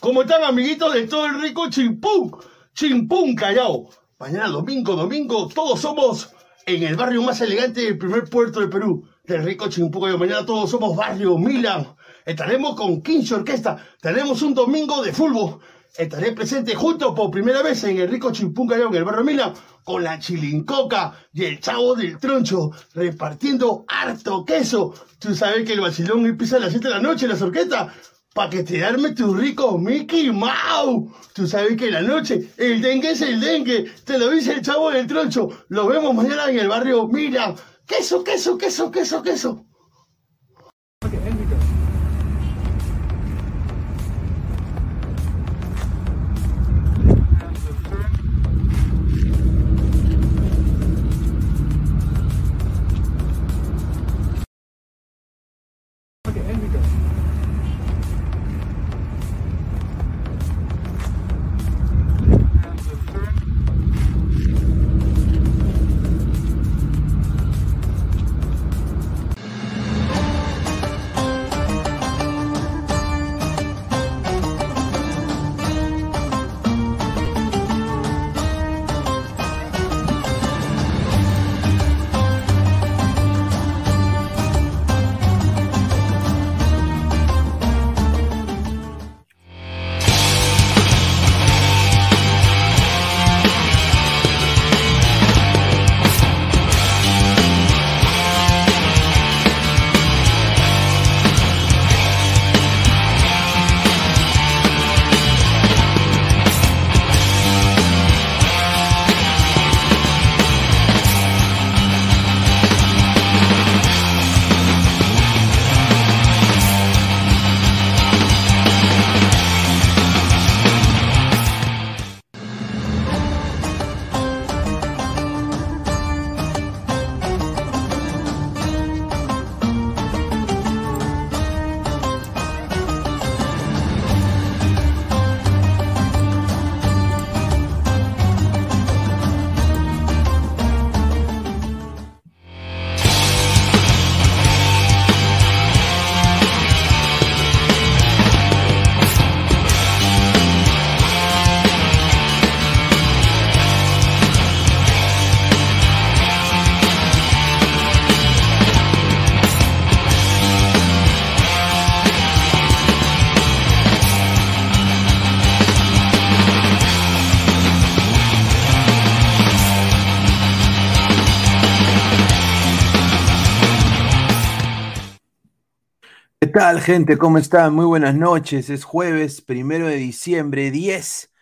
¿Cómo están amiguitos de todo el rico Chimpún? Chimpún Callao. Mañana domingo, domingo, todos somos en el barrio más elegante del primer puerto de Perú, del rico Chimpún Callao. Mañana todos somos barrio Milan. Estaremos con 15 Orquesta. Tenemos un domingo de fútbol. Estaré presente junto por primera vez en el rico Chimpún Callao, en el barrio Milan, con la chilincoca y el chavo del troncho, repartiendo harto queso. Tú sabes que el vacilón empieza a las 7 de la noche, las orquestas para que te arme tu rico Mickey Mouse. Tú sabes que en la noche el dengue es el dengue. Te lo dice el chavo del troncho. Lo vemos mañana en el barrio. Mira, queso, queso, queso, queso, queso. Tal, gente? ¿Cómo están? Muy buenas noches. Es jueves, primero de diciembre, 10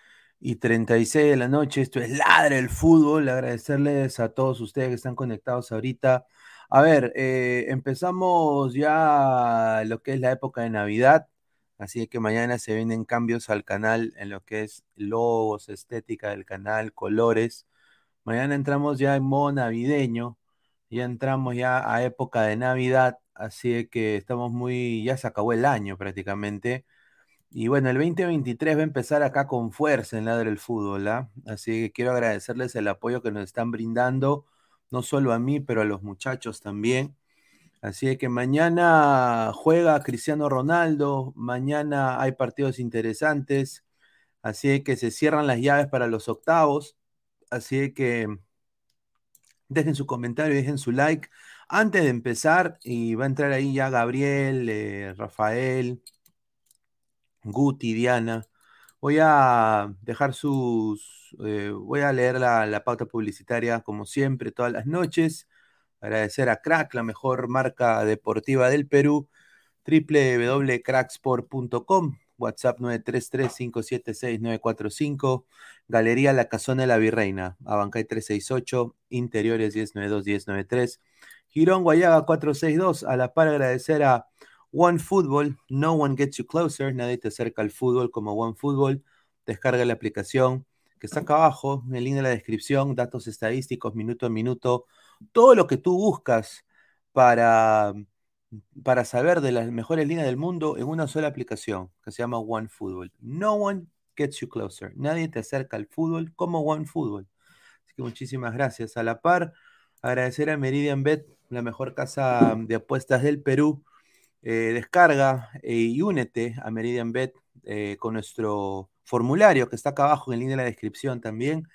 y 36 de la noche. Esto es Ladre el Fútbol. Agradecerles a todos ustedes que están conectados ahorita. A ver, eh, empezamos ya lo que es la época de Navidad. Así que mañana se vienen cambios al canal en lo que es logos, estética del canal, colores. Mañana entramos ya en modo navideño. Ya entramos ya a época de Navidad. Así que estamos muy, ya se acabó el año prácticamente. Y bueno, el 2023 va a empezar acá con fuerza en Ladre el Fútbol, ¿ah? Así que quiero agradecerles el apoyo que nos están brindando, no solo a mí, pero a los muchachos también. Así que mañana juega Cristiano Ronaldo, mañana hay partidos interesantes, así que se cierran las llaves para los octavos, así que dejen su comentario, dejen su like. Antes de empezar, y va a entrar ahí ya Gabriel, eh, Rafael, Guti, Diana. Voy a dejar sus, eh, voy a leer la, pauta publicitaria como siempre todas las noches. Agradecer a Crack, la mejor marca deportiva del Perú, www.cracksport.com, WhatsApp 933-576-945, Galería La Casona de la Virreina, Abancay 368, Interiores 1092-1093, Girón Guayaga 462, a la par agradecer a One Football, No One Gets You Closer, nadie te acerca al fútbol como One Football, descarga la aplicación que está acá abajo, en el link de la descripción, datos estadísticos, minuto a minuto, todo lo que tú buscas para, para saber de las mejores líneas del mundo en una sola aplicación que se llama One Football. No one gets you closer. Nadie te acerca al fútbol como One Football. Así que muchísimas gracias. A la par, agradecer a Meridian Bet, la mejor casa de apuestas del Perú. Eh, descarga eh, y únete a Meridian Bet eh, con nuestro formulario que está acá abajo en el link de la descripción también.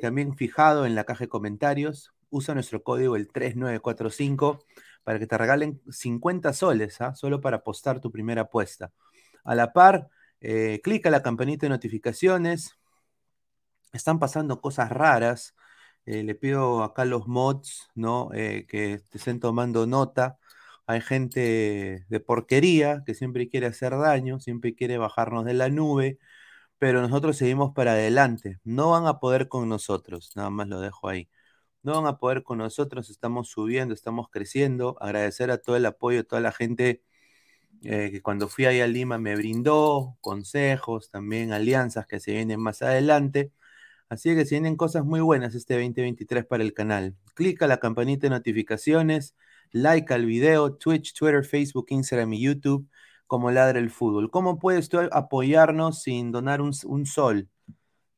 también fijado en la caja de comentarios usa nuestro código el 3945 para que te regalen 50 soles, ¿ah? solo para apostar tu primera apuesta. A la par, clica la campanita de notificaciones. Están pasando cosas raras. Eh, le pido acá a los mods, ¿no? Eh, que estén tomando nota. Hay gente de porquería que siempre quiere hacer daño, siempre quiere bajarnos de la nube, pero nosotros seguimos para adelante. No van a poder con nosotros, nada más lo dejo ahí no van a poder con nosotros, estamos subiendo, estamos creciendo. Agradecer a todo el apoyo, a toda la gente eh, que cuando fui ahí a Lima me brindó consejos, también alianzas que se vienen más adelante. Así que se vienen cosas muy buenas este 2023 para el canal. Clica la campanita de notificaciones, like al video, Twitch, Twitter, Facebook, Instagram y YouTube, como Ladra el Fútbol. ¿Cómo puedes tú apoyarnos sin donar un, sol?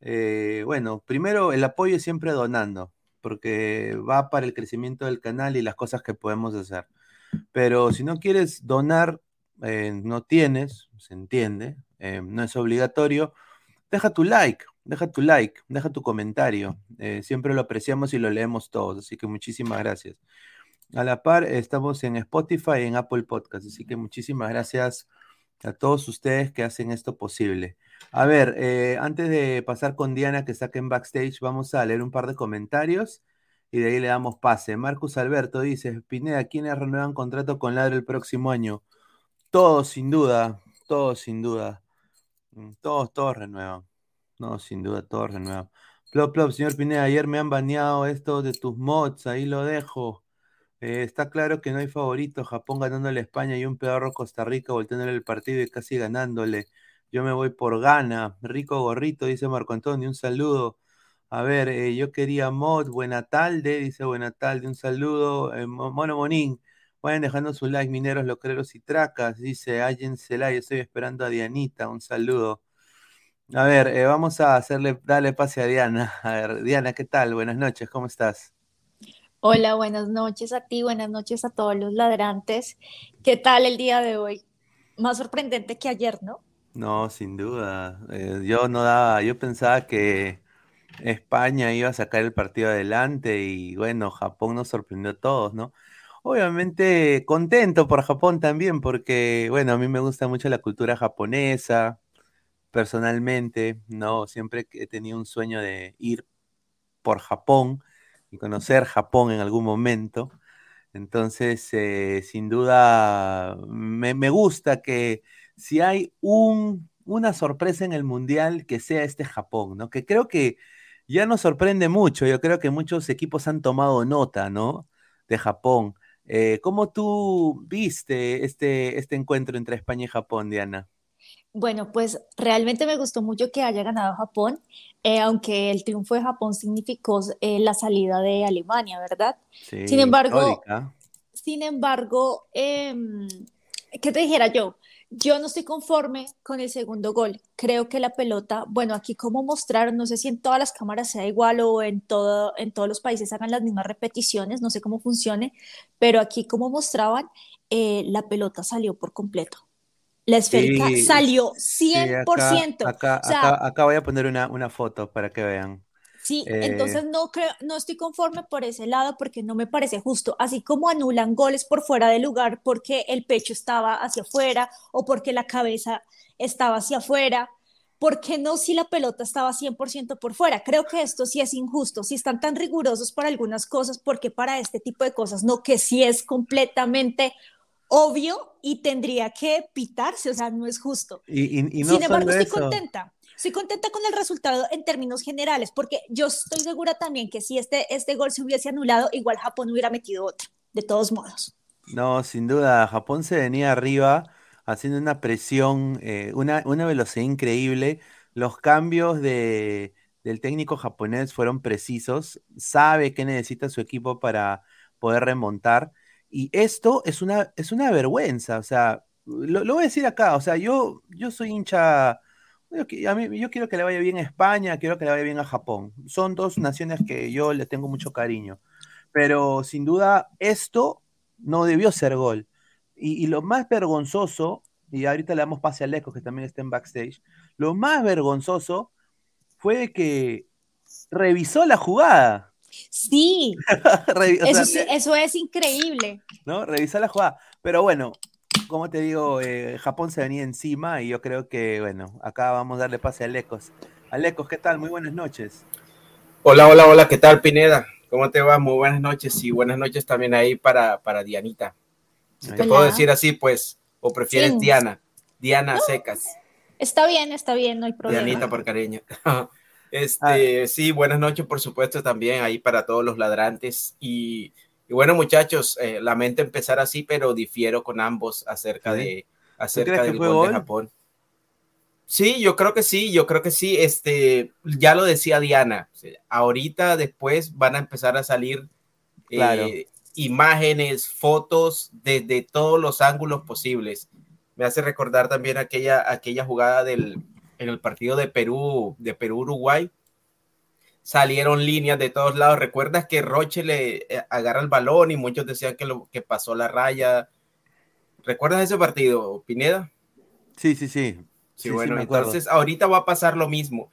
Eh, bueno, primero el apoyo es siempre donando porque va para el crecimiento del canal y las cosas que podemos hacer. Pero si no quieres donar, eh, no tienes, se entiende, eh, no es obligatorio, deja tu like, deja tu like, deja tu comentario. Eh, siempre lo apreciamos y lo leemos todos, así que muchísimas gracias. A la par, estamos en Spotify y en Apple Podcast, así que muchísimas gracias a todos ustedes que hacen esto posible. A ver, eh, antes de pasar con Diana que está en backstage, vamos a leer un par de comentarios y de ahí le damos pase. Marcus Alberto dice, Pineda, ¿quiénes renuevan contrato con Ladre el próximo año? Todos, sin duda, todos, sin duda. Mm, todos, todos renuevan. No, sin duda, todos renuevan. Plop, plop, señor Pineda, ayer me han baneado esto de tus mods, ahí lo dejo. Eh, está claro que no hay favorito, Japón ganándole a España y un pedorro Costa Rica volteándole el partido y casi ganándole. Yo me voy por gana. Rico gorrito, dice Marco Antonio, un saludo. A ver, eh, yo quería mod, buena tarde, dice buena tarde, un saludo. Eh, Mono Monín, vayan dejando su like, mineros, locreros y tracas, dice Allen Celay, estoy esperando a Dianita, un saludo. A ver, eh, vamos a hacerle, darle pase a Diana. A ver, Diana, ¿qué tal? Buenas noches, ¿cómo estás? Hola, buenas noches a ti, buenas noches a todos los ladrantes. ¿Qué tal el día de hoy? Más sorprendente que ayer, ¿no? No, sin duda. Eh, yo no daba, yo pensaba que España iba a sacar el partido adelante y bueno, Japón nos sorprendió a todos, ¿no? Obviamente contento por Japón también, porque bueno, a mí me gusta mucho la cultura japonesa, personalmente, ¿no? Siempre he tenido un sueño de ir por Japón y conocer Japón en algún momento. Entonces, eh, sin duda, me gusta que si hay un, una sorpresa en el Mundial que sea este Japón, ¿no? Que creo que ya nos sorprende mucho, yo creo que muchos equipos han tomado nota, ¿no? De Japón. Eh, ¿Cómo tú viste este, este encuentro entre España y Japón, Diana? Bueno, pues realmente me gustó mucho que haya ganado Japón, eh, aunque el triunfo de Japón significó eh, la salida de Alemania, ¿verdad? Sí, sin embargo, sin embargo, em, ¿qué te dijera yo? Yo no estoy conforme con el segundo gol. Creo que la pelota, bueno, aquí como mostraron, no sé si en todas las cámaras sea igual o en, todo, en todos los países hagan las mismas repeticiones, no sé cómo funcione, pero aquí como mostraban, eh, la pelota salió por completo. La esférica salió 100%. acá, voy a poner una, una foto para que vean. Sí, entonces eh, no creo, no estoy conforme por ese lado porque no me parece justo, así como anulan goles por fuera del lugar porque el pecho estaba hacia afuera o porque la cabeza estaba hacia afuera, ¿por qué no si la pelota estaba 100% por fuera? Creo que esto sí es injusto, si están tan rigurosos para algunas cosas, ¿por qué para este tipo de cosas no? Que sí es completamente obvio y tendría que pitarse, o sea, no es justo. Y, Sin embargo, estoy contenta Estoy contenta con el resultado en términos generales, porque yo estoy segura también que si este, este gol se hubiese anulado, igual Japón hubiera metido otro, de todos modos. No, sin duda, Japón se venía arriba haciendo una presión, eh, una, una velocidad increíble. Los cambios de, del técnico japonés fueron precisos, sabe qué necesita su equipo para poder remontar. Y esto es una, es una vergüenza, o sea, lo, lo voy a decir acá, o sea, yo, yo soy hincha yo, quiero que le vaya bien a España, quiero que le vaya bien a Japón. Son dos naciones que yo le tengo mucho cariño. Pero sin duda, esto no debió ser gol. Y, lo más vergonzoso, y ahorita le damos pase a Leco, que también está en backstage, lo más vergonzoso fue que revisó la jugada. Sí, eso, es increíble. ¿No? Revisó la jugada. Pero bueno, como te digo, eh, Japón se venía encima y yo creo que, bueno, acá vamos a darle pase a Lecos. Alecos, ¿qué tal? Muy buenas noches. Hola, hola, hola, ¿qué tal, Pineda? ¿Cómo te va? Muy buenas noches y buenas noches también ahí para, para Dianita. Si te puedo decir así, pues, o prefieres Diana, Diana Secas. Está bien, está bien, no hay problema. Dianita por cariño. este, ah. sí, buenas noches, por supuesto, también ahí para todos los ladrantes y y bueno, muchachos, eh, lamento empezar así, pero difiero con ambos acerca de acerca del gol, de Japón. Sí, yo creo que sí, yo creo que sí. Este, ya lo decía Diana, ahorita después van a empezar a salir eh, imágenes, fotos desde todos los ángulos posibles. Me hace recordar también aquella, aquella jugada del, en el partido de Perú, de Perú-Uruguay, salieron líneas de todos lados. ¿Recuerdas que Roche le eh, agarra el balón y muchos decían que, lo, que pasó la raya? ¿Recuerdas ese partido, Pineda? Sí, sí, sí. Sí, bueno, entonces ahorita va a pasar lo mismo.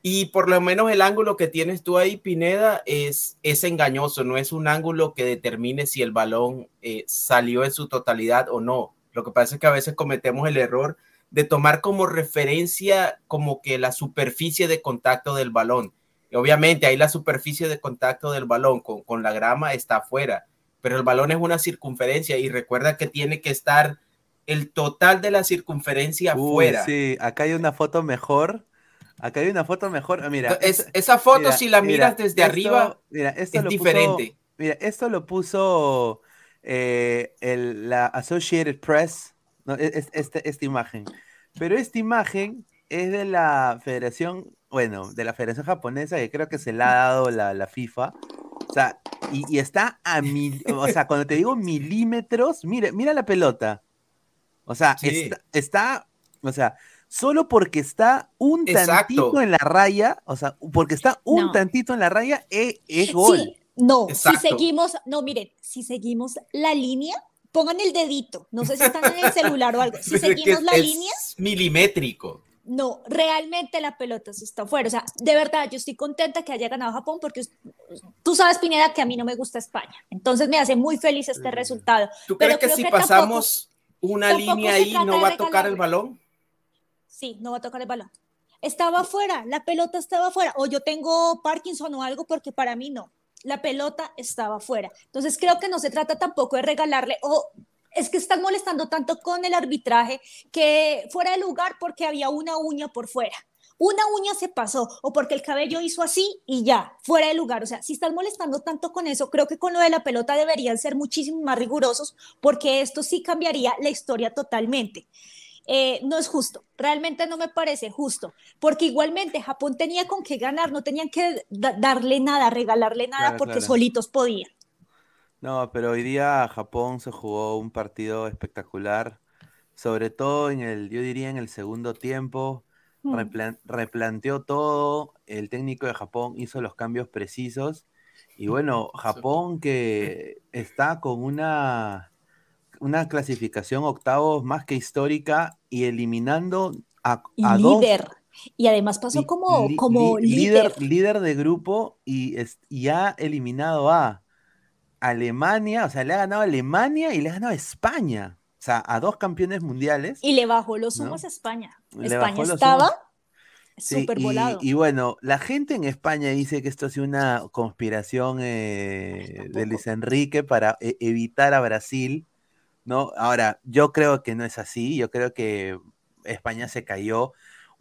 Y por lo menos el ángulo que tienes tú ahí, Pineda, es, es engañoso, no es un ángulo que determine si el balón eh, salió en su totalidad o no. Lo que pasa es que a veces cometemos el error de tomar como referencia como que la superficie de contacto del balón obviamente ahí la superficie de contacto del balón con, la grama está afuera, pero el balón es una circunferencia y recuerda que tiene que estar el total de la circunferencia afuera. Sí, acá hay una foto mejor. Acá hay una foto mejor. Mira, esa foto, si la miras desde arriba, mira, esto es diferente. mira, esto lo puso eh, la Associated Press, es, este, esta imagen. Pero esta imagen es de la Federación bueno, de la Federación Japonesa, que creo que se la ha dado la, FIFA. O sea, y, está a mil, o sea, cuando te digo milímetros, mire, mira la pelota. O sea, está, o sea, solo porque está un tantito en la raya, o sea, porque está un tantito en la raya, es, gol. Sí, no, si seguimos, no, miren, si seguimos la línea, pongan el dedito, no sé si están en el celular o algo, si seguimos la línea. Milimétrico no, realmente la pelota se está fuera. O sea, de verdad, yo estoy contenta que haya ganado Japón porque tú sabes, Pineda, que a mí no me gusta España. Entonces me hace muy feliz este resultado. ¿Tú crees que si pasamos una línea ahí no va a tocar el balón? Sí, no va a tocar el balón. Estaba fuera, la pelota estaba fuera. O yo tengo Parkinson o algo porque para mí no. La pelota estaba fuera. Entonces creo que no se trata tampoco de regalarle o es que están molestando tanto con el arbitraje que fuera de lugar porque había una uña por fuera. Una uña se pasó o porque el cabello hizo así y ya, fuera de lugar. O sea, si están molestando tanto con eso, creo que con lo de la pelota deberían ser muchísimo más rigurosos porque esto sí cambiaría la historia totalmente. Eh, no es justo, realmente no me parece justo, porque igualmente Japón tenía con qué ganar, no tenían que darle nada, regalarle nada porque solitos podían. No, pero hoy día Japón se jugó un partido espectacular. sobre todo en el, yo diría en el segundo tiempo, Hmm. replan- replanteó todo, el técnico de Japón hizo los cambios precisos y bueno, Japón que está con una, una clasificación octavos más que histórica y eliminando a, dos líder. Y además pasó como, li- como li- líder. líder de grupo y, es- y ha eliminado a Alemania, o sea, le ha ganado a Alemania y le ha ganado a España, o sea, a dos campeones mundiales. Y le bajó los ¿no? humos a España. Le España estaba. Sí, súper y- volado. Y, bueno, la gente en España dice que esto sido una conspiración eh, de Luis Enrique para e- evitar a Brasil, ¿no? Ahora, yo creo que no es así, yo creo que España se cayó.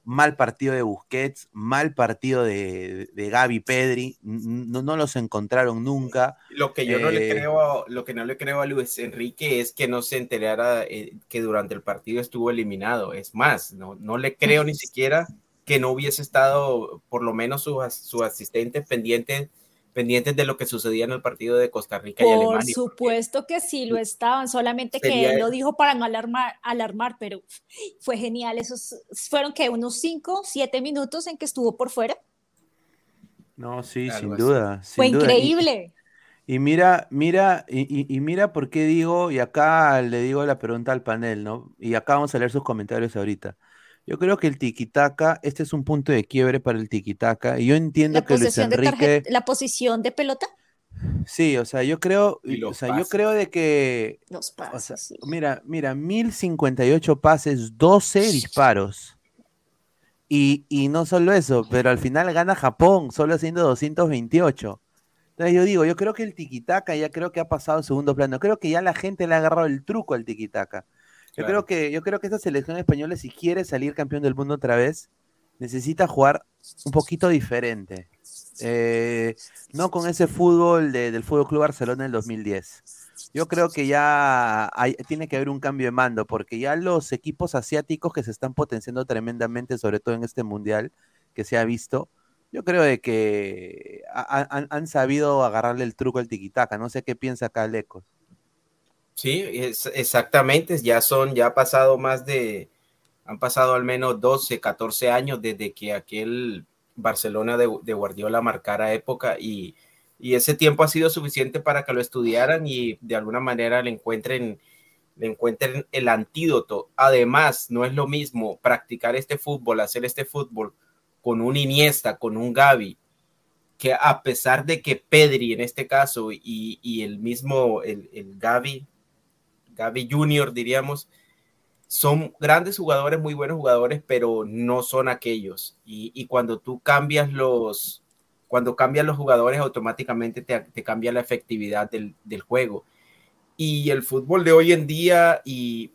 Mal partido de Busquets, mal partido de, de Gaby Pedri, no, no los encontraron nunca. Lo que yo no le Eh, creo, lo que no le creo a Luis Enrique es que no se enterara eh, que durante el partido estuvo eliminado. Es más, no, no le creo ni siquiera que no hubiese estado por lo menos su, as- su asistente pendiente pendientes de lo que sucedía en el partido de Costa Rica y Por Alemania. porque supuesto que sí lo estaban, solamente que él lo dijo para no alarmar, alarmar, pero fue genial. Esos fueron que unos 5, 7 minutos en que estuvo por fuera. No, sí, Algo sin así. duda. Fue duda. Y- increíble. Y mira, mira, y, y- y mira por qué digo, y acá le digo la pregunta al panel, ¿no? Y acá vamos a leer sus comentarios ahorita. Yo creo que el tiquitaca, este es un punto de quiebre para el tiquitaca, y yo entiendo La que Luis Enrique, tarjeta, la posición de pelota, sí, o sea, yo creo, o sea, yo creo de que, los o pases. sea, sí. mira, mira, 1058 pases, 12 disparos. Y, y no solo eso, pero al final gana Japón, solo haciendo 228. Entonces yo digo, yo creo que el tiquitaca ya creo que ha pasado a segundo plano. Creo que ya la gente le ha agarrado el truco al tiquitaca. Yo Claro. creo que, yo creo que esta selección española, si quiere salir campeón del mundo otra vez, necesita jugar un poquito diferente. Eh, no con ese fútbol de- del Fútbol Club Barcelona del 2010. Yo creo que ya hay- tiene que haber un cambio de mando, porque ya los equipos asiáticos que se están potenciando tremendamente, sobre todo en este mundial que se ha visto, yo creo de que ha- han, han sabido agarrarle el truco al tiquitaca. No sé qué piensa acá Lecos. Sí, es, exactamente, ya son, ya ha pasado más de, han pasado al menos 12, 14 años desde que aquel Barcelona de, de Guardiola marcara época y, y ese tiempo ha sido suficiente para que lo estudiaran y de alguna manera le encuentren, le encuentren el antídoto. Además, no es lo mismo practicar este fútbol, hacer este fútbol con un Iniesta, con un Gavi, que a pesar de que Pedri en este caso y, y el mismo, el, el Gavi, Gavi Junior, diríamos, son grandes jugadores, muy buenos jugadores, pero no son aquellos. Y, cuando tú cambias los, cuando cambian los jugadores, automáticamente te, te cambia la efectividad del, juego. Y el fútbol de hoy en día y,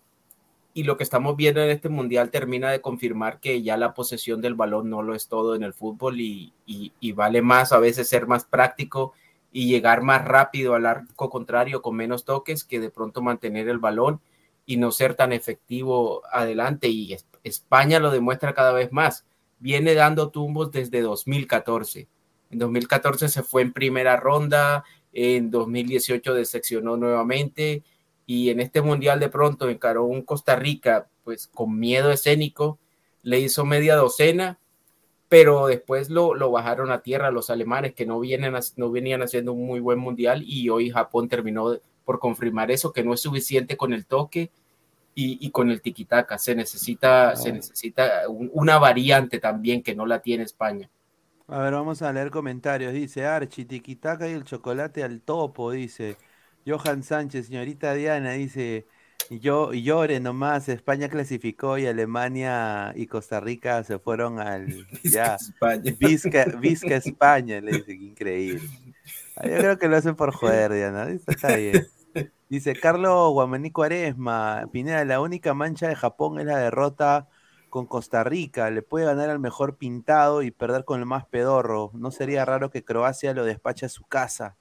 lo que estamos viendo en este mundial termina de confirmar que ya la posesión del balón no lo es todo en el fútbol y, y vale más a veces ser más práctico y llegar más rápido al arco contrario con menos toques que de pronto mantener el balón y no ser tan efectivo adelante. Y España lo demuestra cada vez más. Viene dando tumbos desde 2014. En 2014 se fue en primera ronda, en 2018 decepcionó nuevamente y en este mundial de pronto encaró un Costa Rica pues con miedo escénico, le hizo media docena pero después lo, lo, bajaron a tierra los alemanes que no, vienen, no venían haciendo un muy buen mundial y hoy Japón terminó por confirmar eso, que no es suficiente con el toque y, y con el tiquitaca, se necesita, oh. se necesita un, una variante también que no la tiene España. A ver, vamos a leer comentarios. Dice Archie, tiquitaca y el chocolate al topo, dice Johan Sánchez, señorita Diana, dice yo llore nomás, España clasificó y Alemania y Costa Rica se fueron al ya España. Vizca, Vizca España, le dice, increíble. Yo creo que lo hacen por joder, Diana, está bien. Dice Carlos Guamaní Cuaresma, Pineda, la única mancha de Japón es la derrota con Costa Rica, le puede ganar al mejor pintado y perder con el más pedorro. No sería raro que Croacia lo despache a su casa.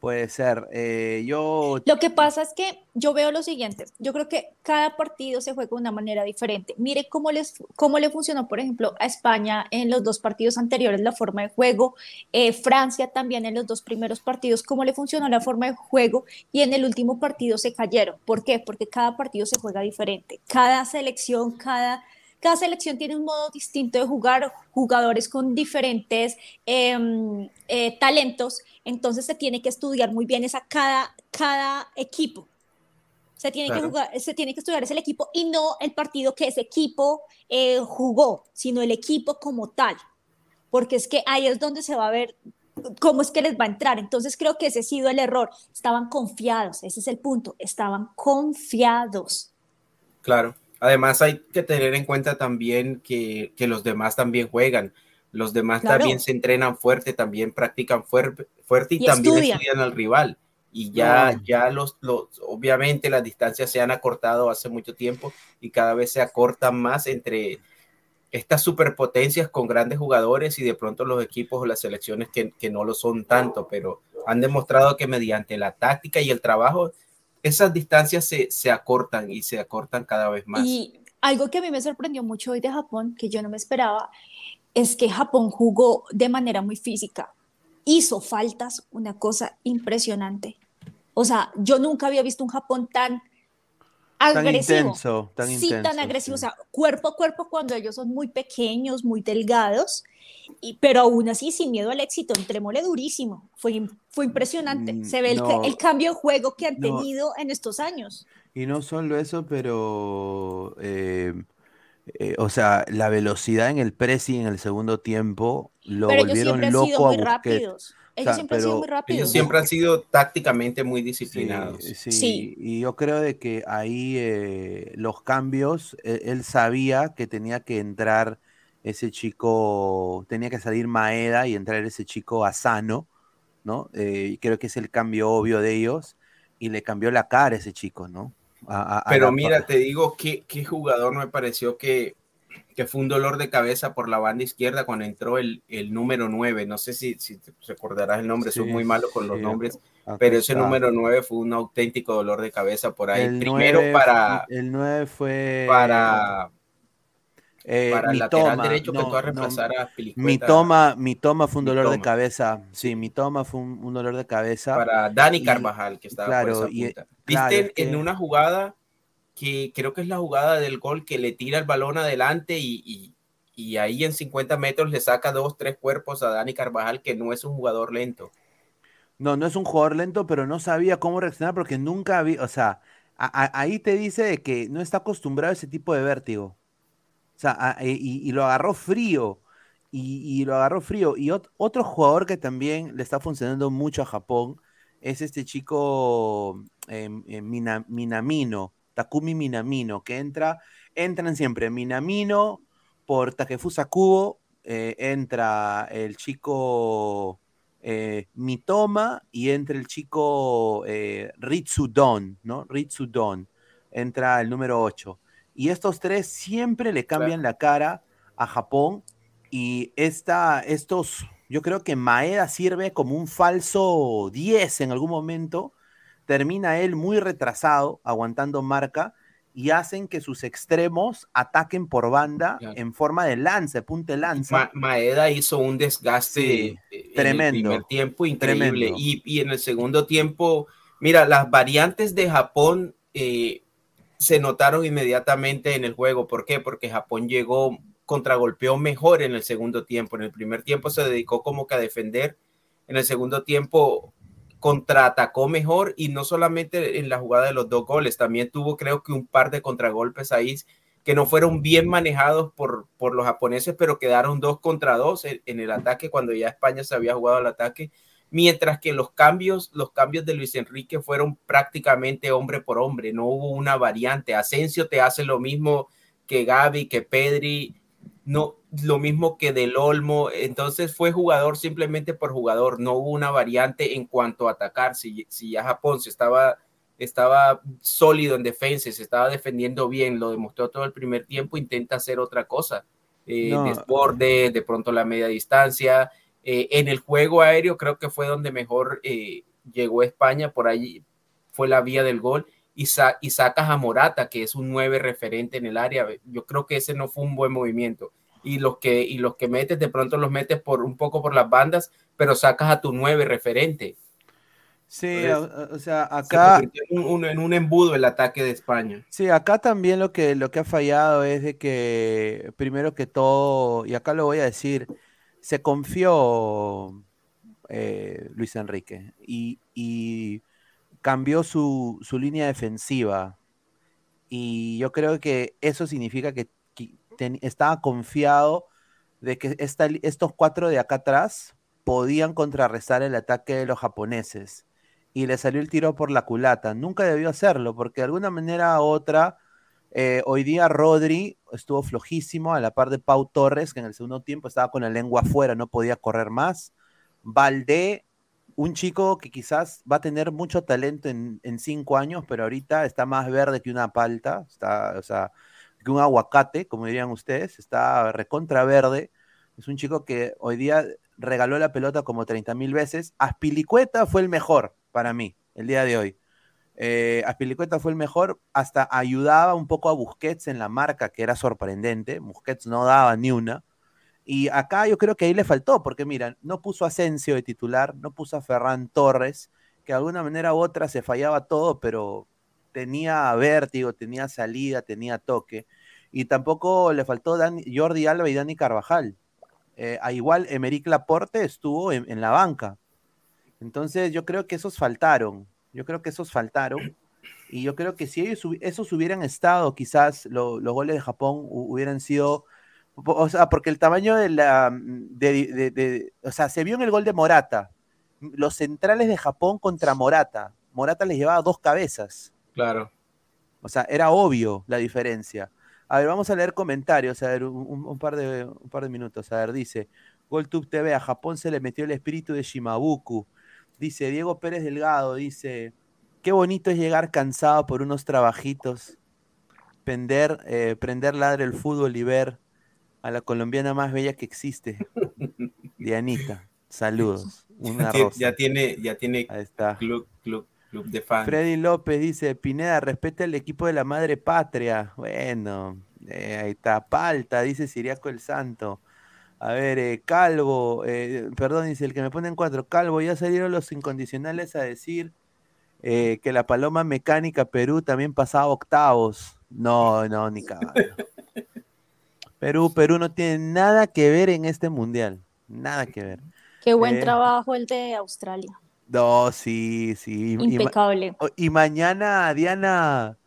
Puede ser. Eh, yo. Lo que pasa es que yo veo lo siguiente. Yo creo que cada partido se juega de una manera diferente. Mire cómo, les, cómo le funcionó, por ejemplo, a España en los dos partidos anteriores la forma de juego. Eh, Francia también en los dos primeros partidos, cómo le funcionó la forma de juego. Y en el último partido se cayeron. ¿Por qué? Porque cada partido se juega diferente. Cada selección, cada cada selección tiene un modo distinto de jugar, jugadores con diferentes em, eh, talentos, entonces se tiene que estudiar muy bien esa cada, cada equipo. Se tiene, que jugar, se tiene que estudiar ese equipo y no el partido que ese equipo eh, jugó, sino el equipo como tal. Porque es que ahí es donde se va a ver cómo es que les va a entrar. Entonces creo que ese ha sido el error. Estaban confiados, ese es el punto. Estaban confiados. Claro. Además hay que tener en cuenta también que, los demás también juegan, los demás también se entrenan fuerte, también practican fuerte y, también estudian. al rival. Y ya, ya los, los, obviamente las distancias se han acortado hace mucho tiempo y cada vez se acortan más entre estas superpotencias con grandes jugadores y de pronto los equipos o las selecciones que, que no lo son tanto, pero han demostrado que mediante la táctica y el trabajo esas distancias se, se, acortan y se acortan cada vez más. Y algo que a mí me sorprendió mucho hoy de Japón, que yo no me esperaba, es que Japón jugó de manera muy física. Hizo faltas, una cosa impresionante. O sea, yo nunca había visto un Japón tan agresivo. Tan intenso, tan sí, tan agresivo. O sea, cuerpo a cuerpo cuando ellos son muy pequeños, muy delgados, y, pero aún así sin miedo al éxito, entrémosle durísimo. Fue, fue impresionante. Mm, Se ve el, el, cambio de juego que han tenido en estos años. Y no solo eso, pero. Eh, eh, o sea, la velocidad en el pressing en el segundo tiempo lo pero volvieron loco sido muy rápidos. Ellos siempre han sido muy rápidos. Ellos siempre han sido tácticamente muy disciplinados. Sí, sí. y yo creo de que ahí eh, los cambios, él, él, sabía que tenía que entrar ese chico, tenía que salir Maeda y entrar ese chico Asano, ¿no? Eh, creo que es el cambio obvio de ellos y le cambió la cara a ese chico, ¿no? Pero mira, te digo que qué jugador me pareció que, que, fue un dolor de cabeza por la banda izquierda cuando entró el, el número 9. No sé si, si recordarás el nombre, soy muy malo con los nombres, pero ese número 9 fue un auténtico dolor de cabeza por ahí. Primero para... El 9 fue... Para eh, para el lateral derecho que tú a reemplazar a Mi toma, mi toma fue un dolor de cabeza. Sí, mi toma fue un, dolor de cabeza. Para Dani Carvajal, que estaba claro, por esa punta. Viste en una jugada que creo que es la jugada del gol que le tira el balón adelante y, y, y, ahí en 50 metros le saca dos, tres cuerpos a Dani Carvajal, que no es un jugador lento. No, no es un jugador lento, pero no sabía cómo reaccionar porque nunca había, o sea, ahí te dice que no está acostumbrado a ese tipo de vértigo. O sea, eh, y, lo agarró frío. Y, lo agarró frío. Y otro jugador que también le está funcionando mucho a Japón es este chico em, em, Minamino, Takumi Minamino, que entra, entran siempre Minamino por Takefusa Kubo, eh, entra el chico eh, Mitoma y entra el chico Ritsudon, ¿no? Ritsudon, entra el número 8. Y estos tres siempre le cambian la cara a Japón. Y esta, estos, yo creo que Maeda sirve como un falso 10 en algún momento. Termina él muy retrasado, aguantando marca, y hacen que sus extremos ataquen por banda en forma de lance, punte lanza. Maeda hizo un desgaste tremendo, en el primer tiempo increíble. Y, y, en el segundo tiempo, mira, las variantes de Japón eh, se notaron inmediatamente en el juego. ¿Por qué? Porque Japón llegó, contragolpeó mejor en el segundo tiempo. En el primer tiempo se dedicó como que a defender. En el segundo tiempo contraatacó mejor y no solamente en la jugada de los dos goles, también tuvo creo que un par de contragolpes ahí que no fueron bien manejados por, por los japoneses, pero quedaron dos contra dos en, el ataque cuando ya España se había jugado el ataque mientras que los cambios, los cambios de Luis Enrique fueron prácticamente hombre por hombre, no hubo una variante. Asensio te hace lo mismo que Gaby, que Pedri, no lo mismo que Del Olmo, entonces fue jugador simplemente por jugador, no hubo una variante en cuanto a atacar. Si, si ya Japón se estaba, estaba sólido en defensa, se estaba defendiendo bien, lo demostró todo el primer tiempo, intenta hacer otra cosa. Eh, desborde, de pronto la media distancia, eh, en el juego aéreo creo que fue donde mejor, eh, llegó España, por allí fue la vía del gol, y, y sacas a Morata, que es un 9 referente en el área. Yo creo que ese no fue un buen movimiento. Y los que, y los que metes, de pronto los metes por un poco por las bandas, pero sacas a tu 9 referente. Sí, o, sea, acá. En un, en un, embudo el ataque de España. Sí, acá también lo que, lo que ha fallado es de que, primero que todo, y acá lo voy a decir, se confió eh, Luis Enrique y, y cambió su, su, línea defensiva. Y yo creo que eso significa que, estaba confiado de que estos cuatro de acá atrás podían contrarrestar el ataque de los japoneses y le salió el tiro por la culata. Nunca debió hacerlo, porque de alguna manera u otra, eh, hoy día Rodri estuvo flojísimo a la par de Pau Torres, que en el segundo tiempo estaba con la lengua afuera, no podía correr más. Valdé, un chico que quizás va a tener mucho talento en, cinco años, pero ahorita está más verde que una palta, está, o sea, que un aguacate, como dirían ustedes, está recontra verde. Es un chico que hoy día regaló la pelota como 30 mil veces. Aspilicueta fue el mejor para mí, el día de hoy. Eh, Aspilicueta fue el mejor, hasta ayudaba un poco a Busquets en la marca, que era sorprendente. Busquets no daba ni una. Y acá yo creo que ahí le faltó, porque mira, no puso Asensio de titular, no puso a Ferran Torres, que de alguna manera u otra se fallaba todo, pero tenía vértigo, tenía salida, tenía toque. Y tampoco le faltó Jordi Alba y Dani Carvajal. Eh, a igual, Emerick Laporte estuvo en la banca, entonces yo creo que esos faltaron, yo creo que esos faltaron. Y yo creo que si ellos, esos hubieran estado, quizás los goles de Japón hubieran sido, o sea, porque el tamaño de la, de, o sea, se vio en el gol de Morata, los centrales de Japón contra Morata, Morata les llevaba dos cabezas. Claro. O sea, era obvio la diferencia. A ver, vamos a leer comentarios, a ver, un, par, de, un par de minutos. A ver, dice, GolTube TV, a Japón se le metió el espíritu de Shimabuku. Dice Diego Pérez Delgado, dice, qué bonito es llegar cansado por unos trabajitos, prender, eh, prender ladre el fútbol y ver a la colombiana más bella que existe, Dianita. Saludos. Una ya, tiene, ya tiene Club, club, club de fans. Freddy López dice, Pineda, respeta el equipo de la madre patria. Bueno, eh, ahí está. Palta, dice Siriaco el Santo. A ver, eh, Calvo, eh, perdón, dice el que me pone en cuatro. Calvo, ya salieron los incondicionales a decir que la Paloma Mecánica Perú también pasaba octavos. No, no, ni cagado. Perú, Perú no tiene nada que ver en este mundial. Nada que ver. Qué buen trabajo el de Australia. No, sí, sí. Impecable. y mañana, Diana,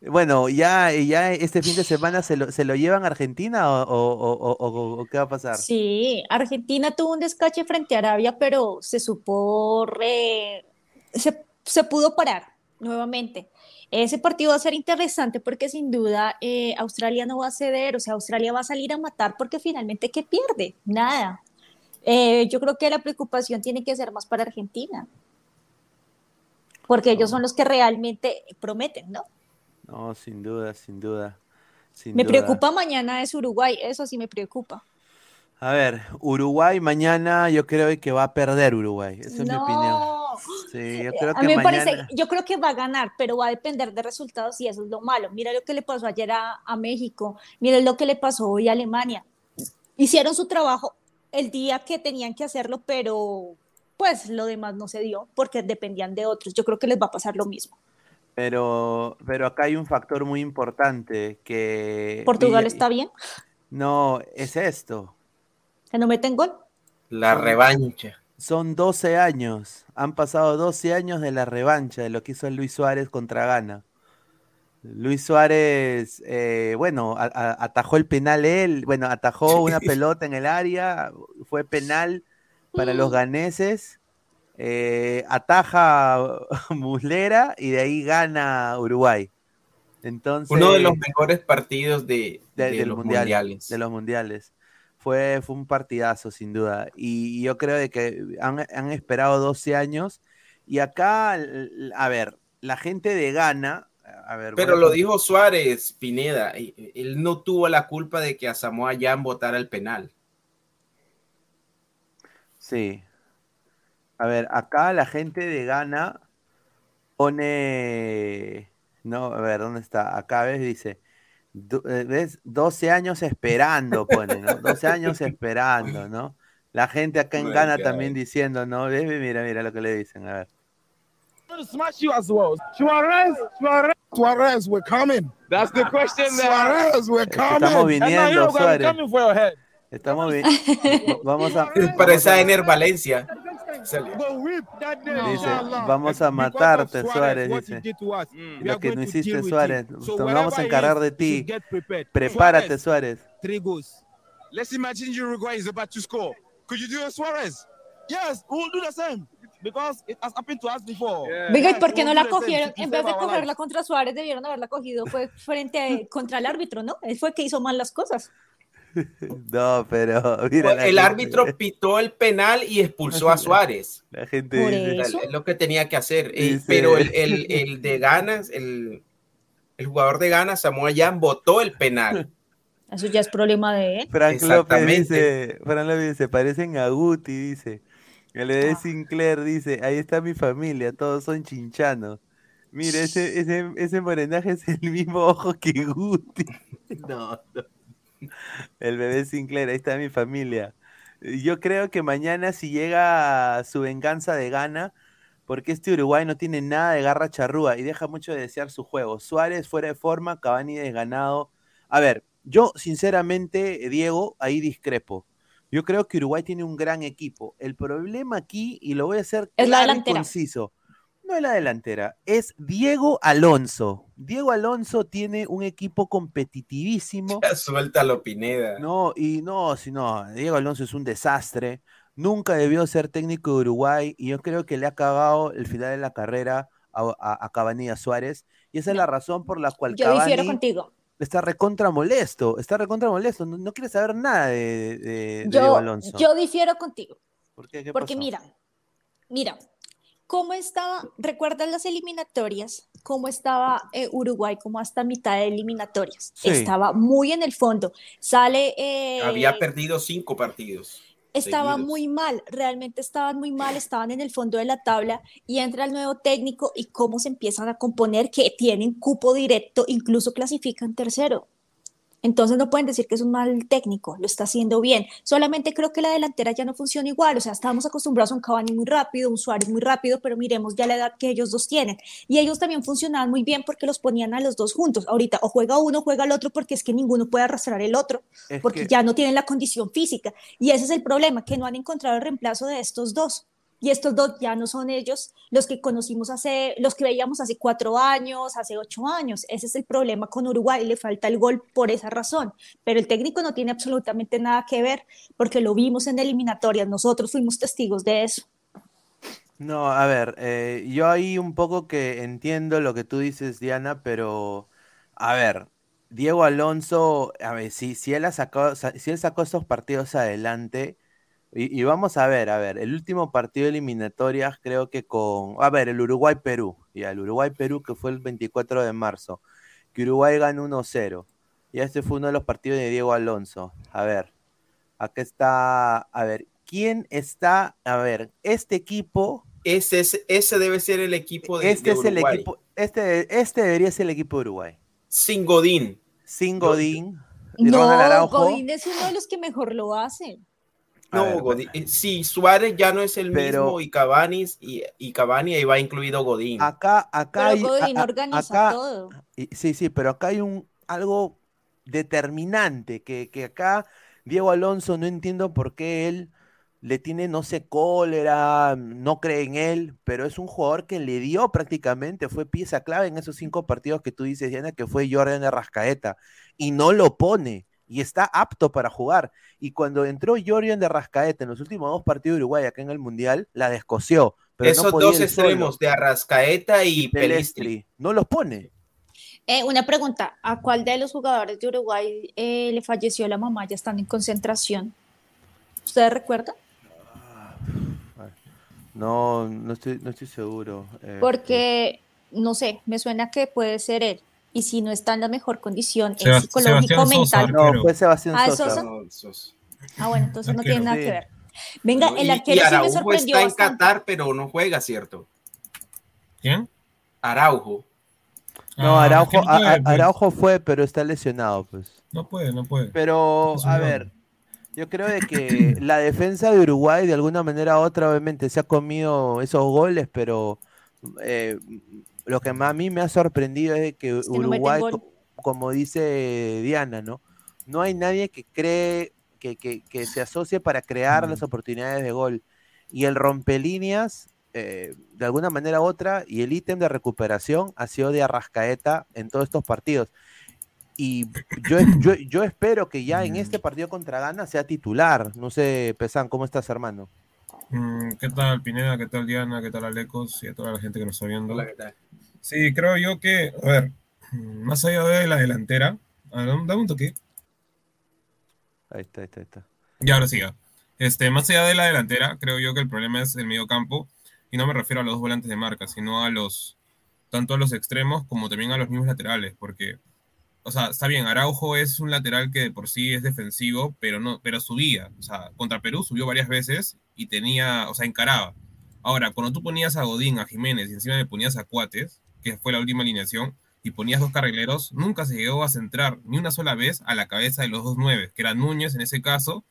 bueno, ya, ya este fin de semana se lo, se lo llevan a Argentina o, qué va a pasar? Sí, Argentina tuvo un descache frente a Arabia, pero se supo, se, pudo parar nuevamente. Ese partido va a ser interesante porque sin duda eh, Australia no va a ceder, o sea, Australia va a salir a matar porque finalmente, ¿qué pierde? Nada. Eh, yo creo que la preocupación tiene que ser más para Argentina, porque ellos son los que realmente prometen, ¿no? No, sin duda, sin duda. me preocupa mañana es Uruguay, eso sí me preocupa. A ver, Uruguay mañana yo creo que va a perder Uruguay, esa es mi opinión. Sí, yo creo que a mí me parece, yo creo que va a ganar, pero va a depender de resultados y eso es lo malo. Mira lo que le pasó ayer a, a México, mira lo que le pasó hoy a Alemania. Hicieron su trabajo el día que tenían que hacerlo, pero pues lo demás no se dio porque dependían de otros. Yo creo que les va a pasar lo mismo. Pero, pero acá hay un factor muy importante que... ¿Portugal está bien? No, es esto. ¿Que no meten gol? La revancha. Son 12 años. Han pasado 12 años de la revancha de lo que hizo Luis Suárez contra Ghana. Luis Suárez, eh, bueno, atajó el penal él, bueno, atajó una pelota en el área, fue penal para los ganeses eh, ataja Muslera y de ahí gana Uruguay. Entonces, Uno de los mejores partidos de, los mundiales. De los mundiales. Fue, fue un partidazo, sin duda. Y, yo creo de que han, esperado 12 años. Y acá, a ver, la gente de Ghana. A ver, Pero lo dijo Suárez, Pineda. Él no tuvo la culpa de que a Samoa Jan votara el penal. Sí, A ver, acá la gente de Ghana pone. No, a ver, ¿dónde está? Acá ves, dice. Eh, ¿Ves? 12 años esperando, pone, ¿no? 12 años esperando, ¿no? La gente acá en Ghana también diciendo, ¿no? Mira, mira lo que le dicen, a ver. smash you as well. Suarez, Suarez, Suarez, we're coming. That's the question. Suarez, we're coming. Estamos viniendo, Suárez. Estamos bien. Vamos a. Para esa Ener Valencia. Dice, vamos a matarte, Suárez. Dice, lo que no hiciste, Suárez. Nos vamos a encargar de ti. Prepárate, Suárez. Let's imagine Uruguay is about to score. Could you do Suarez? Yes, we'll do the same. Because it has happened to us before. Venga, ¿y por qué no la cogieron? En vez de cogerla contra Suárez, debieron haberla cogido fue frente a, contra el árbitro, ¿no? Él fue el que hizo mal las cosas. No, pero el árbitro pitó el penal y expulsó a Suárez. La gente Es lo que tenía que hacer. Eh, pero el, el, el, de ganas, el, el jugador de ganas, Samuel Jan, votó el penal. Eso ya es problema de él. Frank López dice, Frank López dice, parecen a Guti, dice. El de ah. Sinclair dice, ahí está mi familia, todos son chinchanos. Mire, ese, ese, ese morenaje es el mismo ojo que Guti. No, no. El bebé Sinclair, ahí está mi familia. Yo creo que mañana si llega su venganza de gana, porque este Uruguay no tiene nada de garra charrúa y deja mucho de desear su juego. Suárez fuera de forma, Cavani desganado. A ver, yo sinceramente, Diego, ahí discrepo. Yo creo que Uruguay tiene un gran equipo. El problema aquí, y lo voy a hacer es claro y conciso, no es la delantera, es Diego Alonso. Diego Alonso tiene un equipo competitivísimo. Suéltalo, Pineda. No, y no, si no, Diego Alonso es un desastre. Nunca debió ser técnico de Uruguay y yo creo que le ha cagado el final de la carrera a, a, Suárez. Y esa es la razón por la cual yo difiero contigo. Está recontra molesto, está recontra molesto, no, quiere saber nada de, Diego Alonso. Yo difiero contigo. ¿Por qué? Porque mira, mira, ¿Cómo estaba? ¿Recuerdan las eliminatorias? ¿Cómo estaba eh, Uruguay como hasta mitad de eliminatorias? Estaba muy en el fondo. Sale... Eh, Había perdido cinco partidos. Estaba muy mal, realmente estaban muy mal, estaban en el fondo de la tabla y entra el nuevo técnico y cómo se empiezan a componer que tienen cupo directo, incluso clasifican tercero. Entonces no pueden decir que es un mal técnico, lo está haciendo bien. Solamente creo que la delantera ya no funciona igual, o sea, estábamos acostumbrados a un Cavani muy rápido, un Suárez muy rápido, pero miremos ya la edad que ellos dos tienen. Y ellos también funcionaban muy bien porque los ponían a los dos juntos. Ahorita o juega uno o juega el otro porque es que ninguno puede arrastrar el otro, porque ya no tienen la condición física. Y ese es el problema, que no han encontrado el reemplazo de estos dos y estos dos ya no son ellos los que conocimos hace, los que veíamos hace cuatro años, hace ocho años. Ese es el problema con Uruguay, le falta el gol por esa razón, pero el técnico no tiene absolutamente nada que ver porque lo vimos en eliminatorias, nosotros fuimos testigos de eso. No, a ver, eh, yo ahí un poco que entiendo lo que tú dices, Diana, pero a ver, Diego Alonso, a ver, si, si él ha sacado, si él sacó estos partidos adelante, y, vamos a ver, a ver, el último partido de eliminatorias creo que con, a ver, el Uruguay-Perú, ya, el Uruguay-Perú que fue el 24 de marzo, que Uruguay ganó 1-0. Y este fue uno de los partidos de Diego Alonso. A ver, acá está, a ver, ¿quién está? A ver, este equipo... Ese, es, ese debe ser el equipo de, este es el equipo, este, este debería ser el equipo de Uruguay. Sin Godín. Sin Godín. No, Godín es uno de los que mejor lo hacen. No, Godín, eh, sí, Suárez ya no es el mismo y Cavani y, y Cavani ahí va incluido Godín. Acá, acá pero Godín organiza todo. sí, sí, pero acá hay un algo determinante que, que acá Diego Alonso no entiendo por qué él le tiene, no sé, cólera, no cree en él, pero es un jugador que le dio prácticamente, fue pieza clave en esos cinco partidos que tú dices, Diana, que fue Jordan de Rascaeta, y no lo pone y está apto para jugar. Y cuando entró Jorian de Arrascaeta en los últimos dos partidos de Uruguay acá en el Mundial, la descoció. Pero Esos dos extremos de Arrascaeta y, Pelestri. no los pone. Eh, una pregunta, ¿a cuál de los jugadores de Uruguay eh, le falleció la mamá ya estando en concentración? ¿Ustedes recuerdan? No, no estoy, no estoy seguro. Eh, Porque, no sé, me suena que puede ser él y si no está en la mejor condición en psicológico mental. no, fue Sebastián ah, Sosa. Ah, bueno, entonces no tiene nada que ver. Venga, ¿no? el Y- arquero y sí me Araujo sorprendió está en bastante. Qatar, pero no juega, ¿cierto? ¿Quién? Araujo. No, Ah, Araujo, que no puede, a- a- pues. Araujo fue, pero está lesionado, pues. No puede, no puede. Pero, a ver, yo creo de que la defensa de Uruguay, de alguna manera u otra, obviamente se ha comido esos goles, pero eh, lo que más a mí me ha sorprendido es que que no meten Uruguay, como dice Diana, ¿no? No hay nadie que cree, que, que, que se asocie para crear las oportunidades de gol. Y el rompelíneas, eh, de alguna manera u otra, y el ítem de recuperación ha sido de Arrascaeta en todos estos partidos. Y yo, yo, yo espero que ya en este partido contra Ghana sea titular. No sé, Pesan, ¿cómo estás, hermano? Mm, ¿Qué tal Pineda? ¿Qué tal Diana? ¿Qué tal Alecos? Y a toda la gente que nos está viendo. Hola, ¿qué tal? Sí, creo yo que, a ver, más allá de la delantera, ver, dame un toque. Ahí está, ahí está, ahí está. Y ahora sí, ya. Este, más allá de la delantera, creo yo que el problema es el medio campo. Y no me refiero a los dos volantes de marca, sino a los, tanto a los extremos como también a los mismos laterales. Porque, o sea, está bien, Araujo es un lateral que de por sí es defensivo, pero no, pero subía. O sea, contra Perú subió varias veces y tenía, o sea, encaraba. Ahora, cuando tú ponías a Godín, a Jiménez y encima le ponías a Cuates, que fue la última alineación, y ponías dos carrileros, nunca se llegó a centrar ni una sola vez a la cabeza de los dos nueve, que eran Núñez en ese caso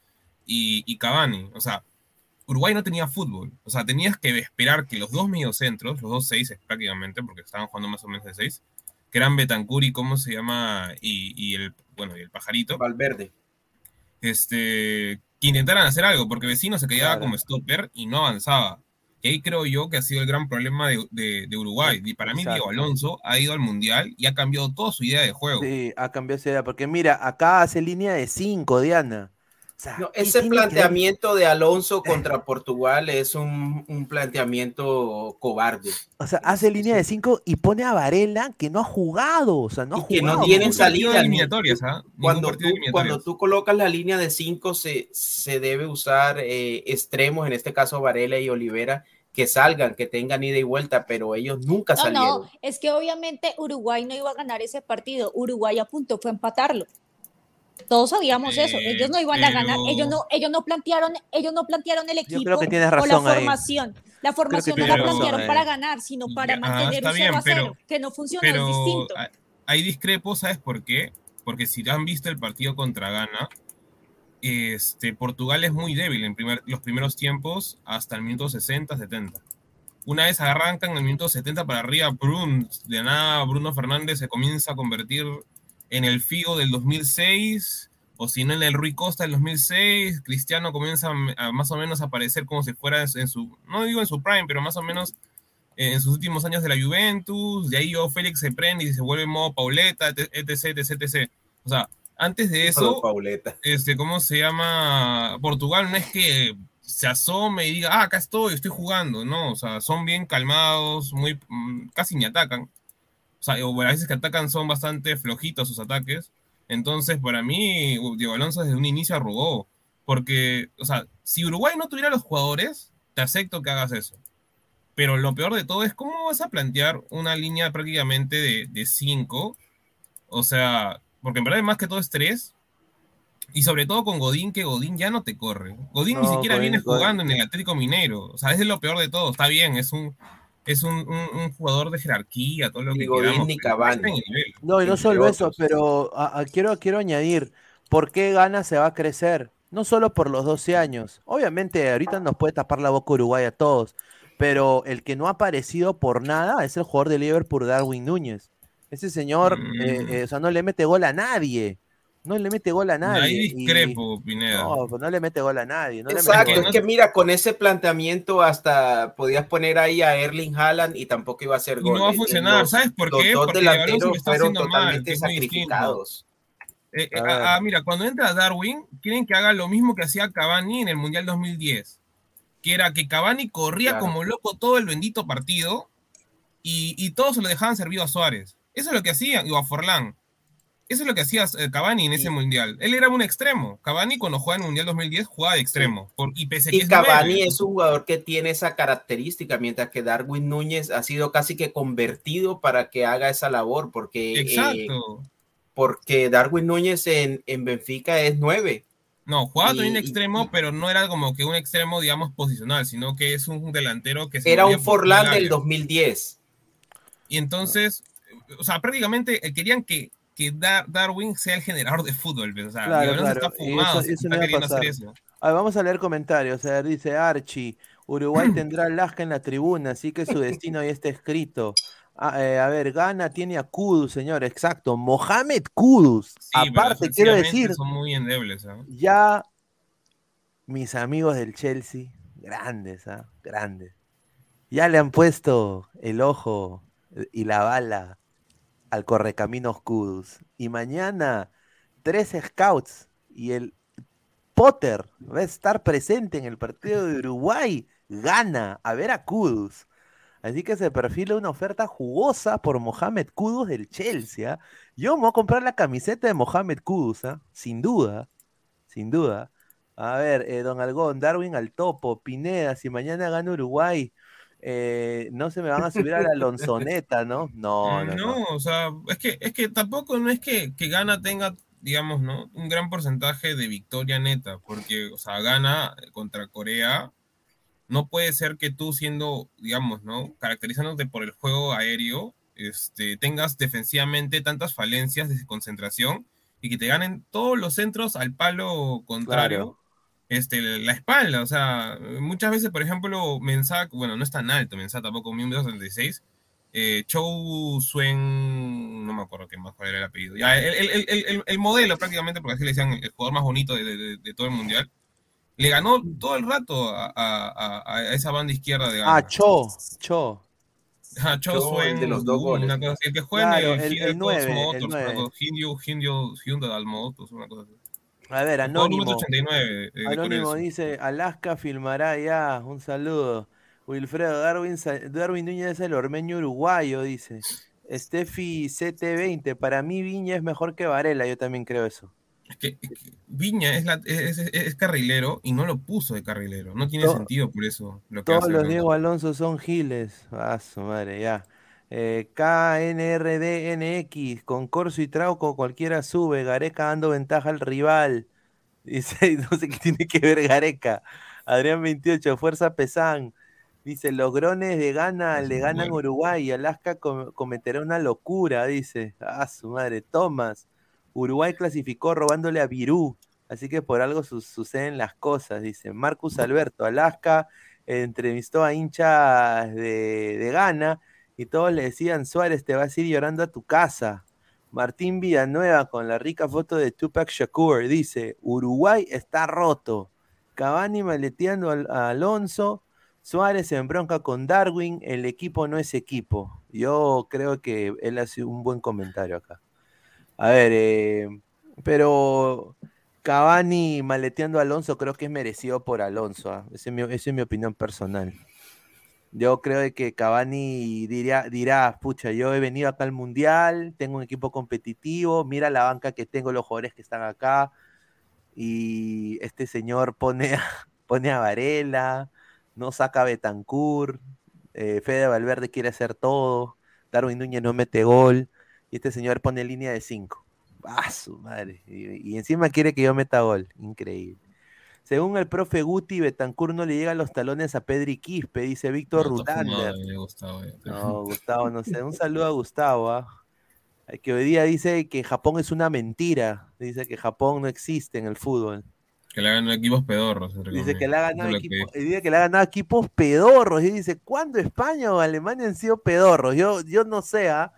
y, y Cavani. O sea, Uruguay no tenía fútbol. O sea, tenías que esperar que los dos mediocentros, los dos seis prácticamente, porque estaban jugando más o menos de seis, que eran Betancur y cómo se llama, y, y el, bueno, y el pajarito, Valverde. este, que intentaran hacer algo, porque Vecino se quedaba Claro. como stopper y no avanzaba. Y ahí creo yo que ha sido el gran problema de, de- de Uruguay. Y para mí, Exacto. Diego Alonso ha ido al Mundial y ha cambiado toda su idea de juego. Sí, ha cambiado esa idea. Porque mira, acá hace línea de 5, Diana. O sea, No, ¿qué ese que planteamiento de Alonso contra Portugal es un, un planteamiento cobarde. O sea, hace línea de 5 y pone a Varela que no ha jugado. O sea, no ha Y que no jugado. tienen salida. eliminatorias, ¿ah? Ningún Cuando tú, de cuando tú colocas la línea de 5 se, se debe usar eh, extremos, en este caso Varela y Olivera, que salgan, que tengan ida y vuelta, pero ellos nunca No, salieron. no, es que obviamente Uruguay no iba a ganar ese partido. Uruguay apuntó fue a empatarlo. Todos sabíamos eso. Ellos no iban a ganar. Ellos no, ellos no plantearon, ellos no plantearon el equipo creo que tienes o la ahí. formación. La formación no la plantearon para ganar, sino para Ya, mantener está un bien, 0 a 0, pero- que no funciona, es distinto. hay- hay discrepo, ¿sabes por qué? Porque si han visto el partido contra Ghana, este, Portugal es muy débil en primer- los primeros tiempos hasta el minuto 60, 70. Una vez arrancan en el minuto 70 para arriba, Brun, de nada Bruno Fernández se comienza a convertir en el Figo del 2006, o si no en el Rui Costa del 2006, Cristiano comienza a, a más o menos a aparecer como si fuera en su, no digo en su prime, pero más o menos en sus últimos años de la Juventus, de ahí yo Félix se prende y se vuelve en modo Pauleta, etc, etc, etc. O sea, antes de eso, Pauleta. este, ¿cómo se llama? Portugal no es que se asome y diga, ah, acá estoy, estoy jugando, no, o sea, son bien calmados, muy, mm, casi ni atacan. O sea, o a veces que atacan son bastante flojitos sus ataques. Entonces, para mí, Diego Alonso desde un inicio arrugó. Porque, o sea, si Uruguay no tuviera los jugadores, te acepto que hagas eso. Pero lo peor de todo es cómo vas a plantear una línea prácticamente de, de cinco. O sea, porque en verdad más que todo es tres. Y sobre todo con Godín, que Godín ya no te corre. Godín ni siquiera Godín- viene Godín- jugando en el Atlético Mineiro. O sea, ese es lo peor de todo. Está bien, es un, es un, un- un jugador de jerarquía, todo lo Ni que Godín queramos, no y no solo eso, pero a- a- quiero, quiero añadir, ¿por qué Gana se va a crecer? No solo por los 12 años. Obviamente, ahorita nos puede tapar la boca Uruguay a todos, pero el que no ha aparecido por nada es el jugador de Liverpool, Darwin Núñez. Ese señor, Mm. eh, eh, o sea, no le mete gol a nadie. No le mete gol a nadie. Ahí y- discrepo, Pineda. No, pues no le mete gol a nadie. no le mete Exacto, es que mira, con ese planteamiento hasta podías poner ahí a Erling Haaland y tampoco iba a ser Y gol. no va a Eh, funcionar. los- ¿Sabes por los qué? dos Porque delanteros está fueron haciendo mal, totalmente distinto. sacrificados. Eh, eh, A ver. ah, ah, mira, cuando entra Darwin, quieren que haga lo mismo que hacía Cavani en el Mundial 2010. Que era que Cavani corría Claro. como loco todo el bendito partido y, y todos se lo dejaban servido a Suárez. Eso es lo que hacía, o a Forlán. Eso es lo que hacía eh, Cavani en ese Mundial. Él era un extremo. Cavani cuando jugaba en el Mundial 2010 jugaba de extremo. Por, y pese que Y es Cavani es un jugador que tiene esa característica, mientras que Darwin Núñez ha sido casi que convertido para que haga esa labor, porque, eh, Exacto. porque Darwin Núñez en, en Benfica es nueve No, jugaba también y- extremo, pero no era como que un extremo, digamos, posicional, sino que es un delantero que se Era un Forlán del área. 2010. Y entonces, o sea, prácticamente eh, querían que, que Dar- Darwin sea el generador de fútbol. O sea, Claro, está fumado, eso- si eso está no iba a queriendo hacer pasar. eso. A ver, vamos a leer comentarios. A ver, dice Archie, Uruguay tendrá Lasca en la tribuna, así que su destino ya está escrito. Ah, eh, a ver, Gana tiene a Kudus, señor, exacto. Mohamed Kudus. Sí, Aparte, quiero decir, Son muy endebles. ¿ah? ya mis amigos del Chelsea, grandes, ¿ah? Grandes. Ya le han puesto el ojo y la bala al correcaminos Kudus. Y mañana, tres scouts y el Potter va a estar presente en el partido de Uruguay. Gana a ver a Kudus. Así que se perfila una oferta jugosa por Mohamed Kudus del Chelsea. ¿ah? Yo me voy a comprar la camiseta de Mohamed Kudus, ¿ah? sin duda. Sin duda. A ver, eh, Don Algón, Darwin al topo, Pineda, si mañana gana Uruguay, eh, no se me van a subir a la Lonzoneta, ¿no? No, no, no. No, o sea, es que, es que tampoco no es que, que Gana tenga, digamos, ¿no? Un gran porcentaje de victoria neta, porque, o sea, Gana contra Corea, no puede ser que tú siendo, digamos, ¿no? Caracterizándote por el juego aéreo, este, tengas defensivamente tantas falencias de concentración y que te ganen todos los centros al palo contrario. Claro. Este, la espalda, o sea, muchas veces, por ejemplo, Mensah, bueno, no es tan alto, Mensah tampoco, 1.76, eh, Chou Suen, no me acuerdo qué más, cuál era el apellido. Ya, el, el- el- el- el modelo prácticamente, porque así le decían el jugador más bonito de, de- de todo el mundial, le ganó todo el rato a, a- a- a esa banda izquierda de Ghana. Ah, Cho, Cho. Chou, el Suen, de los dos goles. una cosa así, el que juega Claro, en el- Hyundai Motors, una cosa así. A ver, Anónimo. 89 de- de Anónimo dice, Alaska filmará ya, un saludo. Wilfredo Darwin, Darwin Núñez es el ormeño uruguayo, dice. Steffi CT20, para mí Viña es mejor que Varela, yo también creo eso. Es que, es que Viña es, la- es, carrilero y no lo puso de carrilero. No tiene sentido por eso lo que Todos hace los. Diego Alonso son giles. Ah, su madre, ya. Eh, KNRDNX, con Corso y Trauco cualquiera sube. Gareca dando ventaja al rival. Dice, no sé qué tiene que ver Gareca. Adrián 28, Fuerza Pesán. Dice, los grones de Gana le ganan Uruguay Alaska com- cometerá una locura, dice. Ah, su madre. Tomás, Uruguay clasificó robándole a Virú. Así que por algo su- suceden las cosas, dice. Marcus Alberto, Alaska entrevistó a hinchas de, de Ghana y todos le decían, Suárez, te vas a ir llorando a tu casa. Martín Villanueva con la rica foto de Tupac Shakur dice, Uruguay está roto. Cavani maleteando al- a Alonso, Suárez se embronca con Darwin, el equipo no es equipo. Yo creo que él hace un buen comentario acá. A ver, eh, pero Cavani maleteando a Alonso creo que es merecido por Alonso. Esa es esa es mi opinión personal. Yo creo de que Cavani diría, dirá, pucha, yo he venido acá al Mundial, tengo un equipo competitivo, mira la banca que tengo, los jugadores que están acá, y este señor pone a, pone a Varela, no saca a Betancourt, eh, Fede Valverde quiere hacer todo, Darwin Núñez no mete gol, y este señor pone línea de 5. ¡Ah, su madre! Y, y encima quiere que yo meta gol. Increíble. Según el profe Guti, Betancourt no le llega a los talones a Pedri Quispe, dice Víctor No, Rulander. Gustavo. No, Gustavo, no sé. Un saludo a Gustavo. Eh, que hoy día dice que Japón es una mentira. Dice que Japón no existe en el fútbol. Que le hagan equipos pedorros. Dice que le ha ganado, que equipo- dice. dice que le ha ganado equipos pedorros. Y dice, ¿cuándo España o Alemania han sido pedorros? Yo, yo no sé, ¿ah?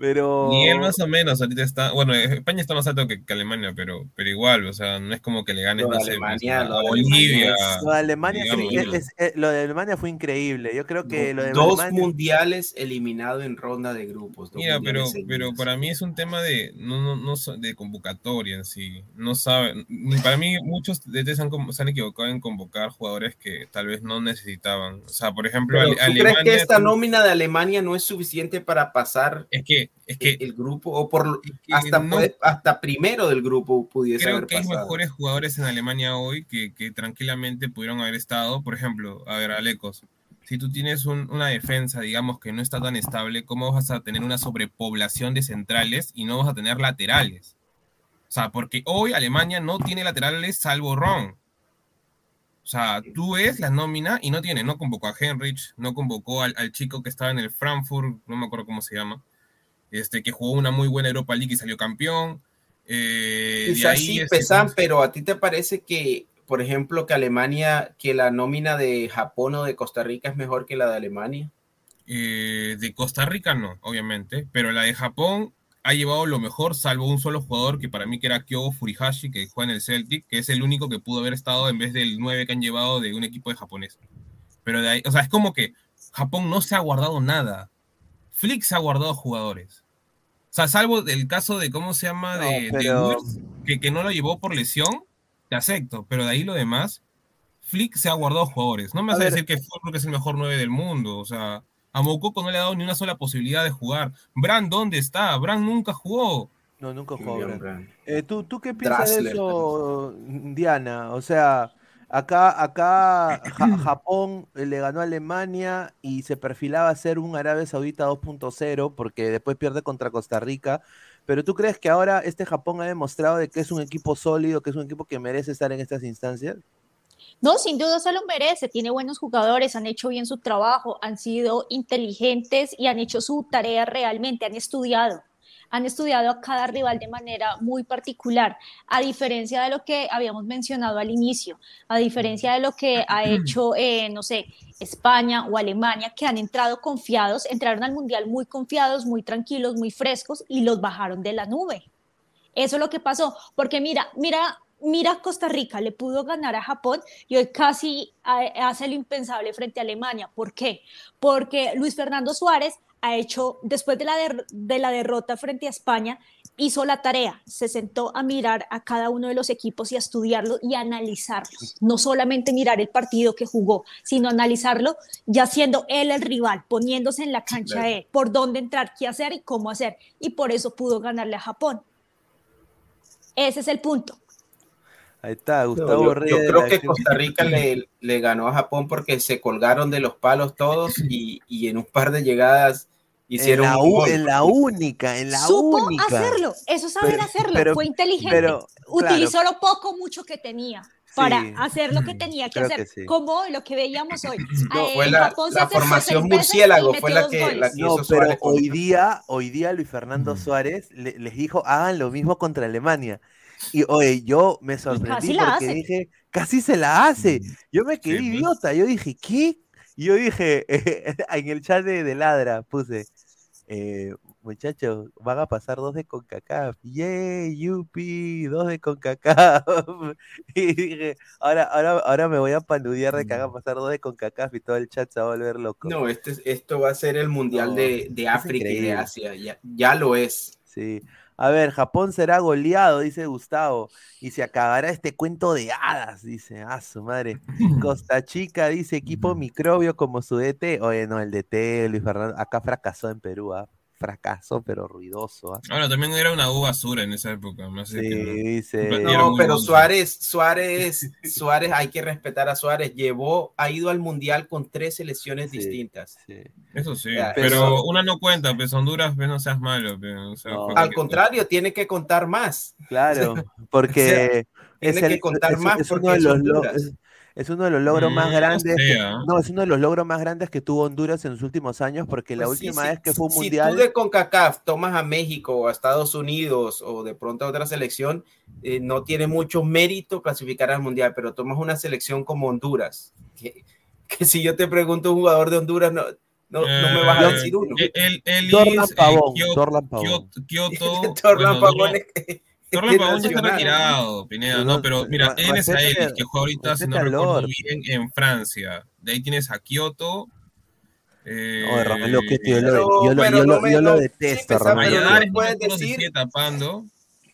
Pero. Ni él más o menos ahorita está, bueno, eh, España está más alto que, que Alemania, pero, pero igual, o sea, no es como que le ganes, no Alemania, a Bolivia. Lo de Alemania, es- lo de Alemania fue increíble. Yo creo que lo de Dos Alemania- mundiales eliminados en ronda de grupos. Mira, pero, pero para mí es un tema de no, no, no de convocatoria en sí. No saben, ni para mí muchos de ustedes se han, se han equivocado en convocar jugadores que tal vez no necesitaban. O sea, por ejemplo, Pero, Ale- ¿Tú crees Alemania que esta nómina de Alemania no es suficiente para pasar es que es que el grupo o por que hasta no- puede- hasta primero del grupo pudiese creo haber que hay mejores jugadores en Alemania hoy que, que tranquilamente pudieron haber estado. Por ejemplo, a ver, Alecos, si tú tienes un- una defensa, digamos, que no está tan estable, ¿cómo vas a tener una sobrepoblación de centrales y no vas a tener laterales? O sea, porque hoy Alemania no tiene laterales salvo Ron. O sea, tú ves la nómina y no tiene, no convocó a Henrich, no convocó al, al chico que estaba en el Frankfurt, no me acuerdo cómo se llama, este, que jugó una muy buena Europa League y salió campeón. Eh, de Quizás ahí, sí este, pesan, pero a ti te parece que, por ejemplo, que Alemania, que la nómina de Japón o de Costa Rica es mejor que la de Alemania. Eh, de Costa Rica no, obviamente, pero la de Japón ha llevado lo mejor, salvo un solo jugador que para mí que era Kyo Furihashi, que juega en el Celtic, que es el único que pudo haber estado en vez del 9 que han llevado de un equipo de japonés. Pero de ahí, o sea, es como que Japón no se ha guardado nada. Flick se ha guardado jugadores. O sea, salvo el caso de, ¿cómo se llama? No, De, de pero- que, que no lo llevó por lesión, te acepto, pero de ahí lo demás, Flick se ha guardado jugadores. No me vas a decir que porque es el mejor 9 del mundo, o sea, a Moukoko no le ha dado ni una sola posibilidad de jugar. Bran, ¿dónde está? Bran nunca jugó. No, nunca jugó. Brand. Brand. Eh, ¿tú, ¿Tú qué piensas de eso, Diana? O sea, acá, acá Ja- Japón eh, le ganó a Alemania y se perfilaba a ser un Arabia Saudita 2.0 porque después pierde contra Costa Rica. Pero ¿tú crees que ahora este Japón ha demostrado de que es un equipo sólido, que es un equipo que merece estar en estas instancias? No, sin duda se lo merece, tiene buenos jugadores, han hecho bien su trabajo, han sido inteligentes y han hecho su tarea realmente, han estudiado, han estudiado a cada rival de manera muy particular, a diferencia de lo que habíamos mencionado al inicio, a diferencia de lo que ha hecho, eh, no sé, España o Alemania, que han entrado confiados, entraron al Mundial muy confiados, muy tranquilos, muy frescos y los bajaron de la nube. Eso es lo que pasó, porque mira, mira, mira Costa Rica, le pudo ganar a Japón y hoy casi ha- hace lo impensable frente a Alemania. ¿Por qué? Porque Luis Fernando Suárez ha hecho, después de la, de la derrota frente a España, hizo la tarea, se sentó a mirar a cada uno de los equipos y a estudiarlo y a analizarlos. No solamente mirar el partido que jugó, sino analizarlo ya siendo él el rival, poniéndose en la cancha Claro. él, por dónde entrar, qué hacer y cómo hacer. Y por eso pudo ganarle a Japón. Ese es el punto. Ahí está, No, Gustavo yo, Reyes yo creo que Costa Rica le, le ganó a Japón porque se colgaron de los palos todos y, y en un par de llegadas En hicieron la, un gol. en la única, en la Supo única. hacerlo, eso es saber Pero- hacerlo, pero- fue inteligente. pero, Utilizó lo poco mucho que tenía para Sí, hacer lo que tenía que creo hacer, que sí. como lo que veíamos hoy. No, Eh, fue la, la formación murciélago, fue la que, la que No, hizo pero hoy día, hoy día Luis Fernando Suárez le- les dijo, hagan lo mismo contra Alemania. Y oye, yo me sorprendí porque hace. dije, casi se la hace. Yo me quedé Sí, pues. idiota. Yo dije, ¿qué? Y yo dije, en el chat de, de Ladra, puse, eh, muchachos, van a pasar dos de CONCACAF. ¡Yay! ¡Yupi! Dos de CONCACAF. Y dije, ahora, ahora, ahora me voy a paludear de que hagan pasar dos de CONCACAF y todo el chat se va a volver loco. No, este, es- esto va a ser el Mundial No, de, de África y de. Asia. Ya, ya lo es. Sí. A ver, Japón será goleado, dice Gustavo. Y se acabará este cuento de hadas, dice. Ah, su madre. Costa Chica dice equipo microbio como su DT. Oye, no, el DT, Luis Fernando, acá fracasó en Perú, ¿ah? Fracasó, pero ruidoso. ¿ah? Ahora, también era una U basura en esa época. No sé Sí, ¿no? pero bueno. Suárez, Suárez, Suárez, hay que respetar a Suárez. Llevó, ha ido al Mundial con tres selecciones Sí. distintas. sí. Eso sí, Ya, pero eso- una no cuenta, pues Honduras, pues no seas malo. pues, o sea, No. fue Al contrario, tiene que contar más. Claro, porque es, tiene que el- contar es- más es porque uno de es los. Es- uno de los logros más Mm, no grandes. ¿ah? no, es uno de los logros más grandes que tuvo Honduras en los últimos años, porque la Pues sí, última sí, vez que fue un si mundial. tú de CONCACAF tomas a México o a Estados Unidos o de pronto a otra selección, eh, no tiene mucho mérito clasificar al mundial, pero tomas una selección como Honduras, que, que si yo te pregunto un jugador de Honduras, no, no, no me vas a Eh, decir uno. El, el, Dorlan eh, Pavón, Dorlan Pavón. Kioto, Torlan bueno, Pavón Dorlan- Torlan Pavón ya está nacional. retirado, Pineda, No, no, pero mira, re- tienes a respete- Ellis, que juega ahorita, si no recuerdo bien, en Francia. De ahí tienes a Kioto. Eh, Oye, Romelo, que tío, yo, Pero- lo, yo, lo, pero yo no lo- me- yo lo no- detesto, no me no si decir- sigue tapando,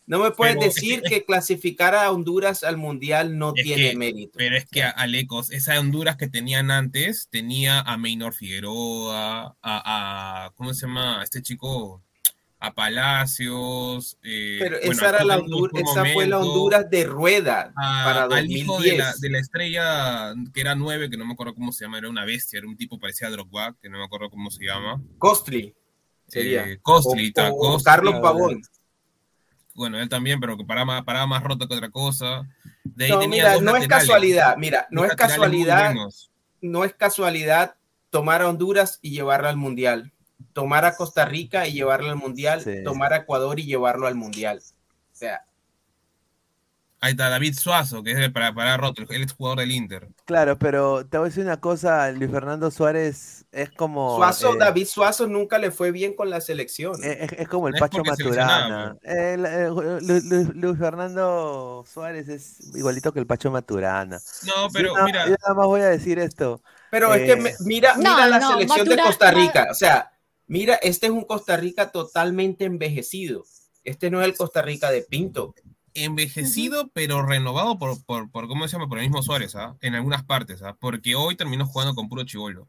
No me puedes Pero- decir que clasificar a Honduras al mundial no tiene que- mérito. pero es que Alecos, esa Honduras que tenían antes, tenía a Maynor Figueroa, a, a- ¿cómo se llama? Este chico, a Palacios. eh, Pero bueno, esa, era la Acuña en Hondur- algún esa fue la Honduras de rueda a- para al hijo 2010. de la, de la estrella que era nueve, que no me acuerdo cómo se llama, era una bestia, era un tipo parecía a Drogba, que no me acuerdo cómo se llama. Costly sería. Eh, Costly, O- ta, o Costly, Carlos. Pavón. bueno, él también, pero que paraba, más- paraba más roto que otra cosa. De ahí No, tenía mira, dos no es casualidad, mira, no es casualidad, no es casualidad tomar a Honduras y llevarla al Mundial, tomar a Costa Rica y llevarla al Mundial, Sí. tomar a Ecuador y llevarlo al Mundial. O sea, Ahí está David Suazo, que es el para, para roto, el exjugador del Inter. Claro, pero te voy a decir una cosa, Luis Fernando Suárez es como... Suazo, eh, David Suazo nunca le fue bien con la selección. Es, es como el Pacho Maturana. El- eh, Lu- Lu- Luis Fernando Suárez es igualito que el Pacho Maturana. No, pero yo, nada, mira, yo nada más voy a decir esto. Pero es Eh, que me- mira, No, mira la no, selección de Costa Rica. O sea, mira, este es un Costa Rica totalmente envejecido. Este no es el Costa Rica de Pinto. envejecido, pero renovado por, por, por, ¿cómo se llama? Por el mismo Suárez, ¿ah? En algunas partes, ¿ah? Porque hoy terminó jugando con puro chivolo.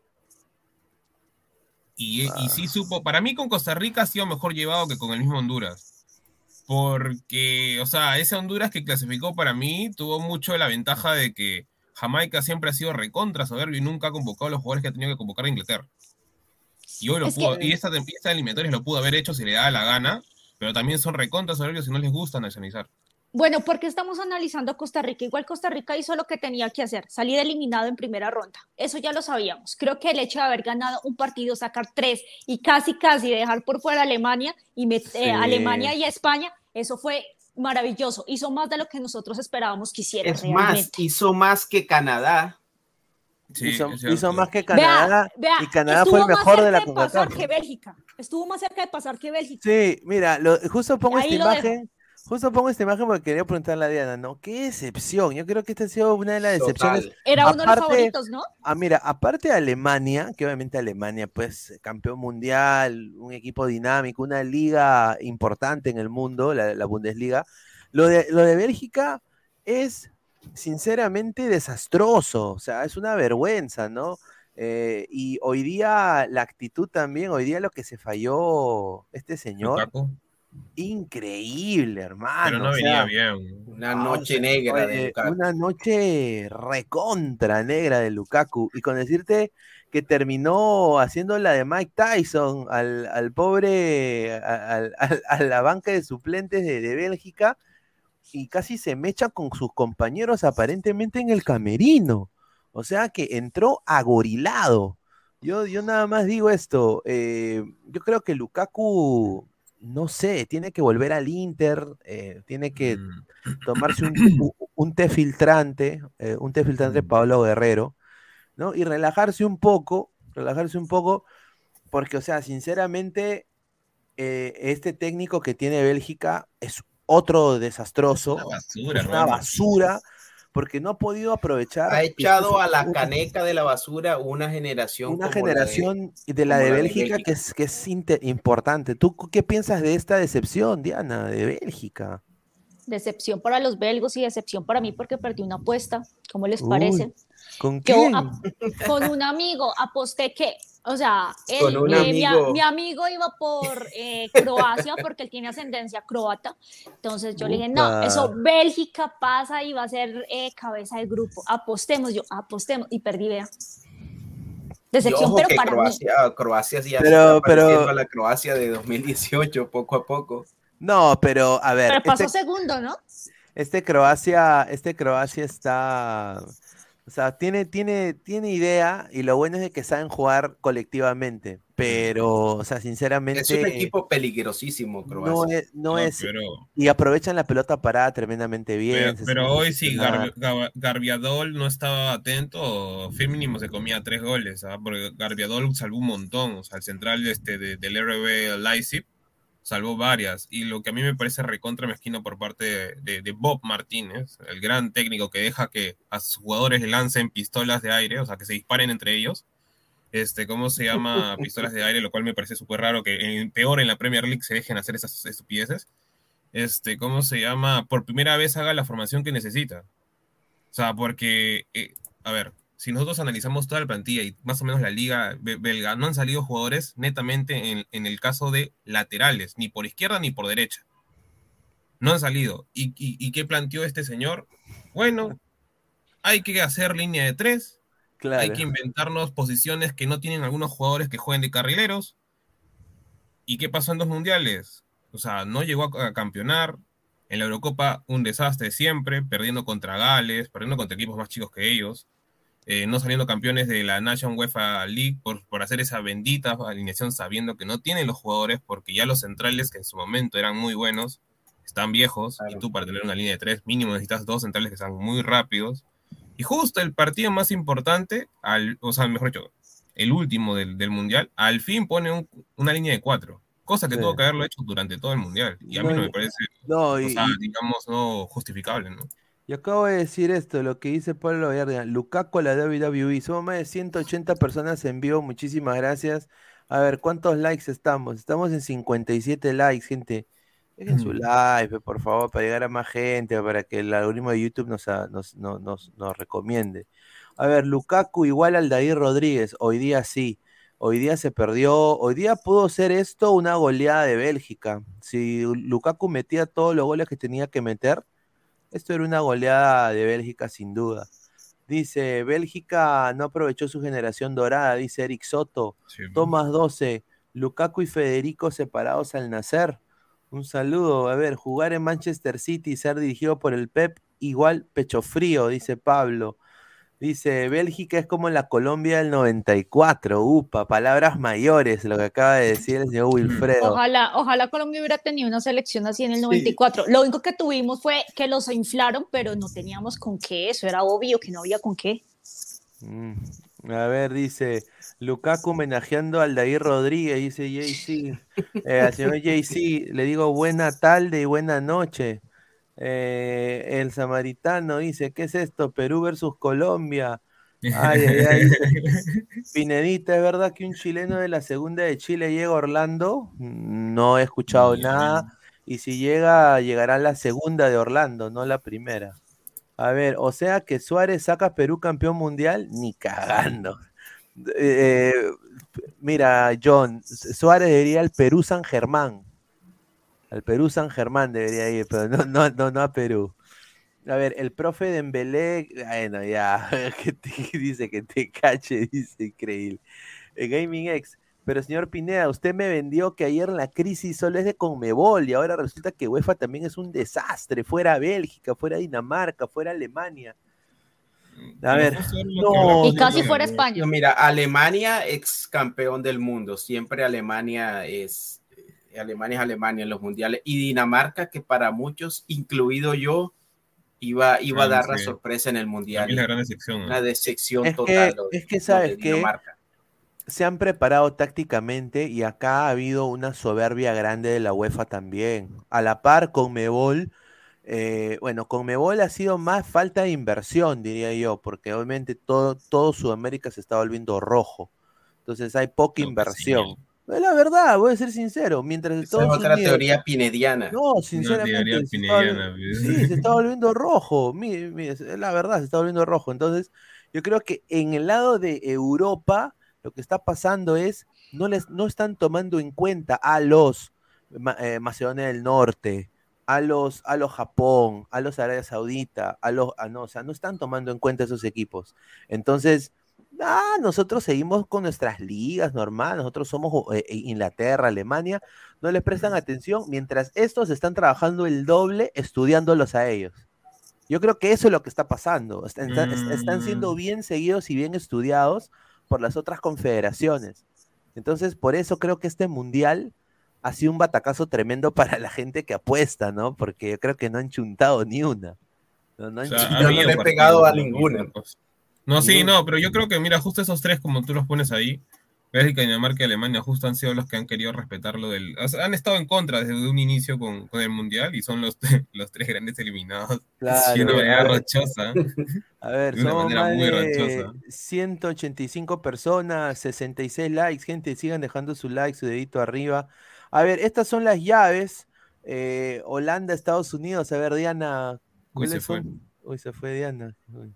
Y, y Ah. sí supo, para mí con Costa Rica ha sido mejor llevado que con el mismo Honduras. Porque, o sea, ese Honduras que clasificó para mí tuvo mucho la ventaja de que Jamaica siempre ha sido recontra soberbio y nunca ha convocado a los jugadores que ha tenido que convocar a Inglaterra. Y hoy lo Es pudo, que- y esta, esta eliminatoria lo pudo haber hecho si le daba la gana, pero también son recontra soberbios y no les gusta nacionalizar. Bueno, porque estamos analizando a Costa Rica. Igual Costa Rica hizo lo que tenía que hacer, salir eliminado en primera ronda. Eso ya lo sabíamos. Creo que el hecho de haber ganado un partido, sacar tres y casi, casi dejar por fuera a Alemania y met- eh, Sí. Alemania y a España, eso fue maravilloso. Hizo más de lo que nosotros esperábamos que hiciera Es realmente. más, hizo más que Canadá. Sí, hizo, hizo más que Canadá vea, y Canadá fue el mejor de la cerca pasar CONCACAF. que Bélgica. Estuvo más cerca de pasar que Bélgica. Sí, mira, lo- justo pongo esta imagen. Justo pongo esta imagen porque quería preguntarle a Diana, ¿no? Qué decepción. Yo creo que esta ha sido una de las decepciones. Total. Era uno de los favoritos, ¿no? Ah, mira, aparte de Alemania, que obviamente Alemania, pues, campeón mundial, un equipo dinámico, una liga importante en el mundo, la, la Bundesliga, lo de, lo de Bélgica es sinceramente desastroso, o sea, es una vergüenza, ¿no? Eh, y hoy día la actitud también, hoy día lo que se falló este señor, Lukaku, increíble, hermano. pero no o venía sea, bien. Una noche negra de Lukaku. Una noche recontra negra de Lukaku. Y con decirte que terminó haciendo la de Mike Tyson al, al pobre, a, al- al- a la banca de suplentes de, de Bélgica y casi se mecha con sus compañeros aparentemente en el camerino. O sea que entró agorilado. Yo, yo nada más digo esto. eh, yo creo que Lukaku, no sé, tiene que volver al Inter, eh, tiene que Mm. tomarse un, un té filtrante, eh, un té filtrante Pablo Guerrero, ¿no? Y relajarse un poco, relajarse un poco, porque, o sea, sinceramente, este técnico que tiene Bélgica es otro desastroso, Una basura, una porque no ha podido aprovechar Ha echado a la caneca de la basura una generación. una como la de- generación de la como de la de Bélgica, Bélgica. que es, que es importante. ¿Tú qué piensas de esta decepción, Diana, de Bélgica? Decepción para los belgos y decepción para mí porque perdí una apuesta. ¿Cómo les Uy, parece? ¿Con Yo quién? ap- con un amigo aposté que, o sea, él, eh, mi, amigo. mi amigo iba por eh, Croacia porque él tiene ascendencia croata. Entonces yo le dije, no, eso Bélgica pasa y va a ser eh, cabeza del grupo. Apostemos, yo apostemos y perdí, vea. Decepción, pero que para mí. Croacia, Croacia sí ya Pero- pero- a la Croacia de 2018, poco a poco. No, pero a ver, Pero pasó este, segundo, ¿no? este Croacia, este Croacia está, o sea, tiene, tiene, tiene idea y lo bueno es de que saben jugar colectivamente, pero, o sea, sinceramente, Es un equipo peligrosísimo, no Croacia. es, no No, es, pero, y aprovechan la pelota parada tremendamente bien. pero, hoy si. Gar- Gar- Garbiadol no estaba atento, Phil mínimo se comía tres goles, ¿ah? porque Garbiadol salvó un montón, o sea, el central este de- del RB Leipzig salvó varias, y lo que a mí me parece recontra mezquino por parte de, de- de Bob Martínez, el gran técnico que deja que a sus jugadores le lancen pistolas de aire, o sea, que se disparen entre ellos, este, ¿cómo se llama? Pistolas de aire, lo cual me parece súper raro que en- peor en la Premier League se dejen hacer esas estupideces. Este, ¿cómo se llama? Por primera vez haga la formación que necesita. O sea, porque, eh, a ver, si nosotros analizamos toda la plantilla y más o menos la liga be- belga, no han salido jugadores netamente en, en el caso de laterales, ni por izquierda ni por derecha. No han salido. ¿Y, y, y qué planteó este señor? Bueno, hay que hacer línea de tres, Claro. hay que inventarnos posiciones que no tienen algunos jugadores que jueguen de carrileros. ¿Y qué pasó en dos mundiales? O sea, no llegó a, a campeonar, En la Eurocopa, un desastre siempre, perdiendo contra Gales, perdiendo contra equipos más chicos que ellos, eh, no saliendo campeones de la National UEFA League por, por hacer esa bendita alineación sabiendo que no tienen los jugadores, porque ya los centrales, que en su momento eran muy buenos, están viejos, y tú para tener una línea de tres mínimo necesitas dos centrales que sean muy rápidos. Y justo el partido más importante, al, o sea, mejor dicho, el último del, del Mundial, al fin pone un- una línea de cuatro, cosa que Sí. tuvo que haberlo hecho durante todo el Mundial. Y a mí No, me parece, no, o sea, digamos, no justificable, ¿no? Y acabo de decir esto, lo que dice Pablo Vallardia, Lukaku a la WWE, somos más de 180 personas en vivo, muchísimas gracias. A ver, ¿cuántos likes estamos? Estamos en 57 likes, gente. Dejen su like, pe, por favor, para llegar a más gente, para que el algoritmo de YouTube nos, a- nos, no- nos, nos recomiende. A ver, Lukaku igual al David Rodríguez, hoy día sí. Hoy día se perdió, hoy día pudo ser esto una goleada de Bélgica. Si Lukaku metía todos los goles que tenía que meter, esto era una goleada de Bélgica sin duda. Dice, Bélgica no aprovechó su generación dorada, dice Eric Soto. Tomás 12, Lukaku y Federico separados al nacer. Un saludo. A ver, jugar en Manchester City y ser dirigido por el Pep, igual pecho frío, dice Pablo. Dice, Bélgica es como la Colombia del 94. Upa, palabras mayores, lo que acaba de decir el señor Wilfredo. Ojalá, ojalá Colombia hubiera tenido una selección así en el 94. Lo único que tuvimos fue que los inflaron, pero no teníamos con qué. Eso era obvio que no había con qué. Mm, A ver, dice Lukaku homenajeando al David Rodríguez, dice JC. Eh, al señor JC le digo buena tarde y buena noche. Eh, el samaritano dice, ¿qué es esto? Perú versus Colombia. Ay, ay, ay. Pinedita, ¿es verdad que un chileno de la segunda de Chile llega a Orlando? No he escuchado nada. Y si llega, llegará la segunda de Orlando, no la primera. A ver, o sea que Suárez saca Perú campeón mundial, ni cagando. Eh, mira, John, Suárez debería al Perú San Germán. Al Perú San Germán debería ir, pero no, no, no, no a Perú. A ver, el profe de Embelé, bueno, ya, que te- dice que te cache, dice increíble. Eh, Gaming X, pero señor Pineda, usted me vendió que ayer la crisis solo es de Conmebol y ahora resulta que UEFA también es un desastre, fuera Bélgica, fuera Dinamarca, fuera Alemania. A ver, no, Y casi fuera España. No, mira, Alemania, ex campeón del mundo. Siempre Alemania es Alemania es Alemania en los mundiales. Y Dinamarca, que para muchos, incluido yo, iba, iba a dar la sorpresa en el mundial. Es la gran decepción. ¿no? Una decepción Es que- total. de- es que, ¿sabes qué? Dinamarca. se han preparado tácticamente y acá ha habido una soberbia grande de la UEFA también. A la par con Mebol, eh, bueno, con Mebol ha sido más falta de inversión, diría yo, porque obviamente todo, todo Sudamérica se está volviendo rojo. Entonces hay poca inversión. Es la verdad, voy a ser sincero. Mientras Esa es otra Unidos- teoría pinediana. No, sinceramente. teoría se está pinediana, volvi- sí, se está volviendo rojo. Mire, mire, es la verdad, se está volviendo rojo. Entonces, yo creo que en el lado de Europa, lo que está pasando es, no, les, no están tomando en cuenta a los eh, Macedonia del Norte, a los, a los Japón, a los Arabia Saudita, a los, a no, o sea, no están tomando en cuenta esos equipos. Entonces, ah, nosotros seguimos con nuestras ligas normal, nosotros somos eh, eh, Inglaterra, Alemania, no les prestan atención, mientras estos están trabajando el doble estudiándolos a ellos. Yo creo que eso es lo que está pasando. Están, están- est- están siendo Mm. bien seguidos y bien estudiados por las otras confederaciones. Entonces, por eso creo que este mundial ha sido un batacazo tremendo para la gente que apuesta, ¿no? Porque yo creo que no han chuntado ni una. No, no han O sea, no le he pegado a ninguna. locos. No, sí, no, pero yo creo que, mira, justo esos tres, como tú los pones ahí, Bélgica, Dinamarca y Alemania, justo han sido los que han querido respetar lo del. o sea, han estado en contra desde un inicio con, con el Mundial y son los, los tres grandes eliminados. Claro, de una manera a ver. rochosa. A ver, De una somos manera más muy de rochosa. 185 personas, 66 likes, gente, sigan dejando su like, su dedito arriba. A ver, estas son las llaves. eh, Holanda, Estados Unidos. A ver, Diana, Uy, se ¿cuáles fue. Uy, se fue Diana. Uy.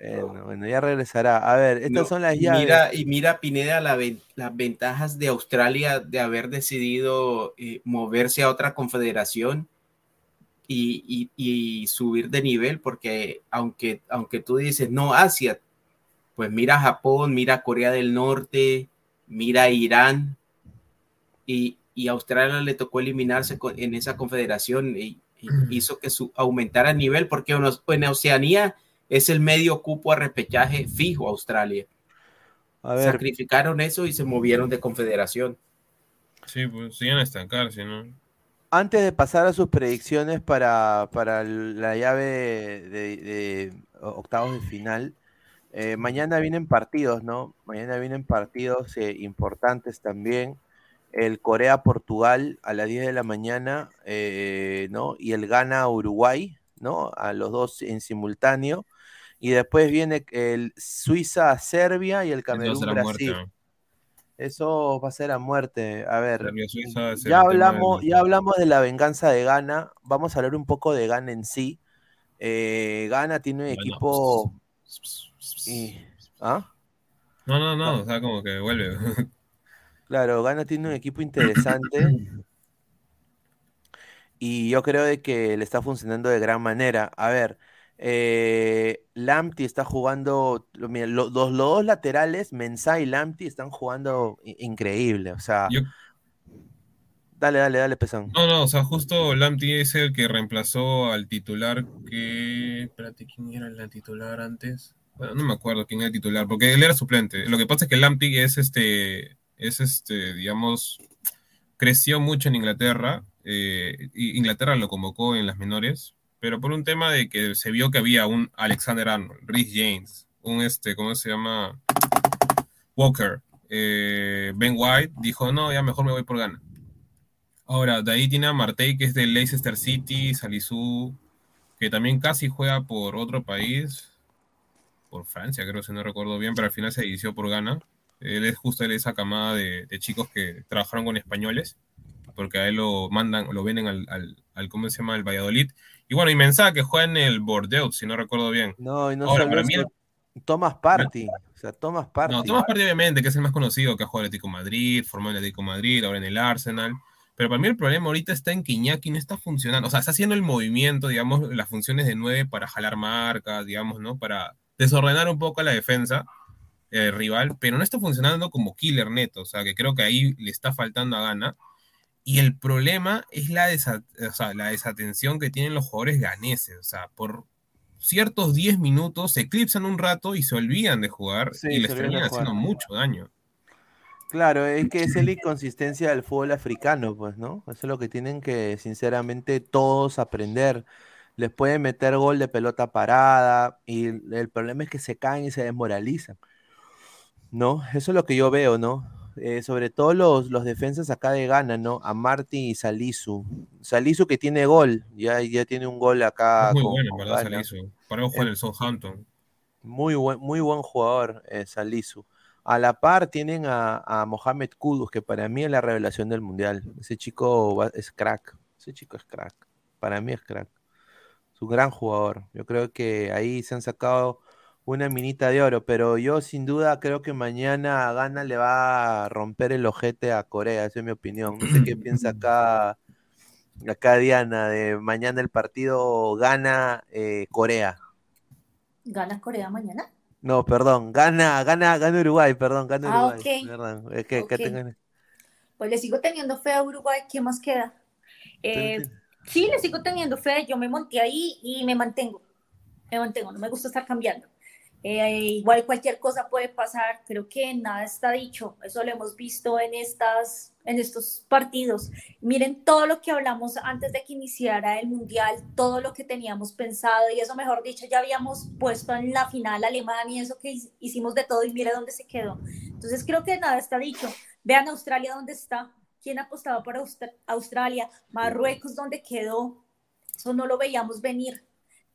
Bueno, bueno, ya regresará. A ver, estas No, son las llaves. Mira, y mira, Pineda, la ven- las ventajas de Australia de haber decidido eh, moverse a otra confederación y, y- y subir de nivel, porque aunque, aunque tú dices, no, Asia, pues mira Japón, mira Corea del Norte, mira Irán, y, y Australia le tocó eliminarse en esa confederación y, hizo que su, aumentara el nivel porque en Oceanía es el medio cupo a repechaje fijo Australia. Sacrificaron eso y se movieron de confederación. Sí, pues siguen a estancarse, ¿no? Antes de pasar a sus predicciones para, la llave de, octavos de final, eh, mañana vienen partidos, ¿no? Mañana vienen partidos eh, importantes también. El Corea-Portugal a las 10 de la mañana, eh, ¿no? Y el Ghana-Uruguay, ¿no? A los dos en simultáneo. Y después viene el Suiza-Serbia y el Camerún-Brasil. Eso va a ser a muerte. A ver, ya hablamos, ya hablamos de la venganza de Ghana. Vamos a hablar un poco de Ghana en sí. Eh, Ghana tiene un equipo. ¿ah? No, no, no, o sea, como que vuelve. Claro, Ghana tiene un equipo interesante. y yo creo de que le está funcionando de gran manera. A ver, eh, Lamptey está jugando, los, dos laterales, Mensah y Lamptey, están jugando increíble. O sea, dale, dale, dale, Pesán. No, no, o sea, justo Lamptey es el que reemplazó al titular que. Espérate, ¿quién era el titular antes? Bueno, no me acuerdo quién era el titular, porque él era suplente. Lo que pasa es que Lamptey es este, es este, digamos, creció mucho en Inglaterra. Eh, Inglaterra lo convocó en las menores, pero por un tema de que se vio que había un Alexander Arnold, Rhys James, un este, ¿cómo se llama? Walker, eh, Ben White, dijo, no, ya mejor me voy por gana. Ahora, de ahí tiene a Martey, que es del Leicester City, Salisu, que también casi juega por otro país, por Francia, creo, si no recuerdo bien, pero al final se inició por gana. Él es justo de esa camada de, chicos que trabajaron con españoles, porque a él lo mandan, lo vienen al, al, al ¿cómo se llama? El Valladolid, y bueno, y Mensah que juega en el Bordeaux, si no recuerdo bien. No, y no Ahora, para mí Thomas Party. O sea, Thomas Party. No, Thomas Party, obviamente, que es el más conocido, que ha jugado en el Atlético Madrid, formó en el Atlético Madrid, ahora en el Arsenal. Pero para mí el problema ahorita está en que Iñaki no está funcionando. O sea, está haciendo el movimiento, digamos, las funciones de nueve para jalar marcas, digamos, ¿no? Para desordenar un poco la defensa eh, rival, pero no está funcionando como killer neto. O sea, que creo que ahí le está faltando a gana. Y el problema es la, la desatención que tienen los jugadores ganeses. O sea, por ciertos 10 minutos se eclipsan un rato y se olvidan de jugar y les terminan haciendo mucho daño. Claro, es que es la inconsistencia del fútbol africano, pues, ¿no? Eso es lo que tienen que, sinceramente, todos aprender. Les pueden meter gol de pelota parada y el problema es que se caen y se desmoralizan. ¿No? Eso es lo que yo veo, ¿no? Eh, sobre todo los, los defensas acá de Ghana, ¿no? A Martin y Salisu. Salisu que tiene gol, ya, ya tiene un gol acá. muy bueno, ¿verdad, Salisu? Para jugar en el Southampton. Muy buen, muy buen jugador, eh, Salisu. A la par tienen a, a, Mohamed Kudus, que para mí es la revelación del mundial. Ese chico es crack. Ese chico es crack. Para mí es crack. Es un gran jugador. Yo creo que ahí se han sacado una minita de oro, pero yo sin duda creo que mañana Gana le va a romper el ojete a Corea, esa es mi opinión. No sé qué piensa acá, acá Diana, de mañana el partido gana eh, Corea. ¿Gana Corea mañana? No, perdón, gana, gana, gana Uruguay, perdón, gana ah, Uruguay. Perdón, es que, Pues le sigo teniendo fe a Uruguay, ¿qué más queda? Eh, sí, le sigo teniendo fe, yo me monté ahí y me mantengo. Me mantengo, no me gusta estar cambiando. Eh, igual cualquier cosa puede pasar, creo que nada está dicho, eso lo hemos visto en, estas, en estos partidos. Miren todo lo que hablamos antes de que iniciara el Mundial, todo lo que teníamos pensado y eso mejor dicho, ya habíamos puesto en la final Alemania eso que hicimos de todo y mire dónde se quedó. Entonces creo que nada está dicho. Vean Australia dónde está, quién apostaba por Australia, Marruecos dónde quedó, eso no lo veíamos venir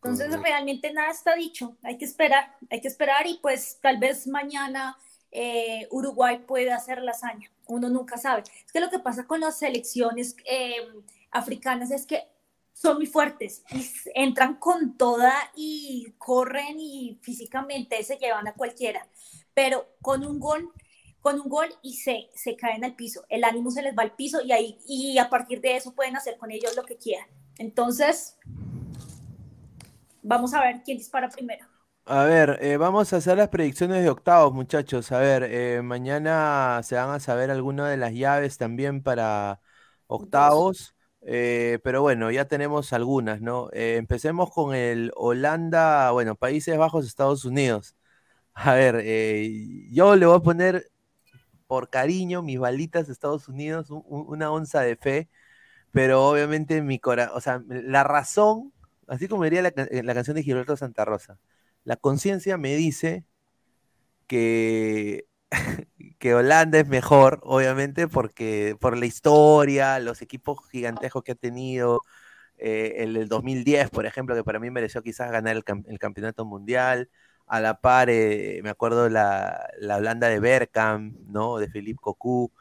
entonces, realmente nada está dicho, hay que esperar, hay que esperar y pues tal vez mañana eh, Uruguay pueda hacer la hazaña, uno nunca sabe. Es que lo que pasa con las selecciones em, africanas es que son muy fuertes y entran con toda y corren y físicamente se llevan a cualquiera, pero con un gol con un gol y se, se caen al piso, el ánimo se les va al piso y ahí y a partir de eso pueden hacer con ellos lo que quieran. Entonces, Vamos a ver quién dispara primero. A ver, eh, vamos a hacer las predicciones de octavos, muchachos. A ver, eh, mañana se van a saber algunas de las llaves también para, octavos. Eh, pero bueno, ya tenemos algunas, ¿no? Empecemos con el Holanda, bueno, Países Bajos, Estados Unidos. A ver, yo le voy a poner por cariño mis balitas de Estados Unidos, un- un- una onza de fe, pero obviamente mi corazón, o sea, la razón, así como diría la, eh, la canción de Gilberto Santa Rosa, la conciencia me dice que, que Holanda es mejor, obviamente, porque por la historia, los equipos gigantescos que ha tenido, eh, el del 2010, por ejemplo, que para mí mereció quizás ganar el campeonato mundial. A la par, eh, me acuerdo la, la Holanda de Bergkamp, ¿no? De Philippe Cocu,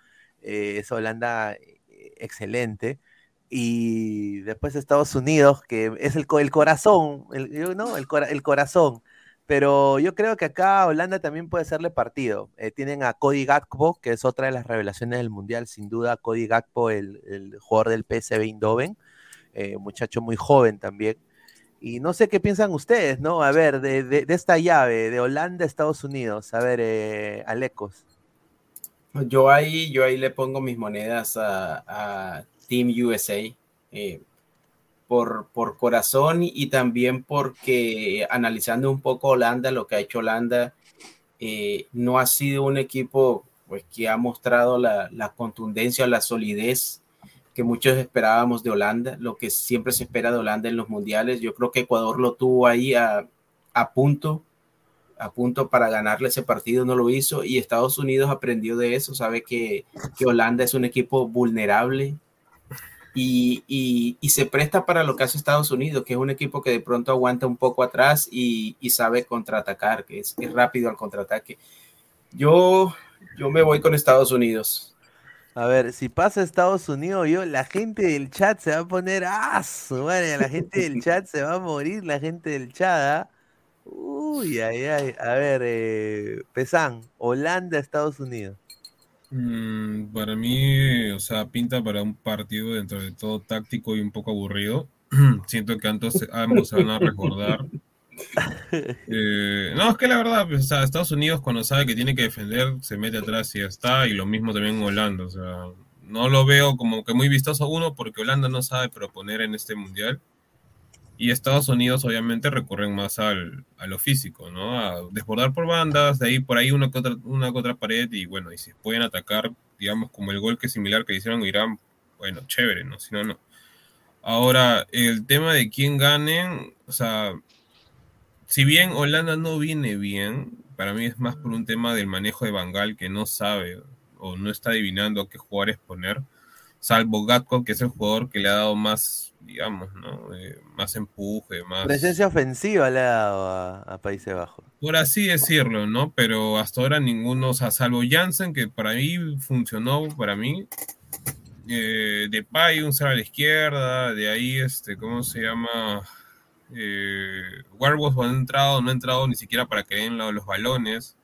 eh, esa Holanda eh, excelente. Y después Estados Unidos, que es el, el corazón, el, ¿no? El, el corazón. Pero yo creo que acá Holanda también puede hacerle partido. Eh, tienen a Cody Gakpo, que es otra de las revelaciones del Mundial, sin duda. Cody Gakpo, el, el jugador del PSV Eindhoven, eh, muchacho muy joven también. Y no sé qué piensan ustedes, ¿no? A ver, de, de- esta llave, de Holanda a Estados Unidos. A ver, eh, Alecos. Yo ahí, yo ahí le pongo mis monedas a Team USA eh, por, por corazón y también porque analizando un poco Holanda, lo que ha hecho Holanda, eh, no ha sido un equipo pues, que ha mostrado la, la contundencia, la solidez que muchos esperábamos de Holanda, lo que siempre se espera de Holanda en los mundiales. Yo creo que Ecuador lo tuvo ahí a, a punto, a punto para ganarle ese partido, no lo hizo y Estados Unidos aprendió de eso, sabe que, que Holanda es un equipo vulnerable y, y, y, se presta para lo que hace Estados Unidos, que es un equipo que de pronto aguanta un poco atrás y, y sabe contraatacar, que es, es, rápido al contraataque. Yo, yo me voy con Estados Unidos. A ver, si pasa Estados Unidos, yo, la gente del chat se va a poner ¡ah! Madre, la gente del chat se va a morir, la gente del chat. ¿ah? Uy, ay, ay. A ver, eh, Pesán, Holanda, Estados Unidos. Mm, para mí, o sea, pinta para un partido dentro de todo táctico y un poco aburrido. Siento que ambos, ambos se van a recordar. Eh, no, es que la verdad, pues, o sea, Estados Unidos cuando sabe que tiene que defender, se mete atrás y ya está, y lo mismo también en Holanda, o sea, no lo veo como que muy vistoso uno porque Holanda no sabe proponer en este mundial. Y Estados Unidos obviamente recurren más al, a lo físico, ¿no? A desbordar por bandas, de ahí por ahí una que otra, una que pared y bueno, y si pueden atacar, digamos, como el gol que similar que hicieron Irán, bueno, chévere, ¿no? Si no, no. Ahora, el tema de quién ganen, o sea, si bien Holanda no viene bien, para mí es más por un tema del manejo de Bangal que no sabe o no está adivinando qué jugadores poner, salvo Gatko, que es el jugador que le ha dado más, digamos, ¿no? Eh, más empuje, más... Presencia ofensiva le ha dado a, a, Países Bajos. Por así decirlo, ¿no? Pero hasta ahora ninguno, o sea, salvo Jansen, que para mí funcionó, para mí, eh, de Pay, un ser a la izquierda, de ahí, este, ¿cómo se llama? Eh, Warwolf no ha entrado, no ha entrado ni siquiera para que den los balones.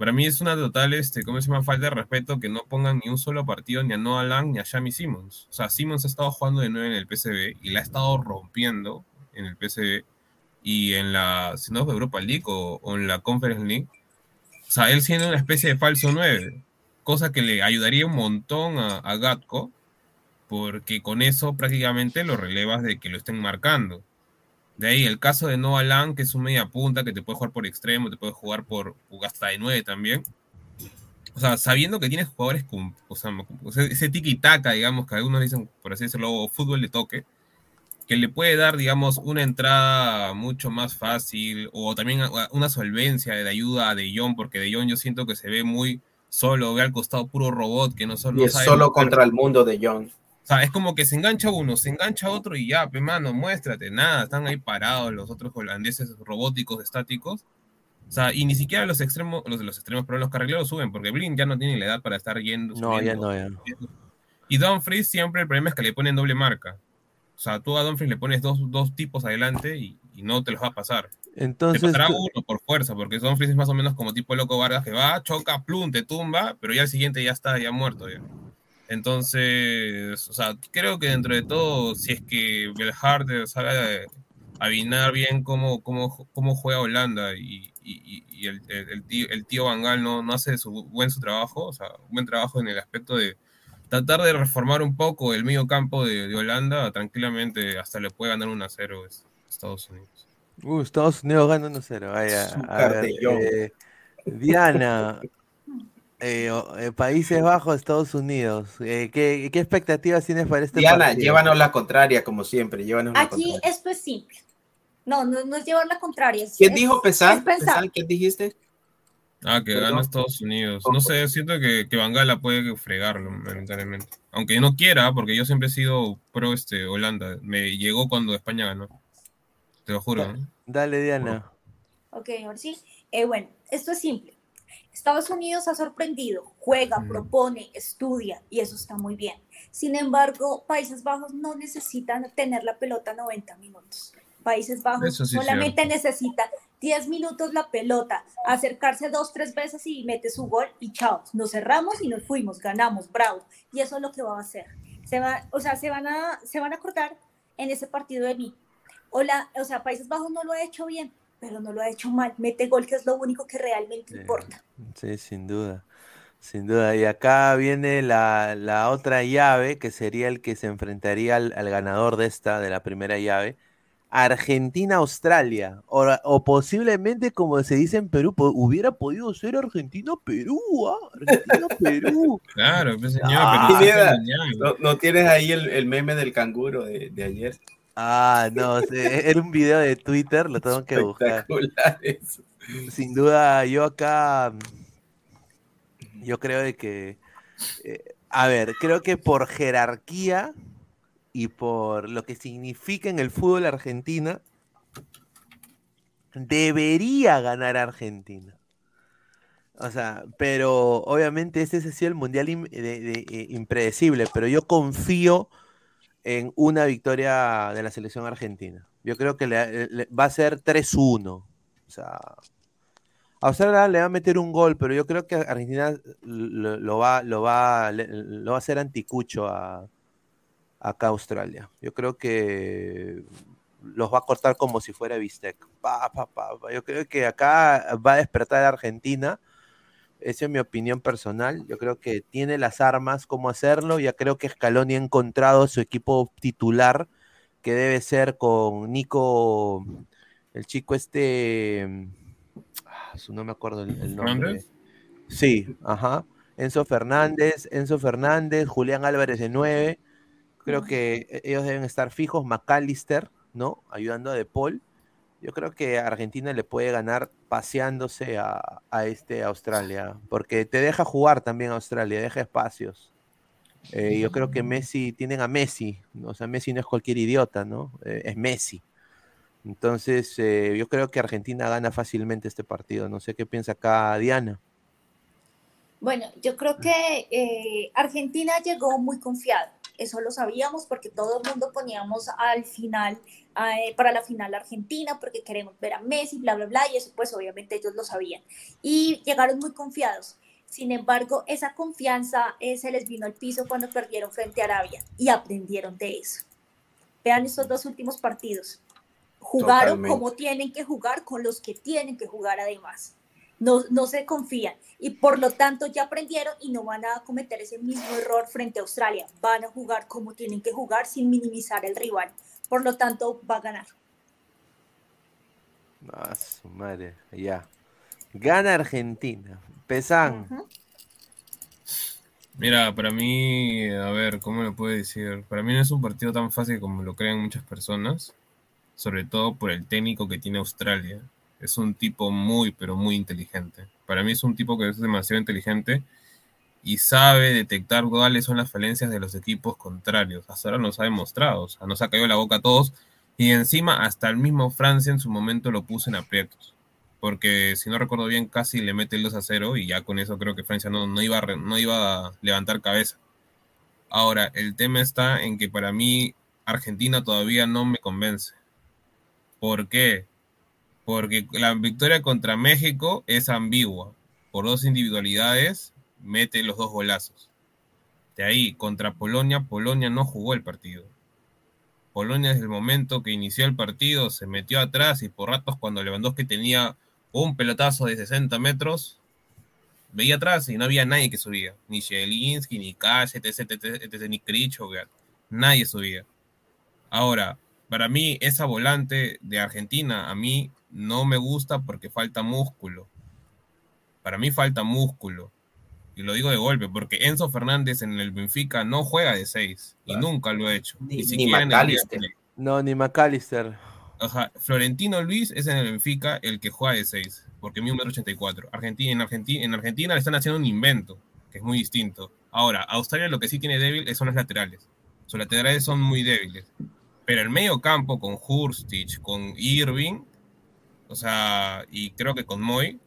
Para mí es una total, este, ¿cómo se llama? Falta de respeto que no pongan ni un solo partido ni a Noah Lang ni a Shami Simmons. O sea, Simmons ha estado jugando de nuevo en el PCB y la ha estado rompiendo en el PCB y en la, si no, Europa League o, o en la Conference League. O sea, él siendo una especie de falso 9, cosa que le ayudaría un montón a, a Gatko, porque con eso prácticamente lo relevas de que lo estén marcando. De ahí el caso de Noah Lang, que es un media punta que te puede jugar por extremo, te puede jugar por hasta de 9 también. O sea, sabiendo que tienes jugadores con, o sea, ese tiki-taka, digamos, que algunos dicen, por así decirlo, fútbol de toque, que le puede dar, digamos, una entrada mucho más fácil o también una solvencia de ayuda a De Jong, porque De Jong yo siento que se ve muy solo, ve al costado puro robot que no solo... Y es solo contra el mundo De Jong. Sea, es como que se engancha uno, se engancha otro y ya, pe mano, muéstrate, nada, están ahí parados los otros holandeses robóticos, estáticos. O sea, y ni siquiera los extremos, los de los extremos, pero los carrileros suben, porque Blin ya no tiene la edad para estar yendo. No, subiendo. ya no, ya. Y Dumfries siempre el problema es que le ponen doble marca. O sea, tú a Dumfries le pones dos, dos tipos adelante y, y, no te los va a pasar. Entonces, te pasará uno por fuerza, porque Dumfries es más o menos como tipo loco Vargas que va, choca, plum, te tumba, pero ya el siguiente ya está ya muerto. Ya. Entonces, o sea, creo que dentro de todo, si es que Belhardt sabe adivinar bien cómo, cómo, cómo juega Holanda y, y, y el, el, tío, el tío Bangal no, no hace su, buen su trabajo, o sea, un buen trabajo en el aspecto de, tratar de reformar un poco el medio campo de, de Holanda, tranquilamente hasta le puede ganar 1 a 0 es- Estados Unidos. Uh, Estados Unidos gana 1-0. Vaya, Su a ver, cartellón. eh, Diana, eh, eh, Países Bajos, Estados Unidos. eh, ¿qué, qué expectativas tienes para este Diana, partido? llévanos la contraria, como siempre. Llévanos Aquí esto es simple. No, no, no es llevar la contraria. es- ¿Quién es- dijo pesar? ¿Pesar? ¿Qué dijiste? Ah, que gana Estados Unidos. No sé, siento que, que Bangala puede fregarlo, lamentablemente. Aunque no quiera, porque yo siempre he sido pro este, Holanda. Me llegó cuando España ganó. Te lo juro. ¿no? Dale, Diana. Ok, ahora sí. Eh, bueno, esto es simple. Estados Unidos ha sorprendido, juega, Ujú. propone, estudia y eso está muy bien. Sin embargo, Países Bajos no necesitan tener la pelota 90 minutos. Países Bajos sí solamente necesita 10 minutos la pelota, acercarse dos, tres veces y mete su gol y chao, nos cerramos y nos fuimos, ganamos, bravo. Y eso es lo que va a hacer. Se va, o sea, se van a, se van a acordar en ese partido de mí. O, la- o sea, Países Bajos no lo ha hecho bien, pero no lo ha hecho mal. Mete gol, que es lo único que realmente Sí. importa. Sí, sin duda. Sin duda. Y acá viene la, la otra llave, que sería el que se enfrentaría al, al ganador de esta, de la primera llave. Argentina-Australia. O, o posiblemente, como se dice en Perú, po- hubiera podido ser Argentina-Perú. ¿ah? Argentina-Perú. Claro, pues señor, Ah, pero mundial. ¿No, no tienes ahí el, el meme del canguro de, de ayer? Ah, no, sé, era un video de Twitter, lo tengo que buscar. Eso. Sin duda, yo acá, yo creo de que, eh, a ver, creo que por jerarquía y por lo que significa en el fútbol Argentina, debería ganar Argentina. O sea, pero obviamente ese ha sido el mundial im- de- de- eh, impredecible, pero yo confío en una victoria de la selección argentina. Yo creo que le- le- va a ser 3-1. O sea, Australia le va a meter un gol, pero yo creo que Argentina lo, va, lo, va, lo va a hacer anticucho a, acá a Australia. Yo creo que los va a cortar como si fuera bistec. Pa, pa, pa. Yo creo que acá va a despertar a Argentina. Esa es mi opinión personal. Yo creo que tiene las armas como hacerlo. Ya creo que Scaloni ha encontrado su equipo titular, que debe ser con Nico, el chico este, ah, su- no me acuerdo el, el nombre. ¿Fernández? Sí, ajá. Enzo Fernández, Enzo Fernández, Julián Álvarez de 9. Creo que e- ellos deben estar fijos. McAllister, ¿no? Ayudando a De Paul. Yo creo que Argentina le puede ganar paseándose a, a este Australia, porque te deja jugar también Australia, deja espacios. Eh, yo creo que Messi, tienen a Messi, o sea, Messi no es cualquier idiota, ¿no? Eh, es Messi. Entonces, eh, yo creo que Argentina gana fácilmente este partido. No sé qué piensa acá Diana. Bueno, yo creo que eh, Argentina llegó muy confiado. Eso lo sabíamos porque todo el mundo poníamos al final, eh, para la final Argentina, porque queremos ver a Messi, bla, bla, bla, y eso pues obviamente ellos lo sabían. Y llegaron muy confiados. Sin embargo, esa confianza eh, se les vino al piso cuando perdieron frente a Arabia y aprendieron de eso. Vean estos dos últimos partidos. Jugaron Totalmente. como tienen que jugar, con los que tienen que jugar además. No, no se confían y por lo tanto ya aprendieron y no van a cometer ese mismo error frente a Australia. Van a jugar como tienen que jugar sin minimizar el rival. Por lo tanto, va a ganar. Ah, su madre, ya. Gana Argentina. Pesan. Mira, para mí, a ver, ¿cómo lo puedo decir? Para mí no es un partido tan fácil como lo creen muchas personas, sobre todo por el técnico que tiene Australia. Es un tipo muy, pero muy inteligente. Para mí es un tipo que es demasiado inteligente y sabe detectar cuáles son las falencias de los equipos contrarios. Hasta ahora nos ha demostrado, o sea, nos ha caído la boca a todos y encima hasta el mismo Francia en su momento lo puso en aprietos. Porque si no recuerdo bien, casi le mete el 2 a 0 y ya con eso creo que Francia no, no, iba, no iba a levantar cabeza. Ahora, el tema está en que para mí Argentina todavía no me convence. ¿Por qué? Porque la victoria contra México es ambigua. Por dos individualidades, mete los dos golazos. De ahí, contra Polonia, Polonia no jugó el partido. Polonia desde el momento que inició el partido se metió atrás y por ratos cuando Lewandowski tenía un pelotazo de 60 metros, veía atrás y no había nadie que subía. Ni Shelinski, ni Cash, etc, etc, etc, ni Kricho, nadie subía. Ahora, para mí, esa volante de Argentina, a mí no me gusta porque falta músculo. Para mí falta músculo. Y lo digo de golpe, porque Enzo Fernández en el Benfica no juega de 6 y nunca lo ha hecho. Ni, siquiera en el No, ni McAllister. Ajá, Florentino Luis es en el Benfica el que juega de 6, porque mide 1,84 Argentina, en, Argentina, en Argentina le están haciendo un invento, que es muy distinto. Ahora, Australia lo que sí tiene débil son los laterales. Sus laterales son muy débiles. Pero el medio campo con Hurstich, con Irving, o sea, y creo que con Moy,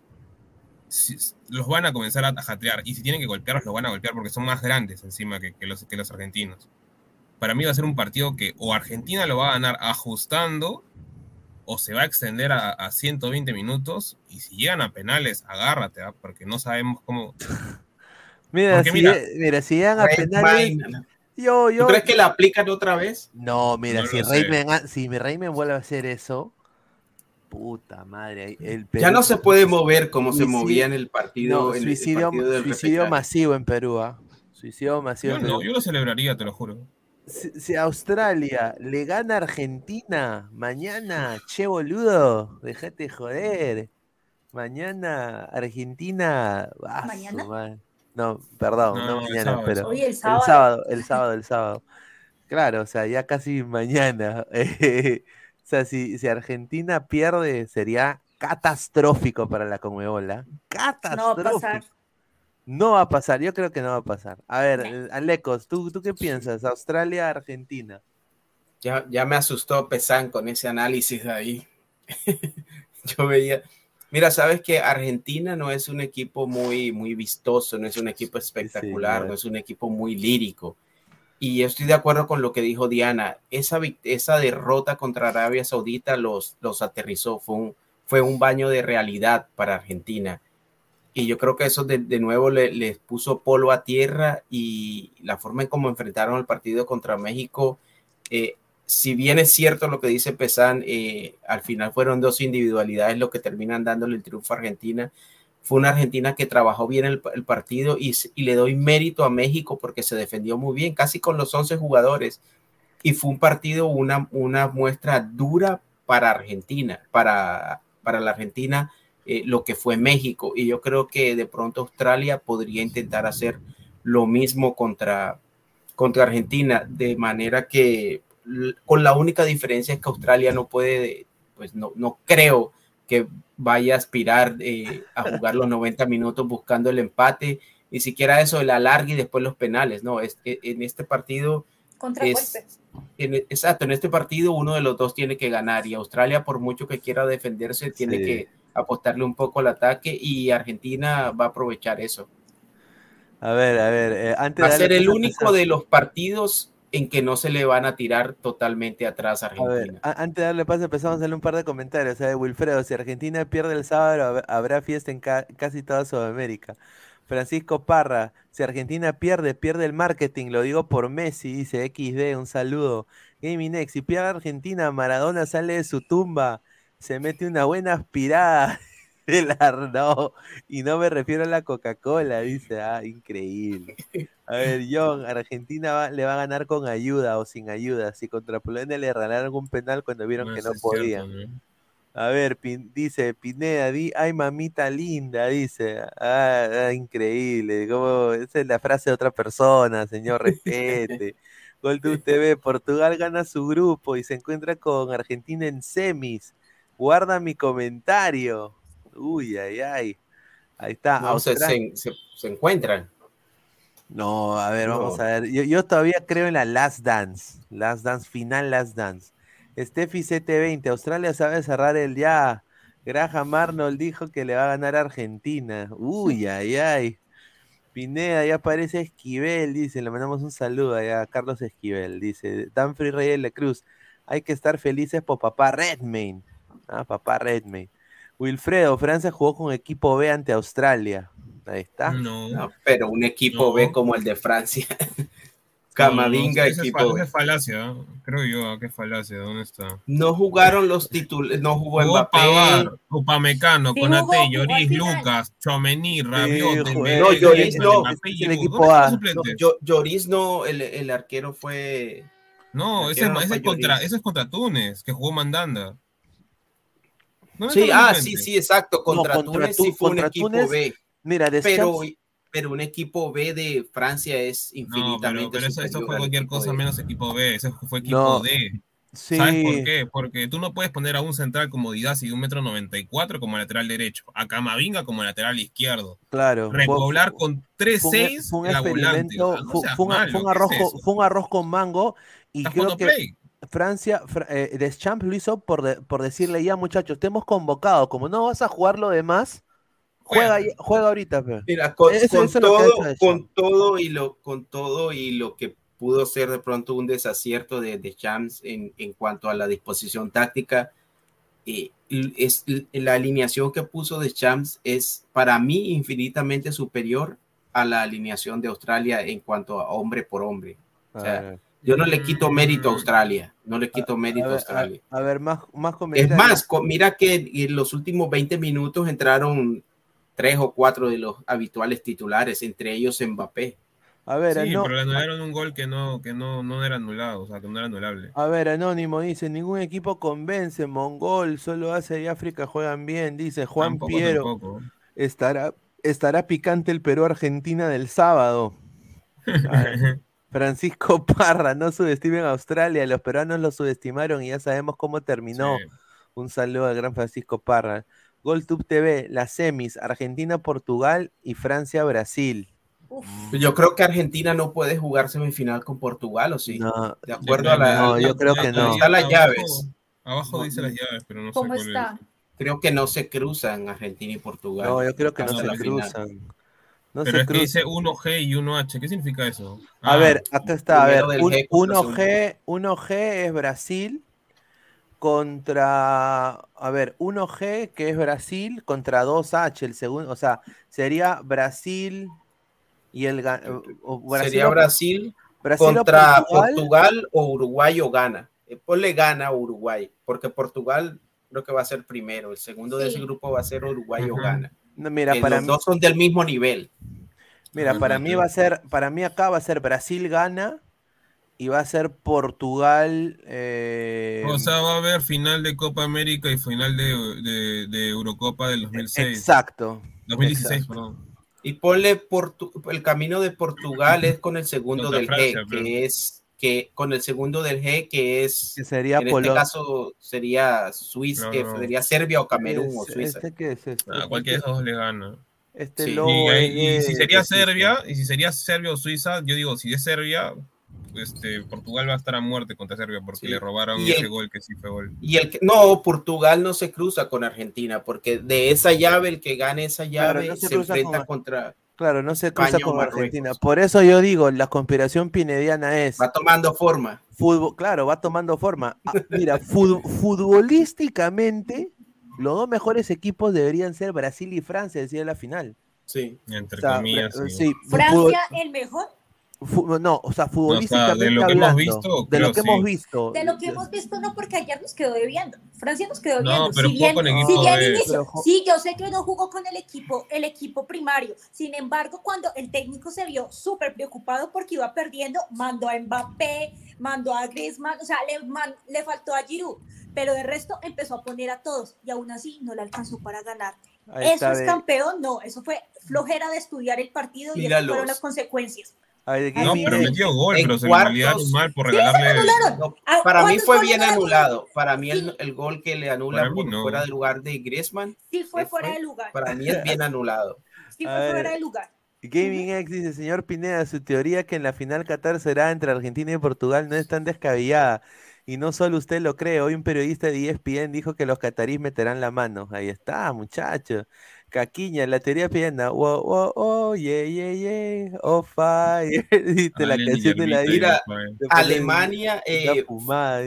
los van a comenzar a jatear. Y si tienen que golpearlos, los van a golpear porque son más grandes encima que, los, que los argentinos. Para mí va a ser un partido que o Argentina lo va a ganar ajustando o se va a extender a, 120 minutos. Y si llegan a penales, agárrate, ¿ah? porque no sabemos cómo. mira, si, mira, si llegan a penales. Yo, yo, ¿Tú crees que la aplican otra vez? No, mira, si, Reymen, si mi Reymen vuelve a hacer eso, puta madre. El ya no se puede mover como se movía en el partido. suicidio, suicidio masivo en Perú. ¿ah? Suicidio masivo. Yo, yo lo celebraría, te lo juro. Si, Australia le gana a Argentina mañana, che boludo, dejate joder. Mañana Argentina. ¿Mañana? No, perdón, no, mañana, pero. el sábado. el sábado. El sábado, Claro, o sea, ya casi mañana. o sea, si, si Argentina pierde, sería catastrófico para la Conmebola. Catastrófico. No va a pasar. yo creo que no va a pasar. A ver, Alecos, ¿tú, ¿tú qué piensas? Australia, Argentina. Ya, ya me asustó Pesan con ese análisis de ahí. yo veía, Mira, sabes que Argentina no es un equipo muy, muy vistoso, no es un equipo espectacular, no es un equipo muy lírico. Y estoy de acuerdo con lo que dijo Diana. Esa, esa derrota contra Arabia Saudita los, los aterrizó, fue un, fue un baño de realidad para Argentina. Y yo creo que eso de, nuevo les puso polvo a tierra y la forma en cómo enfrentaron el partido contra México eh, si bien es cierto lo que dice Pesan, eh, al final fueron dos individualidades lo que terminan dándole el triunfo a Argentina. Fue una Argentina que trabajó bien el, partido y, le doy mérito a México porque se defendió muy bien, casi con los 11 jugadores. Y fue un partido, una, una muestra dura para Argentina, para, para la Argentina, eh, lo que fue México. Y yo creo que de pronto Australia podría intentar hacer lo mismo contra, contra Argentina, de manera que con la única diferencia es que Australia no puede, pues no, no creo que vaya a aspirar eh, a jugar los 90 minutos buscando el empate, ni siquiera eso, el alargue y después los penales, no, es, e, en este partido... es, en, exacto, en este partido uno de los dos tiene que ganar y Australia por mucho que quiera defenderse tiene que apostarle un poco al ataque y Argentina va a aprovechar eso. A ver, a ver, eh, antes va a ser el único de los partidos en que no se le van a tirar totalmente atrás a Argentina. antes de darle paso, empezamos a hacerle un par de comentarios. ¿sabes? Wilfredo, si Argentina pierde el sábado, habrá fiesta en casi toda Sudamérica. Francisco Parra, si Argentina pierde, pierde el marketing, lo digo por Messi, dice XD, un saludo. Gaming X, si pierde Argentina, Maradona sale de su tumba, se mete una buena aspirada el y no me refiero a la Coca-Cola, dice, ah, increíble. A ver, John, Argentina le va a ganar con ayuda o sin ayuda. Si contra Polonia le regalaron algún penal cuando vieron que no podían. A ver, dice Pineda, di, ay mamita linda, dice. Ah, ah increíble. Como, esa es la frase de otra persona, señor, respete. Gol de TV, Portugal gana su grupo y se encuentra con Argentina en semis. Guarda mi comentario. Uy, ay, ay. Ahí está. se, se, encuentran. No, a ver, vamos a ver. Yo, todavía creo en la Last Dance. Last Dance, final Last Dance. Steffi CT20, Australia sabe cerrar el ya. Graham Arnold dijo que le va a ganar a Argentina. Uy, ay, ay. Pineda, ya aparece Esquivel, dice. Le mandamos un saludo a Carlos Esquivel, dice. Danfrey Reyes de Cruz. Hay que estar felices por papá Redmayne. Ah, papá Redmayne. Wilfredo, Francia jugó con equipo B ante Australia. Ahí está. No, pero un equipo B como el de Francia. Camavinga, No, es equipo falacia, creo yo, qué falacia, ¿dónde está? No jugaron los titulares, no jugó Jugó Mbappé. Pavar, Upamecano, Sí jugó Lloris. Lucas, Chomení, Rabiot. Dembélé, No, Lloris no, Mbappé, es el Giroud. equipo ¿Dónde A. están los No, Lloris no, el, el arquero fue. No, ese, arquero no ese fue es contra, ese es contra Túnez, que jugó Mandanda. ¿Dónde Sí, ah, sí, sí, exacto. Contra, contra Túnez sí fue un equipo Túnez, B. Mira, Pero, pero un equipo B de Francia es No, infinitamente pero, pero eso, fue al cualquier cosa B. menos equipo B, ese fue equipo No, D. sí. ¿Sabes por qué? Porque tú no puedes poner a un central como Didasi de un metro noventa y cuatro como lateral derecho, a Camavinga como lateral izquierdo, Claro. fue- repoblar con fue un- 3-6 fue un la volante. experimento, o sea, no fue, un, malo, fue un ¿qué es arroz, con- eso? fue un arroz con mango y creo que play. Francia, Fra- eh, Deschamps lo hizo por, de- por decirle ya muchachos, te hemos convocado, como no vas a jugar lo demás, juega, Juega. ahorita. pe". Mira, con, Eso- eso todo, hecho Deschamps. con todo y lo, con todo y lo que pudo ser de pronto un desacierto de, de Champs en, en cuanto a la disposición táctica, eh, es la alineación que puso de Champs es para mí infinitamente superior a la alineación de Australia en cuanto a hombre por hombre. O sea, yo no le quito mérito a Australia, no le quito a mérito a Australia. a- a ver, más, más Es comentarios. más, co- mira que en los últimos 20 minutos entraron tres o cuatro de los habituales titulares, entre ellos Mbappé. A ver, Sí, pero le anularon un gol que no, que no, no era anulado, o sea, que no era anulable. a ver, Anónimo dice, ningún equipo convence, Mongol, solo Asia y África juegan bien, dice Juan Tampoco, Piero. tampoco. Estará, estará picante el Perú-Argentina del sábado. Francisco Parra, no subestimen a Australia, los peruanos lo subestimaron y ya sabemos cómo terminó. Sí. Un saludo al gran Francisco Parra. GolTube TV, las semis, Argentina-Portugal y Francia-Brasil. Uf, Yo creo que Argentina no puede jugar semifinal con Portugal, ¿o sí? No, De acuerdo a la... No, yo creo que no. ahí Están las abajo- llaves. Abajo dice las llaves, pero no sé ¿Cómo cuál está? es. Creo que no se cruzan Argentina y Portugal. no, yo creo que no se final. No Pero se es que dice 1G y 1H. ¿Qué significa eso? A Ah, ver, acá está, a ver, un- G contra 1G, 1G es Brasil contra, a ver, 1G que es Brasil contra 2H, el segundo, o sea, sería Brasil y el o- o Sería o- Brasil Brasil o contra Portugal. Portugal. o Uruguay o Gana. Eh, Ponle gana a Uruguay, porque Portugal creo que va a ser primero. El segundo de Sí. ese grupo va a ser Uruguay o Ujú. No, mira, Que para los mí, dos son del mismo nivel. mira, para mí va a ser, para mí acá va a ser Brasil gana y va a ser Portugal. eh, O sea, va a haber final de Copa América y final de, de, de Eurocopa del 2006. exacto. 2016, exacto. perdón. Y ponle Portu- el camino de Portugal es con el segundo Contra del Francia, G, pero- que es que con el segundo del G, que es Que sería en este caso sería Suiza, No, no. sería Serbia o Camerún o Suiza. ¿Este qué es? Este, Ah, cualquiera de esos dos le gana. este Sí, logo Y, si sería Suiza. Serbia, y si sería Serbia o Suiza, yo digo, si es Serbia, este, Portugal va a estar a muerte contra Serbia porque Sí. le robaron Y ese el- gol que sí fue gol. Y el que no, Portugal no se cruza con Argentina, porque de esa llave, el que gane esa Claro, llave no se enfrenta con- contra. Claro, no se cruza España con Marruecos. Argentina. Por eso yo digo, la conspiración pinediana es Va tomando forma. fútbol, claro, va tomando forma. Ah, mira, fut- futbolísticamente, los dos mejores equipos deberían ser Brasil y Francia, decía la final. Sí. Entre O sea, comillas. Sí, Francia, el mejor. No, o sea, futbolísticamente de lo que hemos hablando, visto, de lo que sí. hemos visto. De lo que hemos visto, no, porque ayer nos quedó debiendo. Francia nos quedó No, debiendo. pero si bien, con equipo si bien de- inicio- Pero ju- sí, yo sé que no jugó con el equipo, el equipo primario. Sin embargo, cuando el técnico se vio súper preocupado porque iba perdiendo, mandó a Mbappé, mandó a Griezmann, o sea, le, man- le faltó a Giroud. Pero de resto empezó a poner a todos y aún así no le alcanzó para ganar. Ahí ¿Eso es ve. campeón? No, eso fue flojera de estudiar el partido y esas Míralos. fueron las consecuencias. A ver, Ahí No, pero metió gol, En pero se cuartos- le mal por regalarle. No, Ah, para mí ¿cuántos fue bien anulado. Para mí el, el gol que le anula por no. fuera de lugar de Griezmann, Sí fue ¿Qué fuera fue? de lugar. para mí es bien anulado. Sí fue fuera de lugar. Gaming X dice, señor Pineda, su teoría que en la final Qatar será entre Argentina y Portugal no es tan descabellada. Y no solo usted lo cree, hoy un periodista de ESPN dijo que los catarís meterán la mano. Ahí está, muchacho. Caquiña, la teoría piena. Wow, wow, oh, yeah, yeah, yeah. Oh, fire. Dice la canción de la pone Alemania, eh,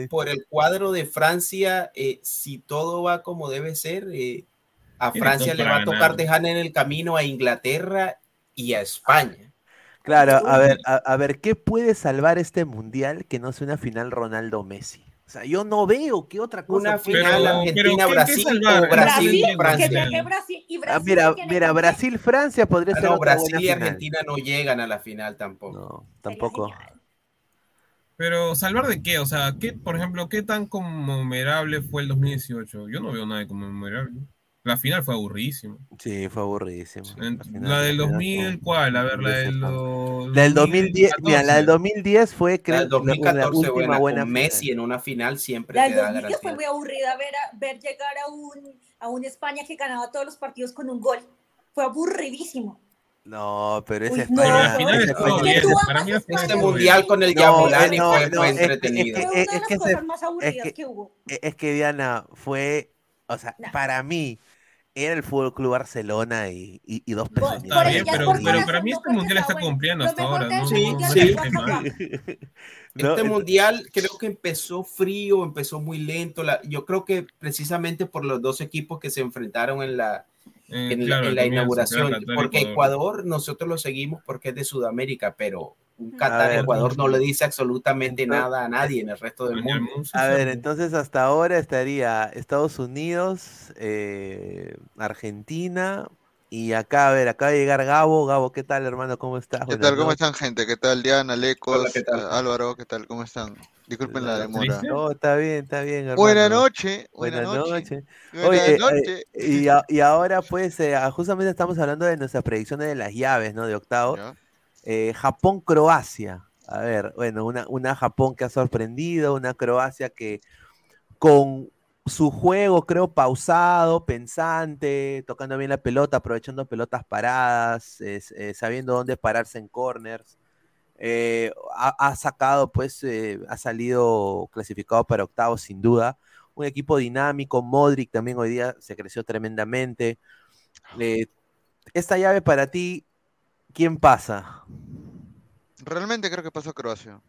por el cuadro de Francia, eh, si todo va como debe ser, eh, a Francia le va a tocar dejar en el camino a Inglaterra y a España. Claro, a ver, a, a ver, ¿qué puede salvar este mundial que no sea una final Ronaldo-Messi? O sea, yo no veo qué otra cosa. Una final Argentina-Brasil o Brasil-Francia. Ah, mira, mira, Brasil-Francia podría Ah, ser no, otra Brasil buena y final. Argentina no llegan a la final tampoco. No, tampoco. Pero salvar de qué, o sea, ¿qué, por ejemplo, qué tan conmemorable fue el 2018? Yo no veo nada de conmemorable. La final fue aburridísima. Sí, fue final- la del la final 2000, ¿cuál? A ver, la del La del 2010, mira, la del 2014. 2010 fue, creo, La del 2014 la última buena, buena con Messi en una final siempre La del da 2010 garantía. fue muy aburrida ver, a- ver llegar a un, a un España que ganaba todos los partidos con un gol. Fue aburridísimo. No, pero ese Uy, es Este mundial con el No, Yabulani no, fue, no, fue es que- entretenido. es que- una de las que cosas se- más es aburridas que- Es que Diana fue, o sea, para mí era el Fútbol Club Barcelona y, y, y dos Por- por ella, pero, para mí este mundial está cumpliendo hasta ahora. No, Sí, sí. Este mundial creo que empezó frío, empezó muy lento. La- yo creo que precisamente por los dos equipos que se enfrentaron en la, Eh, en, claro, la- en el la comienzo, inauguración. claro, porque Ecuador. Ecuador nosotros lo seguimos porque es de Sudamérica, pero un Qatar ver, Ecuador no le dice absolutamente nada a nadie en el resto del mundo. A ver, entonces hasta ahora estaría Estados Unidos, eh, Argentina y acá, a ver, acaba de llegar Gabo. Gabo, ¿qué tal, hermano? ¿Cómo estás? ¿Qué Buenas tal? ¿Cómo están, gente? ¿Qué tal, Diana, Lecos, Hola, ¿qué tal? eh, Álvaro? ¿Qué tal? ¿Cómo están? Disculpen la demora. No, está bien, está bien, hermano. Buenas noches, Buenas buenas noches. Buenas Oye, eh, noches. y, ahora pues eh, justamente estamos hablando de nuestras predicciones de las llaves, ¿no? De octavo. Ya. Eh, Japón-Croacia. A ver, bueno, una, una Japón que ha sorprendido, una Croacia que con su juego, creo, pausado, pensante, tocando bien la pelota, aprovechando pelotas paradas, eh, sabiendo dónde pararse en corners. eh, ha, ha sacado, pues, eh, ha salido clasificado para octavos, sin duda. Un equipo dinámico, Modric también hoy día se creció tremendamente. Eh, esta llave para ti, ¿quién pasa? Realmente creo que pasa Croacia. O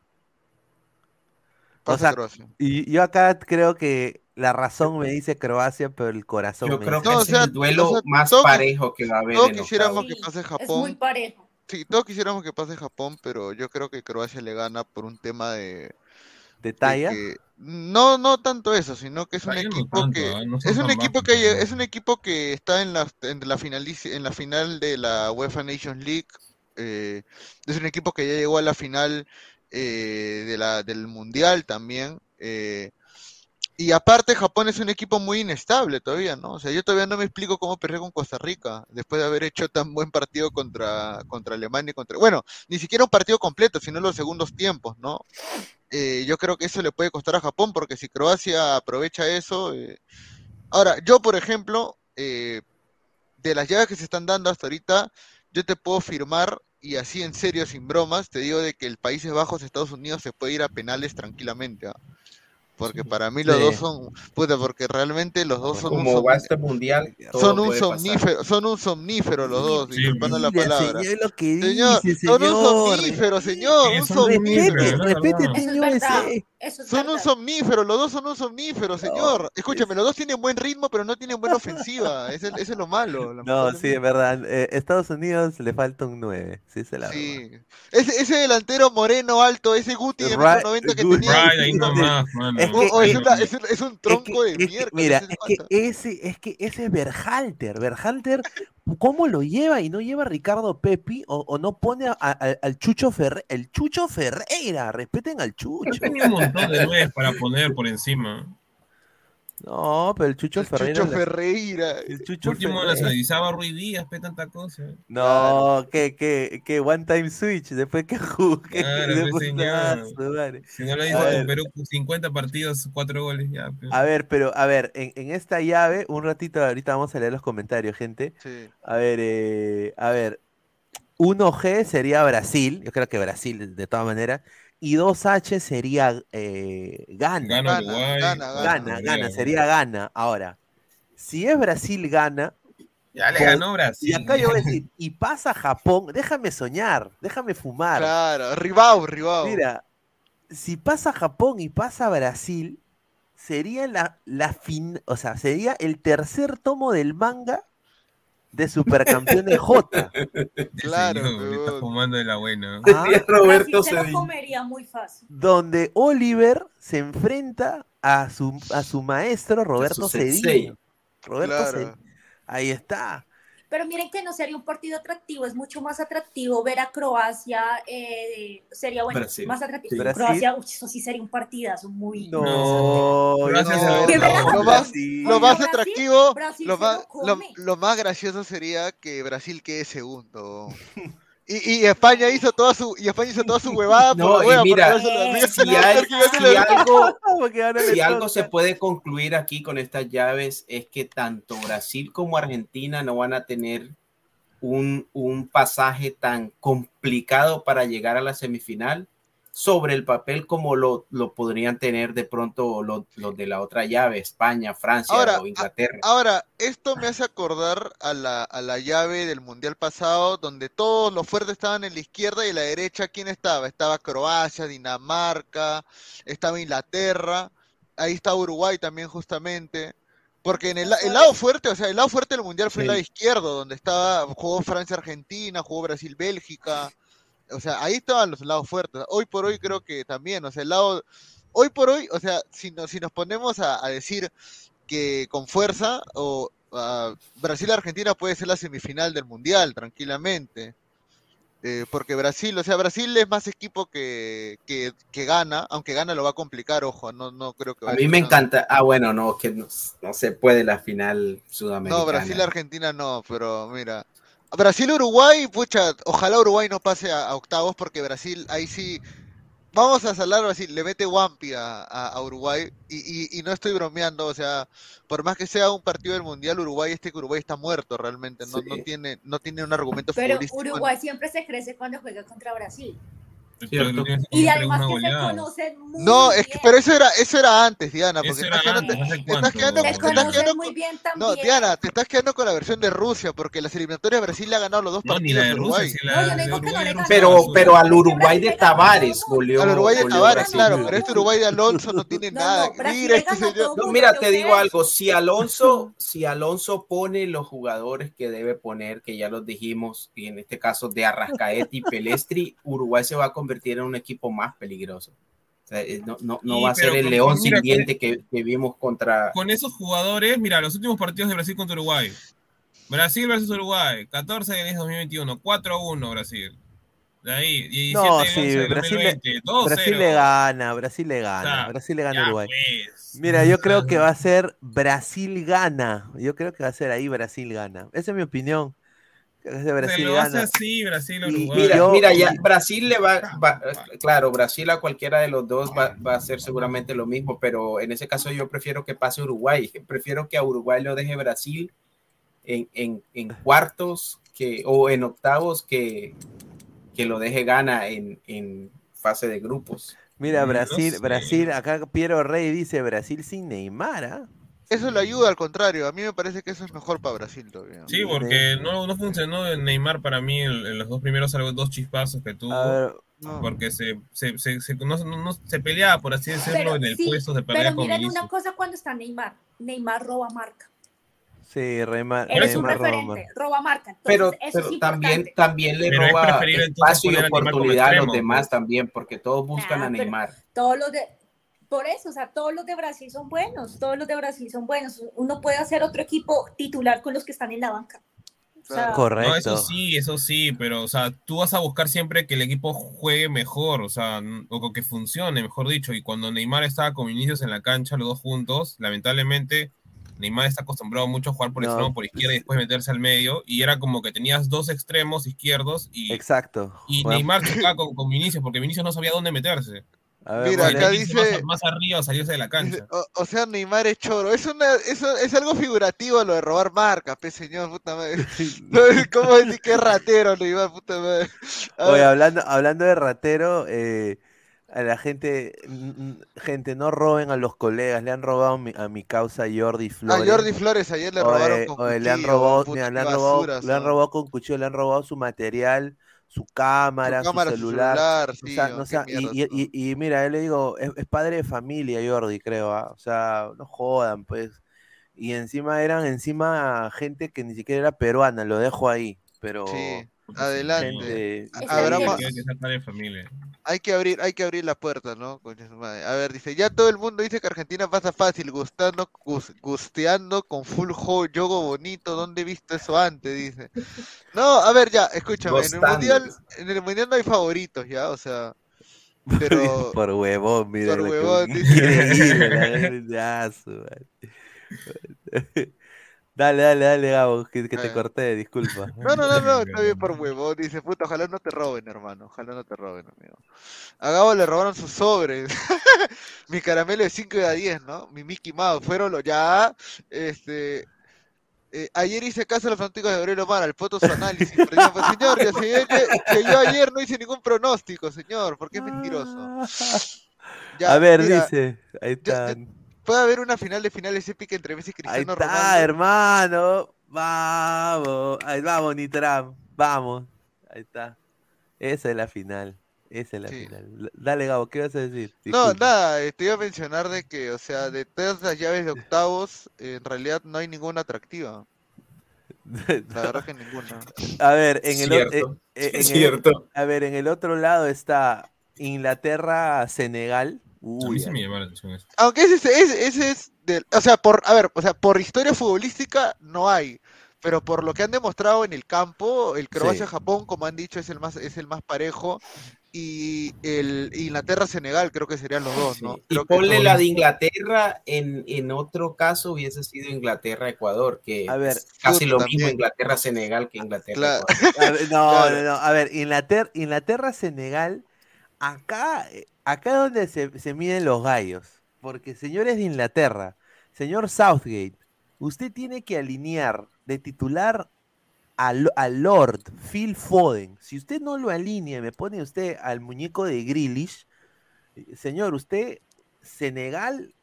Pasa sea, Croacia. Y yo acá creo que la razón me dice Croacia, pero el corazón Yo me creo dice... que No, o ese sea, es el duelo o sea, más todos- parejo que va a haber Todos quisiéramos que pase Sí, es muy Japón. parejo. Sí, todos quisiéramos que pase Japón, pero yo creo que Croacia le gana por un tema de, ¿De de talla? que no no tanto eso, sino que es un no equipo tanto, que no es un equipo que es un equipo que está en la en la finalici- en la final de la UEFA Nations League. eh, es un equipo que ya llegó a la final eh, de la del mundial también. eh, y aparte Japón es un equipo muy inestable todavía, ¿no? O sea, yo todavía no me explico cómo perdió con Costa Rica después de haber hecho tan buen partido contra contra Alemania y contra bueno, ni siquiera un partido completo, sino los segundos tiempos, ¿no? Eh, yo creo que eso le puede costar a Japón, porque si Croacia aprovecha eso. eh, Ahora, yo, por ejemplo, eh, de las llaves que se están dando hasta ahorita, yo te puedo firmar, y así en serio, sin bromas, te digo de que el Países Bajos, Estados Unidos, se puede ir a penales tranquilamente. ¿ah? Porque para mí los Sí. dos son, puta, porque realmente los dos son un, Como va somni- este mundial, son un pasar. somnífero, son un somnífero los dos, Sí, disculpando la palabra. señor, lo que Señor, dice, son un somnífero, señor, Sí, un son un somnífero. Respete, respete. Eso señor, Eso es Son un somnífero, los dos son un somnífero, señor. Escúchame, los dos tienen buen ritmo, pero no tienen buena ofensiva. Ese es lo malo. No, sí, es verdad. Eh, Estados Unidos le falta un 9. Sí, se la Sí. Ese, ese delantero moreno alto, ese Guti de Right, metro 90 que tenía. Right, ahí nomás, mano. Es que- oh, es, es- una- es un- es un Es tronco que- de es que, miércoles. mira, ese es que ese, es que ese es Berhalter. Berhalter, ¿cómo lo lleva y no lleva a Ricardo Pepi o, o no pone a- a- al Chucho Ferreira? El Chucho Ferreira, respeten al Chucho. Tenía un montón de nueves para poner por encima. No, pero el Chucho El Ferreira. Chucho Ferreira. el Chucho Último Ferreira. las analizaba Ruiz Díaz, pe tanta cosa. No, que, que, que one time switch, después que jugué. Claro, después- madre. Si no lo hizo con Perú, 50 partidos, 4 goles, ya. pe. A ver, pero, a ver, en, en esta llave, un ratito, ahorita vamos a leer los comentarios, gente. Sí. A ver, eh, a ver. 1G sería Brasil, yo creo que Brasil de todas maneras. Y 2H sería eh, Ghana. Gana Gana, Uruguay. gana, gana. Sería Gana. Ahora, si es Brasil, gana. Ya le Con- ganó Brasil. Y acá yo voy a decir, y pasa Japón, déjame soñar, déjame fumar. Claro, Ribao, Ribao. Mira, si pasa Japón y pasa Brasil, sería la, la fin, o sea, sería el tercer tomo del manga de supercampeón de J. Claro, Señor, le está fumando de la buena. Ah, Roberto se lo comería muy fácil. donde Oliver se enfrenta a su, a su maestro Roberto. Cedillo. Roberto Claro. Ahí está. Pero miren que no sería un partido atractivo, es mucho más atractivo ver a Croacia, eh, sería bueno, Brasil. más atractivo. Sí. Croacia, uy, eso sí sería un partidazo muy No, No, yo gracias quiero a ver Dios. la ¿Qué Lo más-. Lo atractivo, Brasil lo se más, lo más gracioso sería que Brasil quede segundo. Y, y España hizo toda su y España hizo toda su huevada por No, y mira. Si, hay- si algo, si algo se puede concluir aquí con estas llaves es que tanto Brasil como Argentina no van a tener un, un pasaje tan complicado para llegar a la semifinal sobre el papel como lo, lo podrían tener de pronto los, los de la otra llave, España, Francia Ahora, o Inglaterra. Ahora, esto me hace acordar a la, a la llave del Mundial pasado, donde todos los fuertes estaban en la izquierda y en la derecha, ¿quién estaba? Estaba Croacia, Dinamarca, estaba Inglaterra, ahí está Uruguay también justamente. Porque en el, la- el lado fuerte, o sea, el lado fuerte del Mundial fue el Sí. lado izquierdo, donde estaba, jugó Francia-Argentina, jugó Brasil-Bélgica, o sea, ahí estaban los lados fuertes. Hoy por hoy creo que también, o sea, el lado, hoy por hoy, o sea, si nos, si nos ponemos a, a decir que con fuerza, o Brasil-Argentina puede ser la semifinal del Mundial, tranquilamente. Eh, porque Brasil, o sea, Brasil es más equipo que, que, que gana, aunque gana lo va a complicar, ojo, no, no creo que A mí me encanta. Ah, bueno, no, que no, no se puede la final sudamericana. No, Brasil-Argentina no, pero mira. Brasil-Uruguay, pucha, ojalá Uruguay no pase a, a octavos porque Brasil, ahí sí. Vamos a salar Brasil, le mete Wampi a, a- a Uruguay y, y- y no estoy bromeando, o sea, por más que sea un partido del Mundial, Uruguay, este que Uruguay está muerto realmente, no, no tiene, no tiene un argumento Pero futbolístico. Uruguay siempre se crece cuando juega contra Brasil. Y además que se conocen muy No, es que, pero eso era, eso era antes, Diana, porque estás era quedando, antes, ¿hace estás cuánto? quedando, Se te estás quedando muy con- bien no, también. Diana, te estás quedando con la versión de Rusia, porque las eliminatorias Brasil le ha ganado los dos No, ni partidos la a de Rusia, Uruguay. si No, la no de no. Pero, pero al Uruguay de Tavares goleó. Al Uruguay de goleó Tavares, Brasil. claro, pero este Uruguay de Alonso no tiene No, nada. no, Mira este señor. No, mira, te digo algo. Si Alonso, si Alonso pone los jugadores que debe poner, que ya los dijimos, y en este caso de Arrascaeta y Pelestri, Uruguay se va a convertir en un equipo más peligroso. O sea, eh, no, no, no Sí, va a ser el con- león mira, sin diente que, que vimos contra. Con esos jugadores, mira, los últimos partidos de Brasil contra Uruguay. Brasil versus Uruguay, 14 de 10 2021, 4 a 1 Brasil. De ahí, 17 No, sí, 11 del Brasil le- 2020, 2 Brasil le gana, Brasil le gana, O sea, Brasil le gana Uruguay. pues. Mira, yo creo que va a ser Brasil gana. Yo creo que va a ser ahí Brasil gana. Esa es mi opinión. Que Se Brasil lo hace gana. así, Brasil, Uruguay. Mira, yo- mira, ya Brasil le va, va- claro, Brasil a cualquiera de los dos va, va a hacer seguramente lo mismo, pero en ese caso yo prefiero que pase Uruguay, prefiero que a Uruguay lo deje Brasil en, en, en cuartos que, o en octavos que, que lo deje gana en, en fase de grupos. Mira, no Brasil, sé. Brasil, acá Piero Rey dice Brasil sin Neymar, ¿ah? Eso le ayuda al contrario. A mí me parece que eso es mejor para Brasil todavía. Sí, porque no, no funcionó en Neymar para mí en, en los dos primeros salvo dos chispazos que tuvo. A ver, No. Porque se, se, se, se- no, no- no- se peleaba, por así decirlo, Pero en el sí, puesto de pelea Pero con miren Vinicius. una cosa cuando está Neymar. Neymar roba marca. sí, Neymar, Él es un Neymar referente, roba marca. Entonces, Pero, eso pero es también, también le Pero roba espacio y a Neymar oportunidad a los demás pues. también, porque todos buscan Ah, a pero- Neymar. Todos los de. Por eso, o sea, todos los de Brasil son buenos. Todos los de Brasil son buenos. Uno puede hacer otro equipo titular con los que están en la banca. O sea, Correcto. No, eso sí, eso sí, pero, o sea, tú vas a buscar siempre que el equipo juegue mejor, o sea, o que funcione, mejor dicho. Y cuando Neymar estaba con Vinicius en la cancha, los dos juntos, lamentablemente, Neymar está acostumbrado mucho a jugar por No, extremo, por izquierda y después meterse al medio. Y era como que tenías dos extremos izquierdos y, Exacto. y Bueno, Neymar chocaba con, con Vinicius porque Vinicius no sabía dónde meterse. A ver, Mira, acá dice- más, más arriba salirse de la cancha. O, o sea, Neymar es choro. Es, una, eso es algo figurativo lo de robar marcas, pe señor, puta madre. ¿Cómo decir que es ratero, Neymar, puta madre? A Oye, hablando, hablando de ratero, eh, a la gente, mm, mm, gente, no roben a los colegas, le han robado a mi, a mi causa Jordi a Flores. Jordi Flores ayer le robaron Oye, con oye, le han robado, mira, le han robado, basura le han robado con cuchillo, le han robado su material, su cámara, Su cámara, su su celular. o sea, no sea- y, y- y- y mira, él le digo, es, es padre de familia Jordi, creo, ¿ah? o sea, no jodan, pues. y encima eran encima gente que ni siquiera era peruana, lo dejo ahí, pero Sí, adelante. Habrá familia. Hay que abrir, hay que abrir la puerta, ¿no? A ver, dice, ya todo el mundo dice que Argentina pasa fácil, gustando, gus- gusteando con full yogo bonito. ¿Dónde he visto eso antes? Dice. No, a ver, ya, escúchame, en el mundial, en el mundial no hay favoritos, ya, o sea, pero por huevón, mira. Por huevón, dice. Dale, dale, dale, Gabo, que, que te Eh. corté, disculpa. No, no, no, no, está bien por huevón. Dice, puta, ojalá no te roben, hermano. Ojalá no te roben, amigo. A Gabo le robaron sus sobres. Mi caramelo de 5 y de 10, ¿no? Mi Mickey Mouse. Fueron los ya. Este. eh, ayer hice caso a los fanáticos de Gabriel Omar, al foto su análisis. pero yo, pues, señor, ya sé que, que yo ayer no hice ningún pronóstico, señor, porque es mentiroso. Ya, a ver, mira, dice, ahí ya- está. Puede haber una final de finales épica entre Messi y Ahí Cristiano está, Ronaldo. hermano. Vamos, ahí vamos, Nitram, vamos. Ahí está. Esa es la final. Esa es la final. Dale, Gabo, ¿qué vas a decir? No, nada, eh, te iba a mencionar de que, o sea, de todas las llaves de octavos, en realidad no hay ninguna atractiva. La verdad que ninguna. A ver, en el, eh, eh, el- cierto. a ver, en el otro lado está Inglaterra, Senegal. A mí Uy, sí me llama la atención eso. Aunque ese, ese, ese es del, o sea, por, a ver, o sea, por historia futbolística no hay, pero por lo que han demostrado en el campo, el Croacia-Japón, como han dicho, es el más, es el más parejo, y el Inglaterra-Senegal creo que serían los dos, ¿no? Y Creo que ponle la de Inglaterra, en, en otro caso hubiese sido Inglaterra-Ecuador, que A ver, es casi lo también. mismo Inglaterra-Senegal que Inglaterra. Claro. A ver, no, Claro. no, no. A ver, Inglaterra, Inglaterra, Senegal, acá, eh, acá es donde se, se miden los gallos. Porque, señores de Inglaterra, señor Southgate, usted tiene que alinear de titular al, al Lord Phil Foden. Si usted no lo alinea, me pone usted al muñeco de Grealish, eh, señor, usted, Senegal,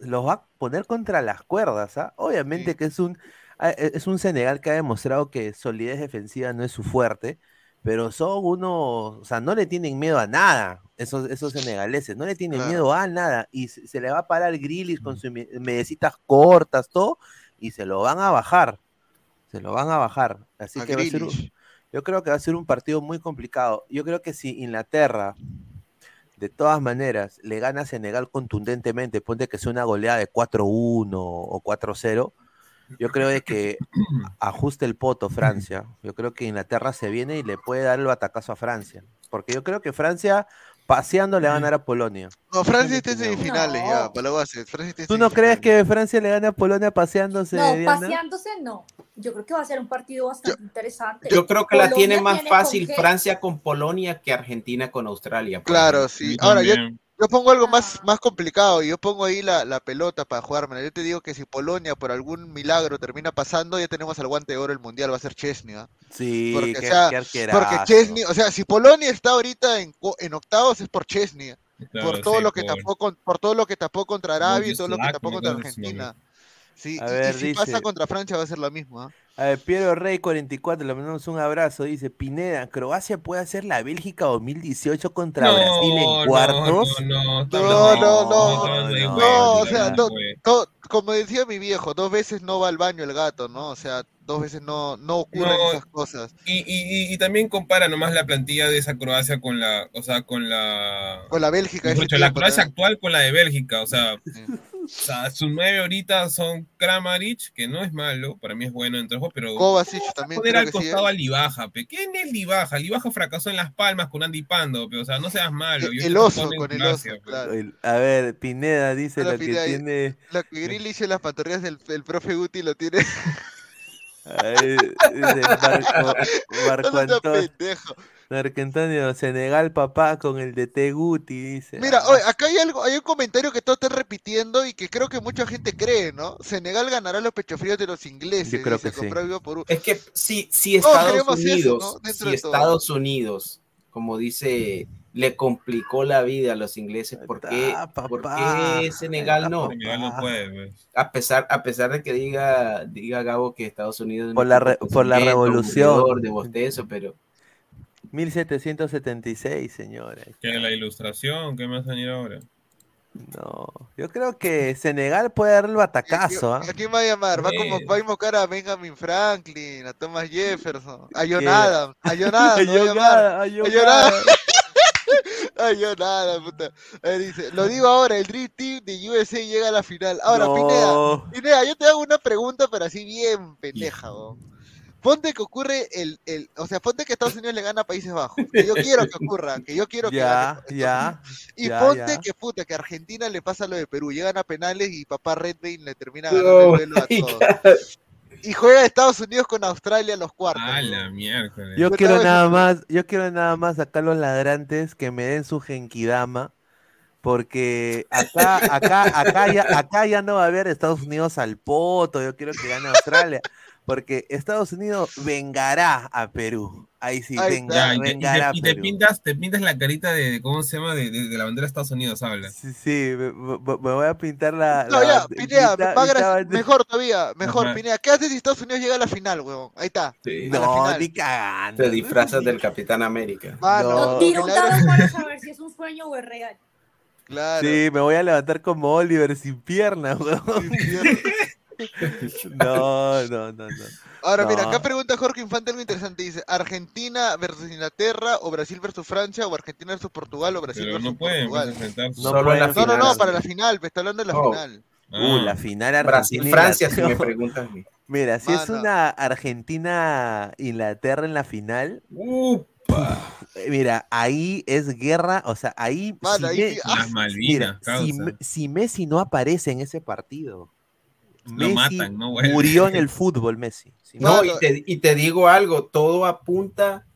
los va a poner contra las cuerdas, ¿ah? Obviamente que es un, ah, es un Senegal que ha demostrado que solidez defensiva no es su fuerte, pero son unos, o sea, no le tienen miedo a nada, esos, esos senegaleses, no le tienen Claro. miedo a nada, y se, se le va a parar Grilis con sus me- medecitas cortas, todo, y se lo van a bajar, se lo van a bajar, así A que va a ser un- yo creo que va a ser un partido muy complicado, yo creo que si Inglaterra de todas maneras, le gana a Senegal contundentemente, ponte que sea una goleada de 4-1 o 4-0, yo creo de que ajuste el poto Francia. Yo creo que Inglaterra se viene y le puede dar el batacazo a Francia. Porque yo creo que Francia, paseando, le va a ganar a Polonia. No, Francia está en semifinales ya, No. para la base. Francia ¿Tú no crees que Francia le gane a Polonia paseándose, No, Diana? paseándose no. Yo creo que va a ser un partido bastante interesante. Yo creo que la tiene más fácil. Francia con Polonia que Argentina con Australia. por Claro, sí. Ahora, yo. Yo pongo algo más, Ah. más complicado. Yo pongo ahí la, la pelota para jugármela. Yo te digo que si Polonia por algún milagro termina pasando, ya tenemos al guante de oro el mundial, va a ser Chesney. ¿ah? Sí, Porque, qué, o sea, qué Porque. Chesney, o sea, si Polonia está ahorita en, co- en octavos es por Chesney. Claro, por todo sí, lo que por- tapó con- por todo lo que tapó contra Arabia y todo lo que tapó contra Argentina. Sí, A y- si dice- pasa contra Francia va a ser lo mismo. ¿ah? A ver, Piero Rey 44, le mandamos un abrazo. Dice, Pineda, ¿Croacia puede hacer la Bélgica 2018 contra Brasil en cuartos? No, no, No, no, no, no, o sea, no, como decía mi viejo, dos veces no va al baño el gato, ¿no? O sea, dos veces no, no ocurren No. esas cosas. Y, y, y, y también compara nomás la plantilla de esa Croacia con la, o sea, con la, Con la Bélgica. ese dicho, la tiempo Croacia también. actual con la de Bélgica, o sea, Sí. O sea, sus nueve ahorita son Kramaric, que no es malo, para mí es bueno entre ojos, pero Kovacic también poner al que sí. costado ¿eh? a Libaja, pe. ¿quién es Libaja? Libaja fracasó en Las Palmas con Andy Pando, pe. o sea, no seas malo. El- yo el oso, con el oso, claro. El- A ver, Pineda dice Hola, lo que tiene... Lo que en las pantorrillas del el profe Guti lo tiene. Ay, dice Marco, Marco Antonio, Antonio, Senegal papá con el de Teguti, dice. Mira, oye, acá hay algo, hay un comentario que todos están repitiendo y que creo que mucha gente cree, ¿no? Senegal ganará los pechofríos de los ingleses. Yo creo que sí. Por Es que si, si Estados eso, Unidos, ¿no? Si todo. Estados Unidos, como dice, le complicó la vida a los ingleses, ¿por qué, por qué Senegal no? Senegal no puede, pe. A pesar, a pesar de que diga, diga Gabo que Estados Unidos es un Por la equipo re- por la revolución. de bostezo, pero 1776, señores. Que la ilustración, ¿qué más han ido ahora? No, yo creo que Senegal puede dar el batacazo. ¿ah? ¿A quién va a llamar? Va, como, va a invocar a Benjamin Franklin, a Thomas Jefferson, a John a John Adams, va a llamar. A John. Adams. A puta. Dice, lo digo ahora, el Dream Team de USA llega a la final. Ahora, Pineda, No. Pineda, yo te hago una pregunta, pero así bien pendeja. Ponte que ocurre el, el, o sea, ponte que Estados Unidos le gana a Países Bajos. Que yo quiero que ocurra, que yo quiero que Ya, gane. ya. Y ya, ponte ya. que puta, que a Argentina le pasa lo de Perú, llegan a penales y papá Redmayne le termina ganando el duelo a todos. Y juega Estados Unidos con Australia en los cuartos. A weón. la miércoles. Yo quiero nada más, yo quiero nada más acá los ladrantes que me den su genkidama, porque acá, acá, acá ya, acá ya no va a haber Estados Unidos al poto, yo quiero que gane Australia, porque Estados Unidos vengará a Perú. Ahí sí, Ahí venga- Ya, y te, y te- vengará a y te Perú. pintas, te pintas la carita de, de- ¿cómo se llama? De, de- de la bandera de Estados Unidos, habla. Sí, sí, me, voy a pintar la. No, la ya, mitad gra- bande- mejor todavía, mejor, Ajá. Pineda. ¿Qué haces si Estados Unidos llega a la final, weón? Ahí está. Sí. a la No, final. ni cagando. Te disfrazas del Capitán América. Mano, No. No, tiro un para saber si es un sueño o es real. Claro. Sí, me voy a levantar como Oliver sin piernas, weón. No, no, no, no. Ahora, mira, No. acá pregunta Jorge Infante algo interesante. Dice, ¿Argentina versus Inglaterra o Brasil versus Francia o Argentina versus Portugal o Brasil Pero versus no pueden Portugal? No Solo en la. No, no, final. no, para la final, me está hablando de la Oh. final. Uh, Ah. la final Argentina. Brasil-Francia, si me preguntas. Mira, si es una Argentina-Inglaterra en la final, Upa. mira, ahí es guerra, o sea, ahí, Mano, si ahí Me- sí- Las ah, Malvinas, mira, si, Messi no aparece en ese partido, Messi matan, no murió en el fútbol, Messi. Si no- y te, y te digo algo, todo apunta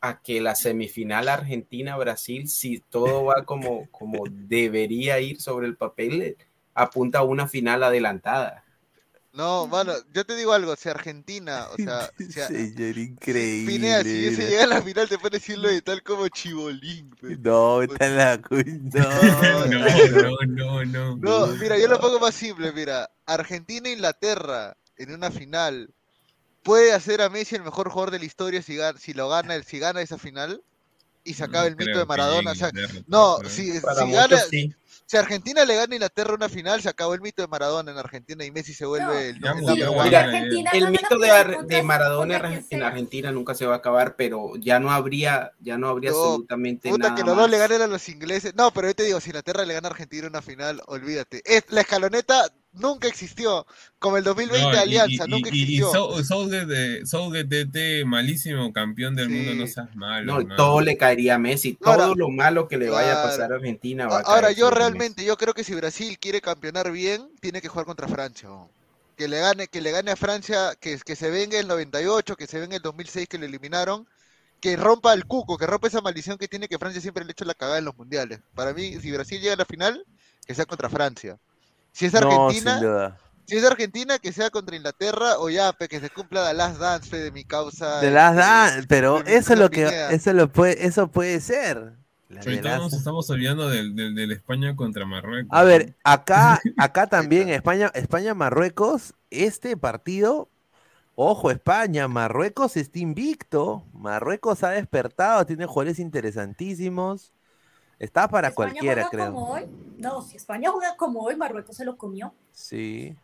a que la semifinal Argentina-Brasil, si todo va como, como debería ir sobre el papel, apunta a una final adelantada. No, mano, yo te digo algo, si Argentina, o sea, si a- Señor, increíble. Pineda, si ese mira. llega a la final te puede decirlo de tal como chibolín. pe. No, está en la no. No, no, no, no. No, mira, yo lo pongo más simple, mira, Argentina-Inglaterra en una final puede hacer a Messi el mejor jugador de la historia si, si lo gana, si gana esa final y se acaba No el mito de Maradona. O llegue sea, Inglaterra, no, pero- si, Para si muchos gana, sí. Si Argentina le gana a Inglaterra una final, se acabó el mito de Maradona en Argentina y Messi se vuelve No, el, el Argentina mito de, Ar- de Maradona en sea. Argentina nunca se va a acabar, pero ya no habría, ya no habría No, absolutamente Puta, nada que los dos le ganen a los ingleses. No, pero yo te digo, si Inglaterra le gana a Argentina una final, olvídate. Es, la escaloneta nunca existió. Como el 2020 No, y- Alianza, y, nunca y, y existió. Sou- Southgate, de- Southgate DT, malísimo campeón del Sí. mundo, no seas malo. No, todo le caería a Messi. Ahora- todo lo malo que le vaya a pasar a Argentina va a Ahora, caer yo realmente, yo creo que si Brasil quiere campeonar bien, tiene que jugar contra Francia. ¿no? Que le gane, que le gane a Francia, que, que se venga el 98, que se venga el 2006 que lo eliminaron, que rompa el cuco, que rompa esa maldición que tiene que Francia siempre le ha hecho la cagada en los mundiales. Para mí, si Brasil llega a la final, que sea contra Francia. Si es No, Argentina, sin duda. si es Argentina, que sea contra Inglaterra o ya, pe, que se cumpla la last dance fe, de mi causa. De las este, dan, pero eso es lo que, eso lo puede, eso puede ser. Ahorita nos estamos olvidando del, del, del España contra Marruecos. A ver, acá, acá también España, España, Marruecos, este partido, ojo, España, Marruecos está invicto, Marruecos ha despertado, tiene jugadores interesantísimos, está para España cualquiera, juega creo. como hoy. No, si España juega como hoy, Marruecos se lo comió. Sí,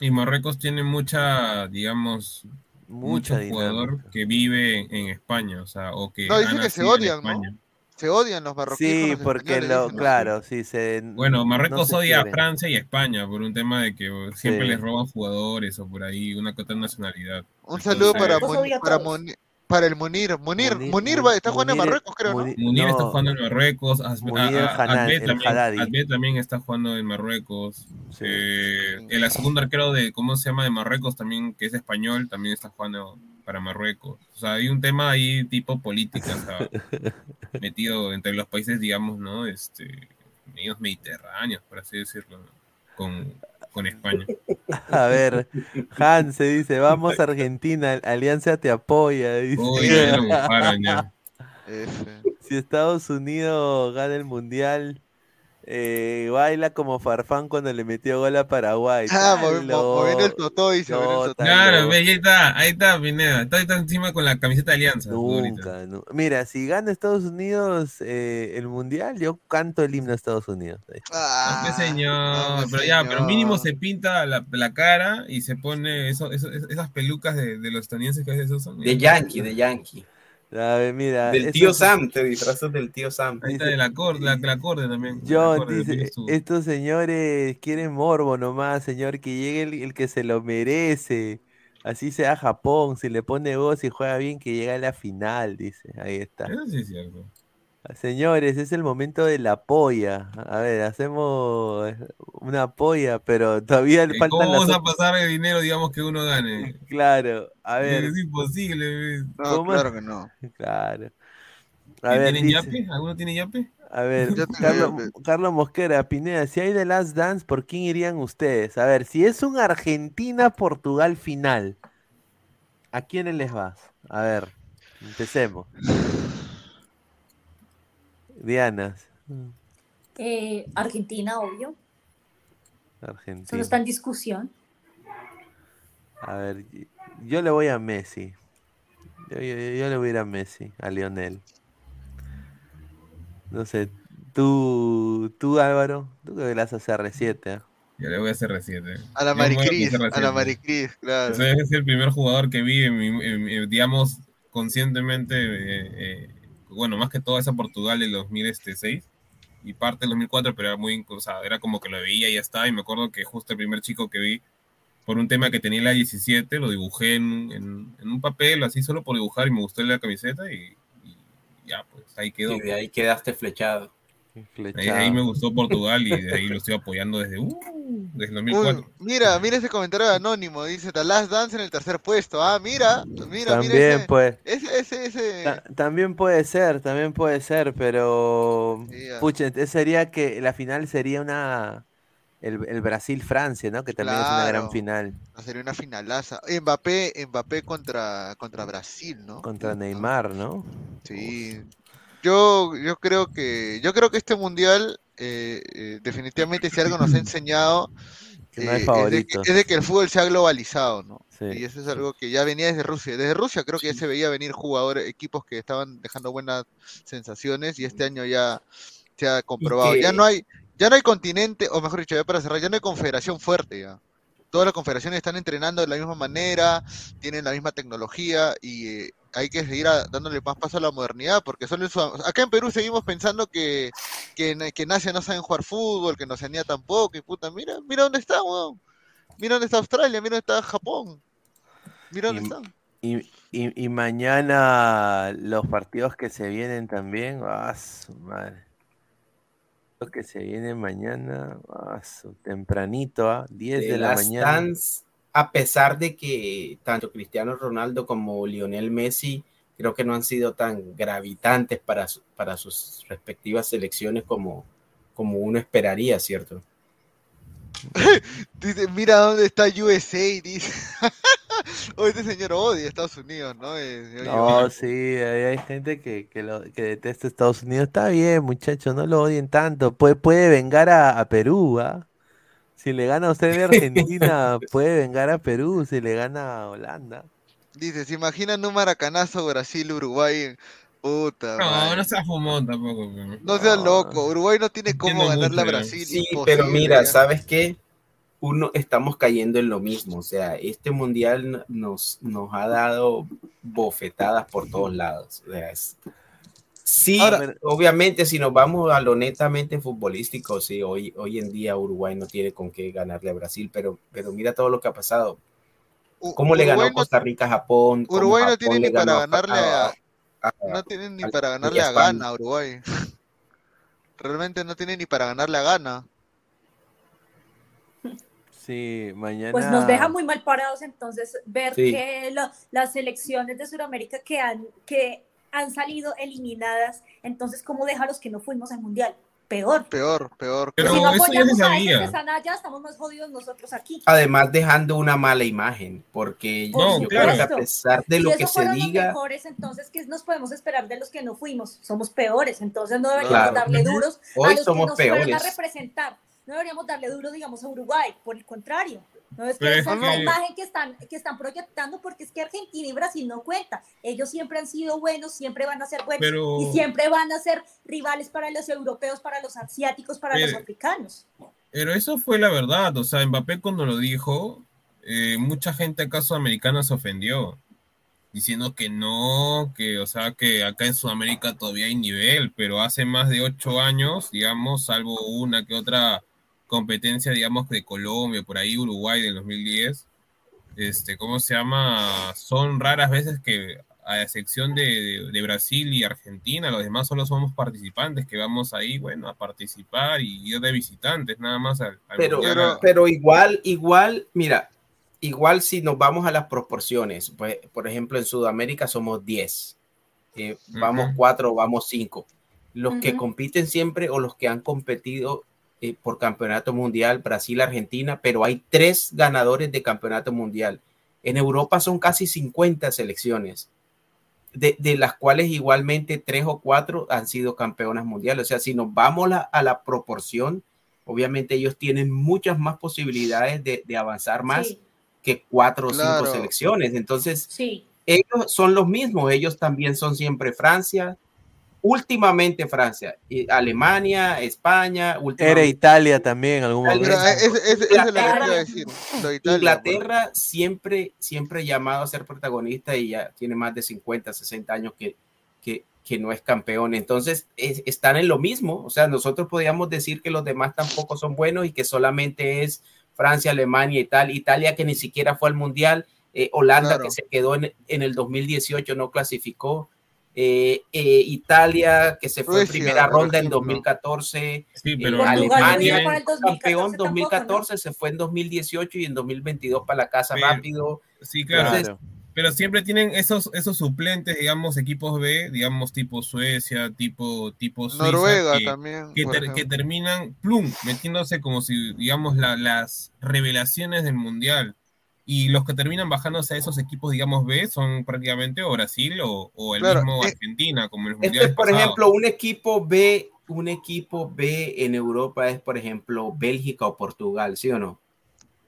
Y Marruecos tiene mucha, digamos, mucha mucho jugador que vive en España, o sea, o que No, dicen que se odian, ¿no? España. Se odian los marroquíes. Sí, los porque claro, sí, se. Bueno, no Marruecos se odia a. Francia y a España por un tema de que siempre Sí. les roban jugadores o por ahí una que otra nacionalidad. Un saludo Entonces, para, a para, todos. Para el Munir. Munir, Munir- Munir, va- está jugando en Marruecos, creo, ¿no? Munir- está jugando en Marruecos, Adbet también, está jugando en Marruecos. Sí. Eh, el segundo arquero de, ¿cómo se llama? De Marruecos también, que es español, también está jugando para Marruecos. O sea, hay un tema ahí tipo política, o sea, metido entre los países, digamos, ¿no? Este, medios mediterráneos, por así decirlo, ¿no? con, con España. A ver, Hans se dice, vamos a Argentina, Alianza te apoya. dice. Uy, ya lo bufaron ya. F. Si Estados Unidos gana el mundial, Eh, baila como Farfán cuando le metió gol a Paraguay. Ah, moviendo el totó, No, moviendo el está Claro, ve, ahí está, ahí está Pineda. Está, está encima con la camiseta de Alianza. Nunca, nu- Mira, si gana Estados Unidos eh, el mundial, yo canto el himno a Estados Unidos. Ah, No, pues, señor, no, pero ya, pero mínimo se pinta la, la cara y se pone eso, eso- esas pelucas de, de los estadounidenses que a veces usan. De Yankee, de Yankee. A ver, mira. Del tío Sam, te disfrazas del tío Sam. Ahí está el acorde, la, la acorde también. John acorde, dice, estos señores quieren morbo nomás, señor, que llegue el, el que se lo merece. Así sea Japón, si le pone voz y juega bien, que llega a la final, dice. Ahí está. Eso sí es cierto. Señores, es el momento de la polla. A ver, hacemos una polla, pero todavía le Eh, faltan ¿Cómo las vamos a pasar el dinero, digamos, que uno gane? Claro, a ver. Es imposible. ¿ves? No, ¿Cómo? claro que no. Claro. A ver, ¿Tienen dice- yape? ¿Alguno tiene yape? A ver, Carlos. Carlos Mosquera, Pineda, si hay The Last Dance, ¿por quién irían ustedes? A ver, si es un Argentina-Portugal final, ¿a quiénes les vas? A ver, empecemos. Dianas, Eh, Argentina, obvio. Argentina. está en discusión. A ver, yo le voy a Messi. Yo, yo- yo le voy a ir a Messi, a Lionel. No sé, tú, tú Álvaro, tú que le vas a CR7, ¿ah? Yo le voy a hacer reciente. A la Maricris, a la. Maricris, claro. Ese es el primer jugador que vi, en mi- en- en- digamos, conscientemente, eh, eh, bueno, más que todo esa Portugal del 2006 y parte del 2004, pero era muy, sea, era como que lo veía y ya está, y me acuerdo que justo el primer chico que vi, por un tema que tenía la 17, lo dibujé en, en- en un papel, así solo por dibujar, y me gustó la camiseta, y, y ya, pues ahí quedó. Y de ahí quedaste flechado. Ahí, ahí me gustó Portugal y de ahí lo estoy apoyando desde, uh, desde el 2004. Uy, mira, mira ese comentario de anónimo, dice The Last Dance en el tercer puesto. Ah, mira, mira, mira También, ese, pues. ese, ese, ese. Ta- También puede ser, también puede ser, pero ya. pucha, sería que la final sería una el, el Brasil-Francia, ¿no? Que también es una gran final Sería una finalaza. Mbappé, Mbappé contra, contra Brasil, ¿no? contra Neymar, ¿no? Sí. Yo, yo creo que, yo creo que este mundial, eh, eh, definitivamente si algo nos ha enseñado, Que no hay eh, es, de que, favoritos. es de que el fútbol se ha globalizado, ¿no? Sí. Y eso es algo que ya venía desde Rusia. Desde Rusia creo que ya se veía venir jugadores, equipos que estaban dejando buenas sensaciones y este año ya se ha comprobado. Ya que- no hay, ya no hay continente, o mejor dicho, ya para cerrar, ya no hay confederación fuerte ya. Todas las confederaciones están entrenando de la misma manera, tienen la misma tecnología y eh, hay que seguir a- dándole más paso a la modernidad, porque solo en acá en Perú seguimos pensando que, que, en- que en Asia no saben jugar fútbol, que en Oceanía tampoco, y puta, mira, mira dónde está, weón. Mira dónde está Australia, mira dónde está Japón. Mira dónde Y- están. Y, y, y mañana los partidos que se vienen también, ah, su madre. Los que se vienen mañana, ah, su- tempranito, ah, 10 de, de la mañana. Dance, a pesar de que tanto Cristiano Ronaldo como Lionel Messi creo que no han sido tan gravitantes para, su- para sus respectivas selecciones como, como uno esperaría, ¿cierto? Dice, mira dónde está USA, dice. o este señor odia Estados Unidos, ¿no? Eh, No, sí, hay, hay gente que, que, lo, que detesta Estados Unidos. Está bien, muchachos, no lo odien tanto. Puede, puede vengar a, a Perú, ¿ah? Si le gana a usted de Argentina, puede vengar a Perú. Si le gana a Holanda. Dice, ¿se imaginan un maracanazo Brasil-Uruguay? Puta, No, madre. no seas fumón tampoco. pero- No seas loco, Uruguay no tiene cómo ganarle a. Brasil. Sí, imposible, pero mira. ¿sabes qué? Uno, estamos cayendo en lo mismo, o sea, este mundial nos, nos ha dado bofetadas por todos lados. o sea, es- sí, Ahora- obviamente, si nos vamos a lo netamente futbolístico, sí, hoy, hoy en día Uruguay no tiene con qué ganarle a Brasil, pero, pero mira todo lo que ha pasado. ¿Cómo le ganó no- Costa Rica a Japón? ¿Cómo Uruguay no tiene ni para a- ganarle a, a- no tiene ni para ganarle a. Ghana a Uruguay. Realmente no tiene ni para ganarle a Ghana. Sí, mañana. Pues nos deja muy mal parados entonces ver Sí. que lo- las selecciones de Sudamérica que han, que han salido eliminadas, entonces cómo deja a los que no fuimos al Mundial. peor. Peor, peor. Pero si no eso ya se sabía. allá, estamos más jodidos nosotros aquí. Además, dejando una mala imagen, porque Por yo creo que a pesar de si lo que se los diga, mejores, entonces, ¿qué nos podemos esperar de los que no fuimos? Somos peores, entonces no deberíamos Claro. darle duros Hoy a los somos que nos fueron a peores. representar. No deberíamos darle duro, digamos, a Uruguay, por el contrario. No es que esa es la imagen que están, que están proyectando, porque es que Argentina y Brasil no cuentan. Ellos siempre han sido buenos, siempre van a ser buenos Pero- y siempre van a ser rivales para los europeos, para los asiáticos, para los africanos. Pero eso fue la verdad, o sea, Mbappé cuando lo dijo, eh, mucha gente acá sudamericana se ofendió, diciendo que no, que, o sea, que acá en Sudamérica todavía hay nivel, pero hace más de ocho años, digamos, salvo una que otra competencia, digamos, de Colombia, por ahí Uruguay del 2010, este, ¿cómo se llama? Son raras veces que, a excepción de, de- de Brasil y Argentina, los demás solo somos participantes que vamos ahí, bueno, a participar y ir de visitantes, nada más al, al pero, pero, igual, igual, mira, igual si nos vamos a las proporciones, pues, por ejemplo, en Sudamérica somos 10, eh, vamos Ujú. 4, vamos 5. Los que compiten siempre o los que han competido eh, por campeonato mundial, Brasil, Argentina, pero hay tres ganadores de campeonato mundial. En Europa son casi 50 selecciones, de, de las cuales igualmente tres o cuatro han sido campeonas mundiales. O sea, si nos vamos la- a la proporción, obviamente ellos tienen muchas más posibilidades de, de avanzar más Sí, que cuatro o Claro. cinco selecciones. Entonces, sí. ellos son los mismos, ellos también son siempre Francia, últimamente Francia, y Alemania, España, Era Italia también en algún momento. es la que Inglaterra- decir. Italia. Inglaterra siempre, siempre llamado a ser protagonista y ya tiene más de 50, 60 años que, que, que no es campeón. Entonces, es- están en lo mismo. O sea, nosotros podríamos decir que los demás tampoco son buenos y que solamente es Francia, Alemania y tal. Italia que ni siquiera fue al Mundial. eh, Holanda Claro. que se quedó en, en el 2018, no clasificó. Eh, eh, Italia que se fue en primera ronda en ejemplo. 2014. Sí, eh, pero no Alemania llegó al 2014 campeón tampoco, 2014, se fue en 2018 y en 2022 para la casa Pero- rápido. sí, claro. Entonces, Pero siempre tienen esos, esos suplentes, digamos, equipos B, digamos, tipo Suecia, tipo, tipo Suiza, Noruega que, también. que, ter- que terminan, plum, metiéndose como si, digamos, la- las revelaciones del Mundial. Y los que terminan bajándose a esos equipos, digamos, B, son prácticamente o Brasil o, o el Claro, mismo eh, Argentina, como en los Este, por pasados. ejemplo, un equipo B, un equipo B en Europa es, por ejemplo, Bélgica o Portugal, ¿sí o no?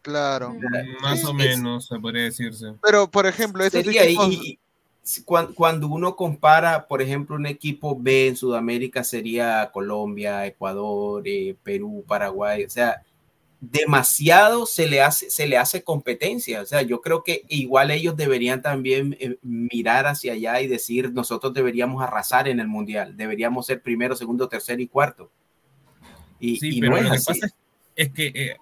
Claro. Mm, Más es- o es- menos, se podría decirse. Pero, por ejemplo, esos Sería, y- equipos... y- y cuan- cuando uno compara, por ejemplo, un equipo B en Sudamérica sería Colombia, Ecuador, eh, Perú, Paraguay, o sea, demasiado se le hace se le hace competencia, o sea, yo creo que igual ellos deberían también eh, mirar hacia allá y decir, nosotros deberíamos arrasar en el mundial, deberíamos ser primero, segundo, tercero y cuarto. Y, Sí, y pero no es lo que pasa es, que eh,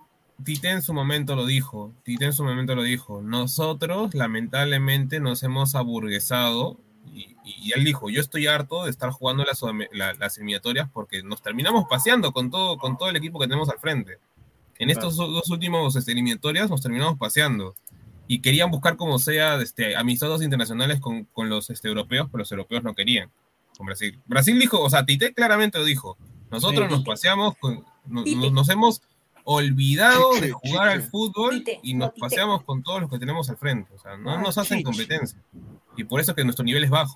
Tite en su momento lo dijo, Tite en su momento lo dijo, nosotros lamentablemente nos hemos aburguesado y, y él dijo, yo estoy harto de estar jugando las, las eliminatorias porque nos terminamos paseando con todo, con todo el equipo que tenemos al frente. En estos dos últimos este, eliminatorias nos terminamos paseando y querían buscar como sea este, amistosos internacionales con, con los este, europeos, pero los europeos no querían con Brasil. Brasil dijo, o sea, Tite claramente lo dijo, nosotros Sí. nos paseamos, con, no- nos hemos olvidado de jugar al fútbol y no, nos paseamos con todos los que tenemos al frente. O sea, no Ah, nos hacen competencia. Y por eso que nuestro nivel es bajo.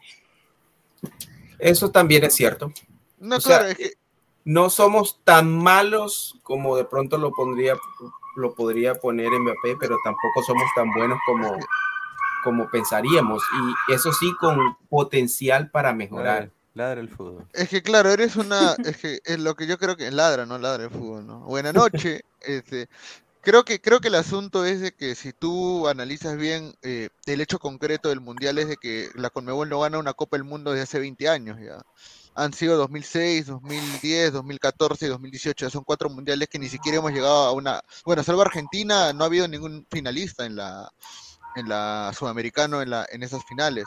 Eso también es cierto. No, o sea, claro, es que... no somos tan malos como de pronto lo pondría lo podría poner Mbappé, pero tampoco somos tan buenos como, como pensaríamos. Y eso sí, con potencial para mejorar. Ladra, el fútbol. Es que claro, eres una, es que es lo que yo creo que ladra, no ladra el fútbol, ¿no? Buena noche, este, creo que creo que el asunto es de que si tú analizas bien eh, el hecho concreto del mundial es de que la Conmebol no gana una Copa del Mundo desde hace 20 años ya. Han sido 2006, 2010, 2014 y 2018. ya Son cuatro mundiales que ni siquiera hemos llegado a una. Bueno, salvo Argentina, no ha habido ningún finalista en la en la sudamericano en la en esas finales.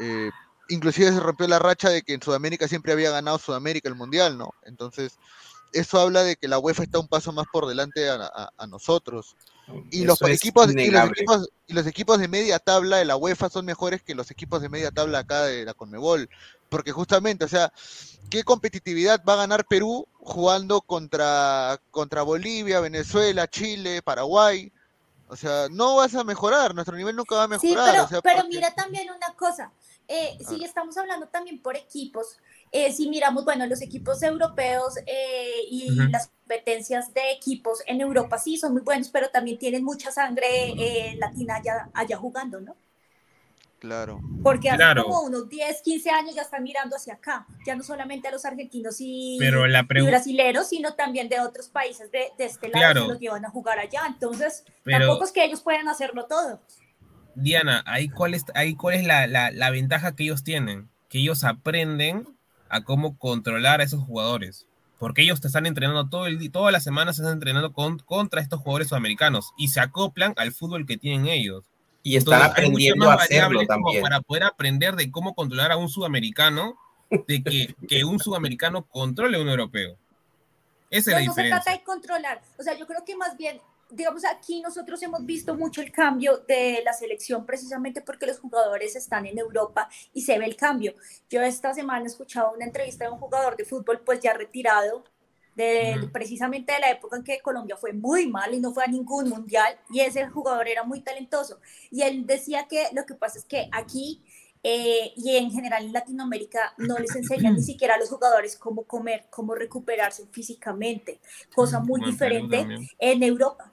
Eh, inclusive se rompió la racha de que en Sudamérica siempre había ganado Sudamérica el mundial, ¿no? Entonces, eso habla de que la UEFA está un paso más por delante a, a- a nosotros. Y los, equipos, y, los equipos, y los equipos de media tabla de la UEFA son mejores que los equipos de media tabla acá de la Conmebol. Porque justamente, o sea, ¿qué competitividad va a ganar Perú jugando contra, contra Bolivia, Venezuela, Chile, Paraguay. O sea, no vas a mejorar, nuestro nivel nunca va a mejorar. Sí, pero, o sea, pero porque- mira también una cosa, eh, si estamos hablando también por equipos, eh, si miramos, bueno, los equipos europeos eh, y las competencias de equipos en Europa sí son muy buenos, pero también tienen mucha sangre eh, latina allá, allá jugando, ¿no? Claro. Porque hace Claro. como unos 10, 15 años ya están mirando hacia acá, ya no solamente a los argentinos y, Pero la y pregu- brasileros, sino también de otros países de, de este lado Claro. que los llevan a jugar allá. Entonces, Pero- tampoco es que ellos puedan hacerlo todo. Diana, ahí cuál es, ahí cuál es la, la- la ventaja que ellos tienen, que ellos aprenden a cómo controlar a esos jugadores. Porque ellos te están entrenando todo el día, todas las semanas se están entrenando con- contra estos jugadores sudamericanos y se acoplan al fútbol que tienen ellos. Y están Entonces, aprendiendo a hacerlo también. Para poder aprender de cómo controlar a un sudamericano, de que, que un sudamericano controle a un europeo. Esa es la No, no se diferencia. trata de controlar. O sea, yo creo que más bien, digamos, aquí nosotros hemos visto mucho el cambio de la selección precisamente porque los jugadores están en Europa y se ve el cambio. Yo esta semana he escuchado una entrevista de un jugador de fútbol pues ya retirado de, precisamente de la época en que Colombia fue muy mal y no fue a ningún mundial y ese jugador era muy talentoso. Y él decía que lo que pasa es que aquí eh, y en general en Latinoamérica no les enseñan ni siquiera a los jugadores cómo comer, cómo recuperarse físicamente, cosa muy diferente en Europa.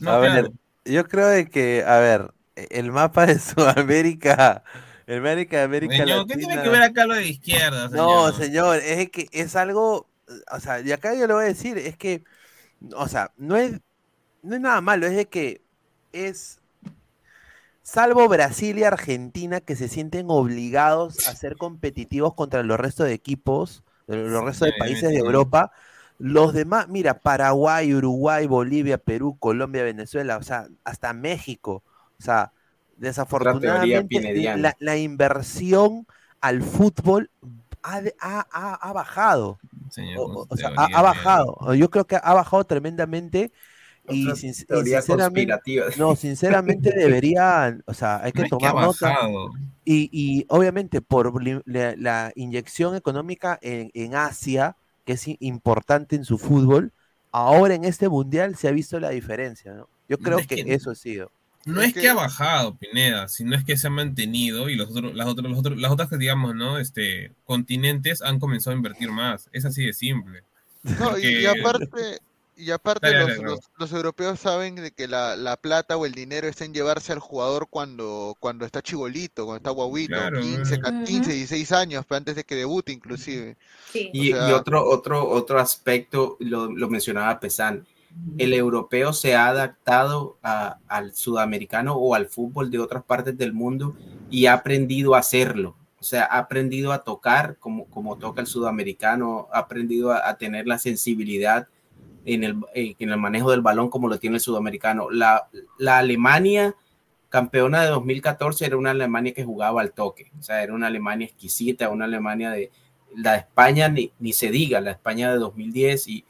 No, a ver, yo creo de que, a ver, el mapa de Sudamérica, el América de América Señor, ¿qué tiene Latina- que ver acá lo de izquierda, señor? No, señor, es que es algo, o sea, y acá yo lo voy a decir, es que, o sea, no es, no es nada malo, es de que es, salvo Brasil y Argentina que se sienten obligados a ser competitivos contra los restos de equipos, los restos de países de. Europa, los demás, mira, Paraguay, Uruguay, Bolivia, Perú, Colombia, Venezuela, o sea, hasta México, o sea, desafortunadamente la, la inversión al fútbol ha, ha- ha- ha bajado. Señor, O, con o- su o sea, ha, bajado. Yo creo que ha bajado tremendamente. Y, sin- sinceramente, no, sinceramente deberían, o sea, hay que No es que tomar ha nota. Y, y obviamente por la, la inyección económica en, en Asia, que es i- importante en su fútbol, ahora en este mundial se ha visto la diferencia, ¿no? Yo creo Es que que- eso ha sido. No Es es que, que- ha bajado, Pineda, sino es que se ha mantenido y los otros, las, otras, los otros- las otras, digamos, ¿no? Este, continentes han comenzado a invertir más. Es así de simple. No, y, aparte, y aparte Dale, los, dale, los- los europeos saben de que la, la plata o el dinero está en llevarse al jugador cuando, cuando está chibolito, cuando está guaguito, Claro, 15, mm. ca- Ujú. 15, 16 años, pero antes de que debute inclusive. Sí. Y, O sea- y otro, otro, otro aspecto, lo, lo mencionaba Pesan, el europeo se ha adaptado al sudamericano o al fútbol de otras partes del mundo y ha aprendido a hacerlo. O sea, ha aprendido a tocar como, como toca el sudamericano, ha aprendido a, tener la sensibilidad en el, eh, en el manejo del balón como lo tiene el sudamericano. La, la Alemania campeona de 2014 era una Alemania que jugaba al toque, o sea, era una Alemania exquisita, una Alemania de, la España ni, ni se diga, la España de 2010, y,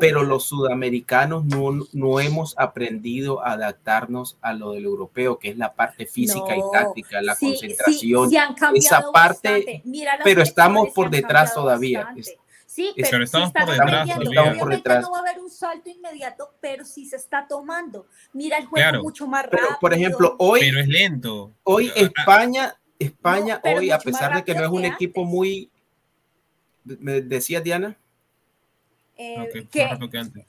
pero los sudamericanos no, no hemos aprendido a adaptarnos a lo del europeo, que es la parte física No, y táctica, la sí, concentración. sí han cambiado esa parte, pero estamos por detrás todavía. bastante. Sí, pero, pero estamos por detrás. Estamos por detrás. no va a haber un salto inmediato, pero sí se está tomando. Mira el juego Claro. mucho más Pero, rápido. por ejemplo, hoy, Pero es lento. hoy Ah, ah, España, España No, pero hoy, a pesar de que no es un que equipo antes. muy, me decía Diana, eh, ok, más que rápido que antes.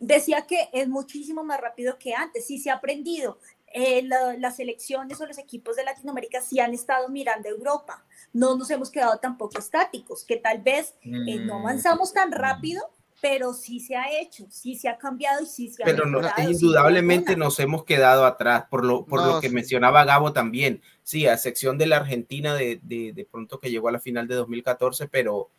decía que es muchísimo más rápido que antes, sí se ha aprendido. Eh, la- las selecciones o los equipos de Latinoamérica sí han estado mirando a Europa. No nos hemos quedado tampoco estáticos, que tal vez eh, no Mm, avanzamos tan rápido, pero sí se ha hecho, sí se ha cambiado y sí se ha pero no- indudablemente duda nos hemos quedado atrás por lo, por No, lo que sí. mencionaba Gabo también. Sí, a excepción de la Argentina de, de, de pronto que llegó a la final de 2014, pero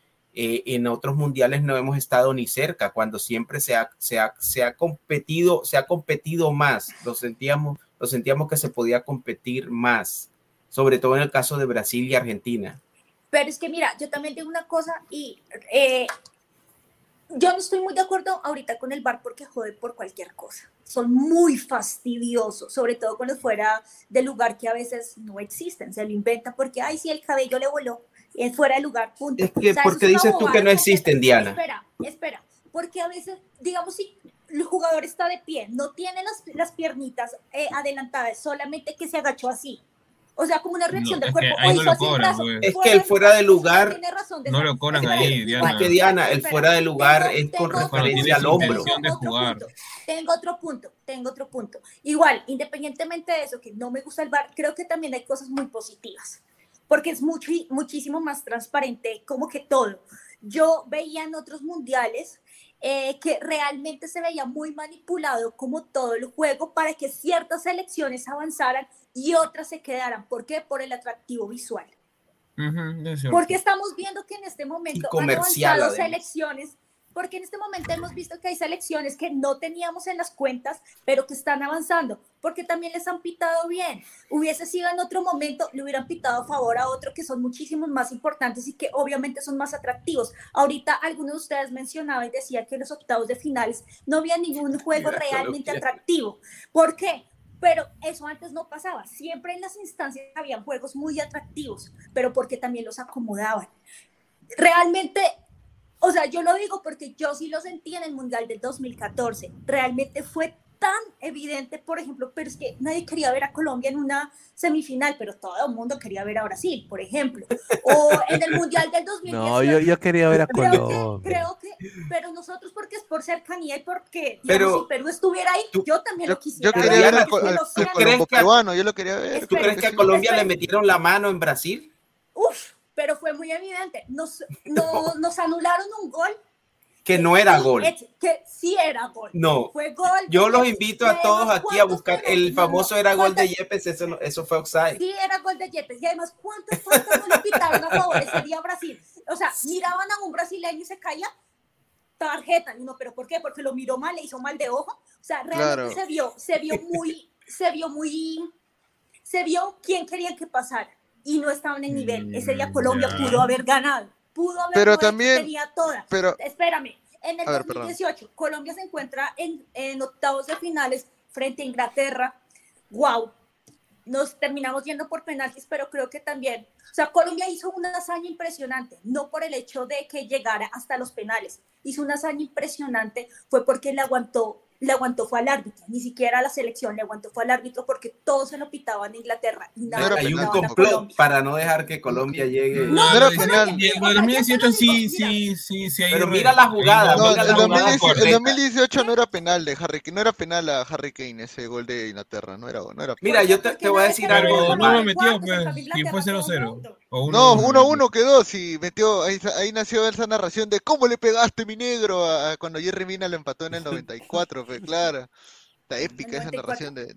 eh, en otros mundiales no hemos estado ni cerca, cuando siempre se ha, se ha, se ha competido, se ha competido más, lo sentíamos, lo sentíamos que se podía competir más, sobre todo en el caso de Brasil y Argentina. Pero es que mira, yo también digo una cosa y eh, yo no estoy muy de acuerdo ahorita con el bar porque jode por cualquier cosa. Son muy fastidiosos, sobre todo cuando fuera del lugar que a veces no existen. Se lo inventan porque, ay, sí, el cabello le voló. Es fuera de lugar, punto. Es que, O sea, ¿por eso qué es dices tú que no existen. Diana? Espera, espera, porque a veces, digamos, si el jugador está de pie, no tiene las, las piernitas eh, adelantadas, solamente que se agachó así. O sea, como una reacción No, del cuerpo. no lo cobran, brazo, pues. Es que el fuera de lugar tiene razón de No lo cobran ahí, Diana. Es que Diana, el fuera de lugar tengo- es con tengo- referencia al hombro. de otro Tengo otro punto, tengo otro punto. Igual, independientemente de eso, que no me gusta el bar, creo que también hay cosas muy positivas, porque es mucho, muchísimo más transparente, como que todo. Yo veía en otros mundiales eh, que realmente se veía muy manipulado como todo el juego para que ciertas selecciones avanzaran y otras se quedaran. ¿Por qué? Por el atractivo visual. Ujú, es cierto. Porque estamos viendo que en este momento han avanzado además. selecciones, porque en este momento hemos visto que hay selecciones que no teníamos en las cuentas, pero que están avanzando, porque también les han pitado bien. Hubiese sido en otro momento, le hubieran pitado a favor a otro que son muchísimos más importantes y que obviamente son más atractivos. Ahorita algunos de ustedes mencionaba y decía que en los octavos de finales no había ningún juego Mira, realmente atractivo. ¿Por qué? Pero eso antes no pasaba. Siempre en las instancias habían juegos muy atractivos, pero porque también los acomodaban. Realmente, o sea, yo lo digo porque yo sí lo sentí en el Mundial del 2014. Realmente fue tan evidente, por ejemplo, pero es que nadie quería ver a Colombia en una semifinal, pero todo el mundo quería ver a Brasil, por ejemplo. O en el Mundial del 2018. No, yo, yo quería ver a Creo que, Colombia. creo que, pero nosotros porque es por cercanía y porque, digamos, Pero si Perú estuviera ahí, yo también Yo, lo quisiera yo Pero quería ver Diana, al, co- que al- lo al sigan. ¿crees Colombo que- peruano, yo lo quería ver. ¿Tú crees que a. Colombia le metieron la mano en Brasil? Uf, pero fue muy evidente. Nos, no- nos anularon un gol. Que no era sí, gol. es- que sí era gol. No. Fue gol. Yo los invito a todos aquí a ¿cuántos buscar. fueron? El famoso no, era gol de ¿cuántos- Yepes, eso, eso fue offside. Sí, era gol de Yepes. Y además, ¿cuántos, cuántos no le pitaron a favor ese día a Brasil? O sea, miraban a un brasileño y se caía tarjeta. Y uno, ¿pero por qué? Porque lo miró mal, le hizo mal de ojo. O sea, realmente Claro. se vio, se vio muy, se vio muy, se vio quién querían que pasara. Y no estaban en nivel. Ese día Mm, Colombia pudo haber ganado. Pudo haber Pero también- tenía todas. pero- Espérame, en el A ver, perdón. 2018, Colombia se encuentra en, en octavos de finales frente a Inglaterra. ¡Wow! Nos terminamos yendo por penaltis, pero creo que también, o sea, Colombia hizo una hazaña impresionante, no por el hecho de que llegara hasta los penales, hizo una hazaña impresionante, fue porque le aguantó, le aguantó fue al árbitro, ni siquiera a la selección, le aguantó fue al árbitro porque todos se lo pitaban a Inglaterra y nada Hay un complot para no dejar que Colombia llegue. No, No era no, penal. Y el 2018 sí, sí, sí, sí. hay Pero mira la jugada, No, mira la jugada 2018, el correcta. 2018 no era penal de Harry, no era penal a Harry Kane ese gol de Inglaterra, no era, no era Mira, yo te, te voy a decir Pero algo. no lo metió, pues, y fue 0-0. O uno- No, 1-1 quedó, sí, metió, ahí, ahí nació esa narración de cómo le pegaste mi negro a- a cuando Jerry Mina lo empató en el 94, pues claro. Está épica esa 94. narración de...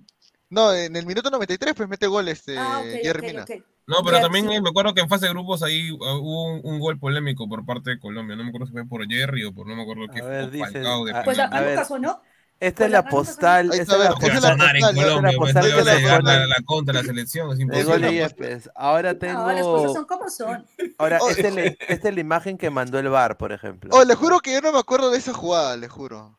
No, en el minuto 93 pues mete gol este Ah, ok, Jerry ok, Mina. ok. No, pero Ya, también sí. eh, me acuerdo que en fase de grupos ahí uh, hubo un, un gol polémico por parte de Colombia. No me acuerdo si fue por Jerry o por no me acuerdo qué A fue. ver, o dice- Falcao de a- Pues penal. a A mí ver. nunca sonó. Esta es Pues la no postal. Esta es la postal, la pues, postal no de la la, contra la selección, es imposible. Yepes. Ahora tengo. No, las cosas son como son. Ahora, Oh, esta es, la, esta es la imagen que mandó el bar, por ejemplo. Oh, le juro que yo no me acuerdo de esa jugada, le juro.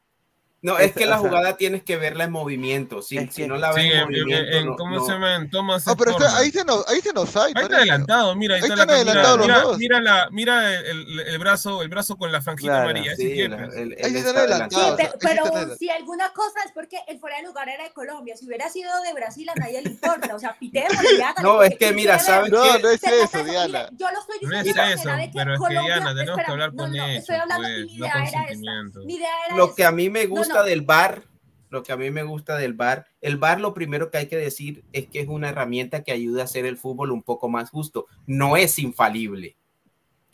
No, es Este, que la o sea, jugada tienes que verla en movimiento. Si, es si que- no la ves Sí, en en, movimiento, en- no- ¿cómo no. se llama? En Thomas Ah, pero está, ahí se nos, ahí se nos sabe. Ahí está adelantado, mira, ahí, Ahí está la están adelantados mira, los mira, dos. mira la, mira el, el brazo, el brazo con la franjita Claro. amarilla, Sí, es la- Yepes. el- Ahí están adelantados. Sí, pero si alguna cosa es porque el fuera de lugar era de Colombia. Si hubiera sido de Brasil, a nadie le importa. O sea, pitémosle y hágale, No, es que ¿quién mira, ¿sabes? No, no es eso, Diana. Yo lo estoy No diciendo es de manera eso, que pero es que Diana, tenemos que hablar no, con no, hechos, estoy hablando, pues, y mi no idea era esta. sentimientos. Mi idea era Lo que a mí me No, gusta del bar, lo que a mí me gusta del bar, el bar lo primero que hay que decir es que es una herramienta que ayuda a hacer el fútbol un poco más justo. No es infalible.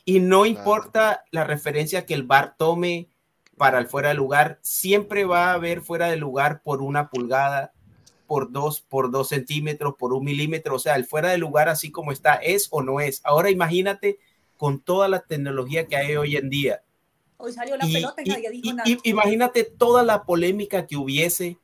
Y no importa la referencia que el bar tome para el fuera de lugar, siempre va a haber fuera de lugar por una pulgada, por dos, por dos centímetros, por un milímetro. O sea, el fuera de lugar así como está, es o no es. Ahora imagínate con toda la tecnología que hay hoy en día. Hoy salió la Y- pelota y, y- nadie dijo y- nada. y- imagínate toda la polémica que hubiese,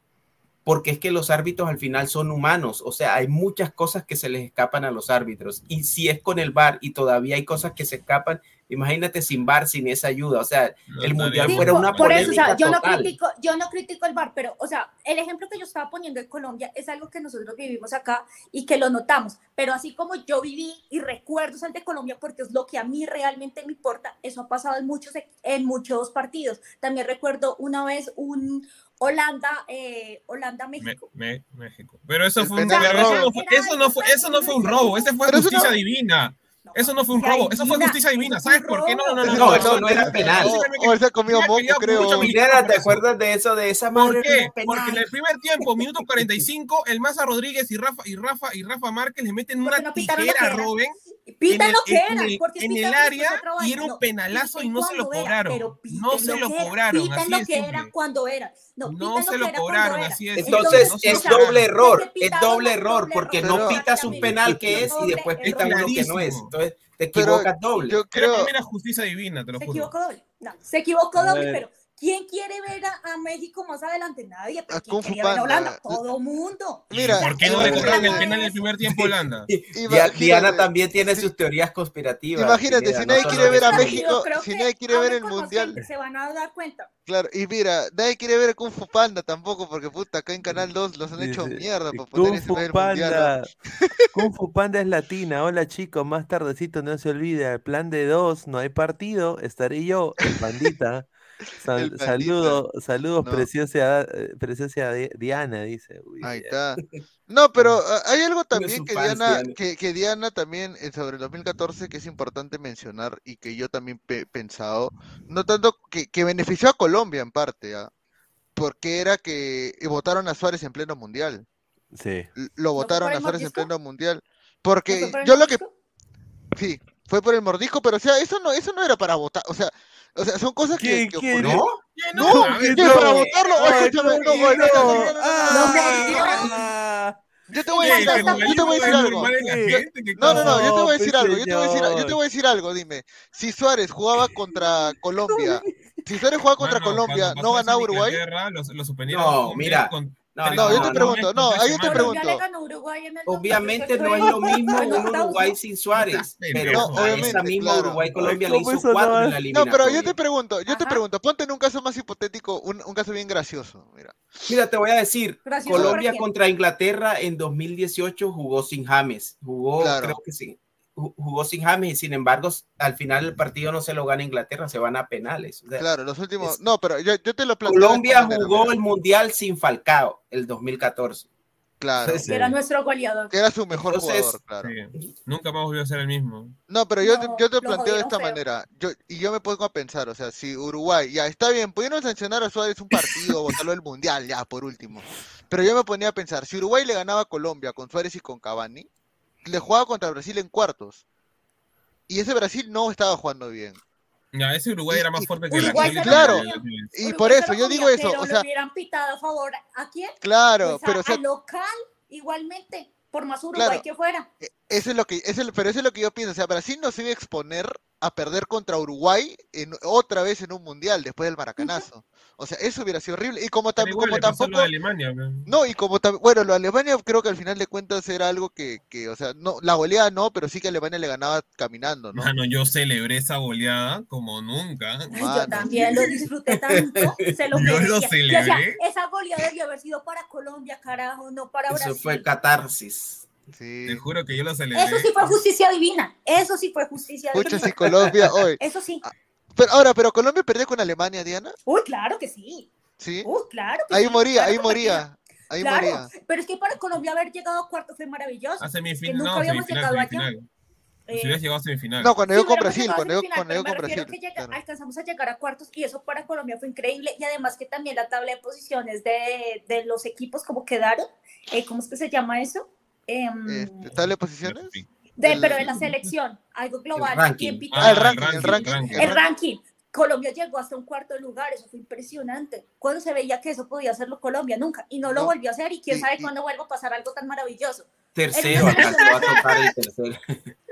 porque es que los árbitros al final son humanos, o sea, hay muchas cosas que se les escapan a los árbitros. Y si es con el VAR y todavía hay cosas que se escapan, Imagínate sin VAR, sin esa ayuda. O sea, el mundial Sí, fuera por- una por eso, o sea, yo no total. critico, yo no critico el VAR, pero, o sea, el ejemplo que yo estaba poniendo de Colombia es algo que nosotros vivimos acá y que lo notamos, pero así como yo viví y recuerdo el de Colombia porque es lo que a mí realmente me importa, eso ha pasado en muchos, en muchos partidos. También recuerdo una vez un Holanda, eh, Holanda, México. Me- México. Pero eso fue un robo. no eso no fue, eso no fue un robo, ese fue Pero eso justicia no- divina. Eso no fue un robo, eso fue justicia divina. ¿Sabes por qué? No, no, no, no. Eso no era penal. O, o él se ha comido moco, creo. ¿te acuerdas de eso, de esa madre? ¿Por qué? Porque en el primer tiempo, minuto 45, el Maza Rodríguez y Rafa y Rafa y Rafa Márquez le meten una tijera a. Robin Pitan en el- lo que en era, el- porque en el área y vaina. era un No, penalazo y no se lo era, cobraron. pero No se lo que cobraron, piten así lo es que era cuando era. No, se que lo cobraron, así es. Entonces no se es doble error, es doble error, porque no pitas un penal que es y después pitan uno que no es. Entonces te Pero equivocas doble. Yo creo. mí era justicia divina, te lo Se juro. equivocó doble. No, se equivocó doble, pero ¿quién quiere ver a, a México más adelante? Nadie. Pero ¿quién quería ver a. Holanda? Todo mundo. ¿Y Mira, ¿Por qué no le cobraron el penal en el primer tiempo a Holanda? Diana también tiene sí. sus teorías conspirativas. Imagínate, si nadie quiere ver a. México, si nadie quiere ver el mundial. Se van a dar cuenta. Claro, y mira, nadie quiere ver Kung Fu Panda tampoco, porque puta, acá en Canal 2 los han hecho mierda para poner Kung ese Fu del mundial. ¿no? Panda. Kung Fu Panda es latina. Hola chicos, más tardecito no se olvide. El plan de dos, no hay partido. Estaré yo, el pandita. Sal- saludo, saludos, No. preciosa, eh, preciosa Di- Diana, dice. Uy, Ahí está. No, pero ah, hay algo también que fans, Diana, Diana. que, que Diana también eh, sobre el 2014 que es importante mencionar y que yo también he pensado, no tanto que, que benefició a Colombia en parte, ¿ah? porque era que eh, votaron a Suárez en pleno mundial. Sí. Lo votaron a Suárez en pleno mundial. ¿No Porque yo lo que sí, fue por el mordisco, pero o sea, eso no, eso no era para votar, o sea, o sea, son cosas que, que ocurren. ¿No? No, que para votarlo. Escúchame, no, bueno. Yo te voy a decir yo te voy a decir algo. No, no, no, yo te voy a decir algo, yo te voy a decir, yo te voy a decir algo, dime. Si Suárez jugaba contra Colombia, si Suárez jugaba contra Colombia, ¿no ganaba Uruguay? No, mira, no, No, yo te pregunto, no, ahí yo te pregunto. Obviamente 2018 no es lo mismo en un Uruguay sin Suárez, pero. No, a esa misma claro. Uruguay Colombia le ¿Cómo hizo no cuatro en la No, pero yo eliminatoria. te pregunto, yo te pregunto, ponte en un caso más hipotético, un, un caso bien gracioso, mira. Mira, te voy a decir, Gracioso Colombia contra Inglaterra en 2018 jugó sin James, jugó, Claro. creo que sí, jugó sin James y sin embargo al final el partido no se lo gana Inglaterra, se van a penales. O sea, Claro, los últimos, es- no, pero yo, yo te lo planteo Colombia jugó el mundial sin Falcao, el 2014. Claro, Entonces, era nuestro goleador. que era su mejor Entonces, jugador, claro. Sí. Nunca más volvió a ser el mismo. No, pero yo, te- No, yo te lo planteo de esta feo. manera, yo, y yo me pongo a pensar, o sea, si Uruguay, ya está bien, pudieron sancionar a Suárez un partido, votarlo del Mundial, ya, por último, pero yo me ponía a pensar, si Uruguay le ganaba a Colombia con Suárez y con Cavani, le jugaba contra Brasil en cuartos, y ese Brasil no estaba jugando bien, Ya, ese Uruguay Y- era más y- fuerte que Uruguay la Claro. y Uruguay por eso yo digo eso, pero o sea, hubieran pitado a favor a quién? claro, Pues a- pero o sea, al local igualmente, por más Uruguay Claro. que fuera. E- Eso es lo que, eso es- pero eso es lo que yo pienso. O sea, Brasil no se iba a exponer a perder contra Uruguay en, otra vez en un mundial después del maracanazo. O sea, eso hubiera sido horrible. Y como, tam- igual como lo tampoco. de Alemania. man. No, y como tam- bueno, lo de Alemania creo que al final de cuentas era algo que, que, o sea, no, la goleada no, pero sí que Alemania le ganaba caminando, ¿no? Mano, yo celebré esa goleada como nunca. Ay. Yo también lo disfruté tanto, se lo Yo lo o sea, celebré. esa goleada debió haber sido para Colombia, carajo, no para Eso Brasil. fue catarsis. Sí. Te juro que yo lo celebré. Eso sí fue justicia divina. Eso sí fue justicia divina. si Colombia, hoy. Eso sí. Pero ahora, pero Colombia perdió con Alemania, Diana, Uy, claro que sí. ¿sí? Uy, claro que Ahí sí, moría, claro ahí que moría, ahí Claro, moría. pero es que para Colombia haber llegado a cuarto fue maravilloso. A semifinal, nunca no, habíamos semifinal, llegado allá. semifinal. Eh, Si hubieras llegado a semifinal. No, cuando sí, llegó con Brasil, cuando llegó, cuando pero llegó con Brasil. que llega- claro. alcanzamos a llegar a cuartos y eso para Colombia fue increíble y además que también la tabla de posiciones de, de los equipos como quedaron, eh, ¿cómo es que se llama eso? Em, Este, ¿Tabla de posiciones? de, el- pero de la selección, algo global. El ranking. ¿quién pitó? Ah, el Ah, ranking, el el ranking, el ranking. Colombia llegó hasta un cuarto lugar, eso fue impresionante. ¿Cuándo se veía que eso podía hacerlo Colombia? Nunca. Y no lo No. volvió a hacer y quién Y- sabe y- cuándo vuelva a pasar algo tan maravilloso. Tercero, alcanzó a tocar el tercero.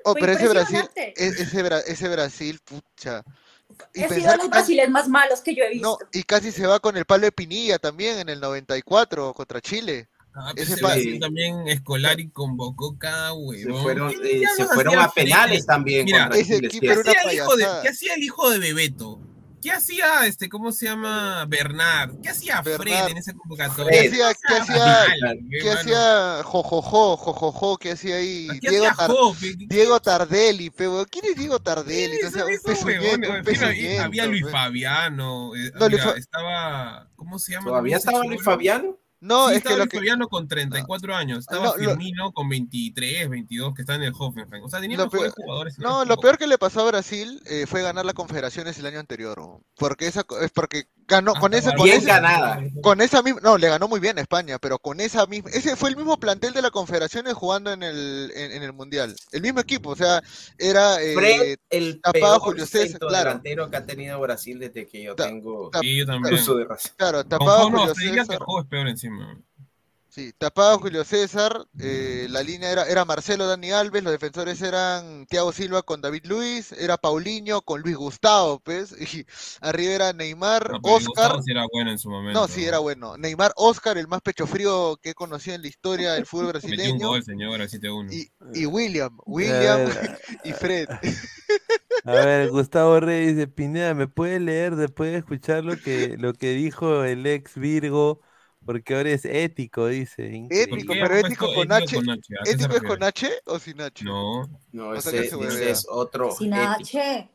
Oh, Fue pero ese Brasil, e- ese, ese Brasil, pucha. Y He sido pensar los que casi- brasileños más malos que yo he no, visto. y casi se va con el palo de Pinilla también en el 94 contra Chile. Ah, Ese ese Brasil también Escolari convocó cada huevón. fueron, ¿Qué eh, diablos se fueron a penales también Mira, Ese es equipo cierto. era una ¿Qué hacía, el hijo de. ¿Qué hacía el hijo de Bebeto? ¿Qué hacía este, cómo se llama? Bernard. ¿Qué hacía Fred Bernard. en esa ¿Qué convocatoria? hacía, qué hacía, qué hacía Jojojo, Jojojo, qué hacía ahí ¿Qué Diego, hacía Tar-? ¿Qué- qué- Diego Tardelli, pe, weón. ¿quién es Diego Tardelli? ¿Quién O sea, es un En había- Luis. Fabiano. eh, No, Luis Fa- estaba. ¿Cómo se llama? ¿Todavía ¿Cómo se estaba? Luis Fabiano? No, Sí, es estaba que lo que, con 34 años. Estaba No, lo- Firmino con 23, 22, que está en el Hoffenheim. O sea, tenía Lo mejores peor- jugadores. no, lo peor que le pasó a Brasil eh, fue ganar la Confederaciones el año anterior, porque esa es porque ganó Ah, con esa con Bien ese- ganada. con esa misma, no, le ganó muy bien a España, pero con esa misma, ese fue el mismo plantel de la Confederaciones jugando en el en, en el mundial, el mismo equipo, o sea, era eh, Fred, el tapado peor Julio César, claro. delantero que ha tenido Brasil desde que yo Ta- tengo ta- Sí, yo también. uso de razón. claro, tapado Julio diría que César, Jo es peor encima. Sí, tapado Julio César, eh, la línea era, era Marcelo Dani Alves, los defensores eran Thiago Silva con David Luis, era Paulinho con Luis Gustavo, pues, y arriba era Neymar, No, Oscar, sí era bueno en su momento. no, sí, era bueno, Neymar, Oscar, el más pecho frío que he conocido en la historia del fútbol Metió un brasileño, gol, señor, al 7-1. y, y William, William ver, y Fred. a ver, Gustavo Rey dice, Pineda, ¿me puede leer después de escuchar lo que, lo que dijo el ex Virgo? Porque ahora es ético, dice. ¿Por Increíble. Ético, pero ético con ético H, con ¿Ético es con? H o sin H? No. No, ese, es otro. Sin ético. H.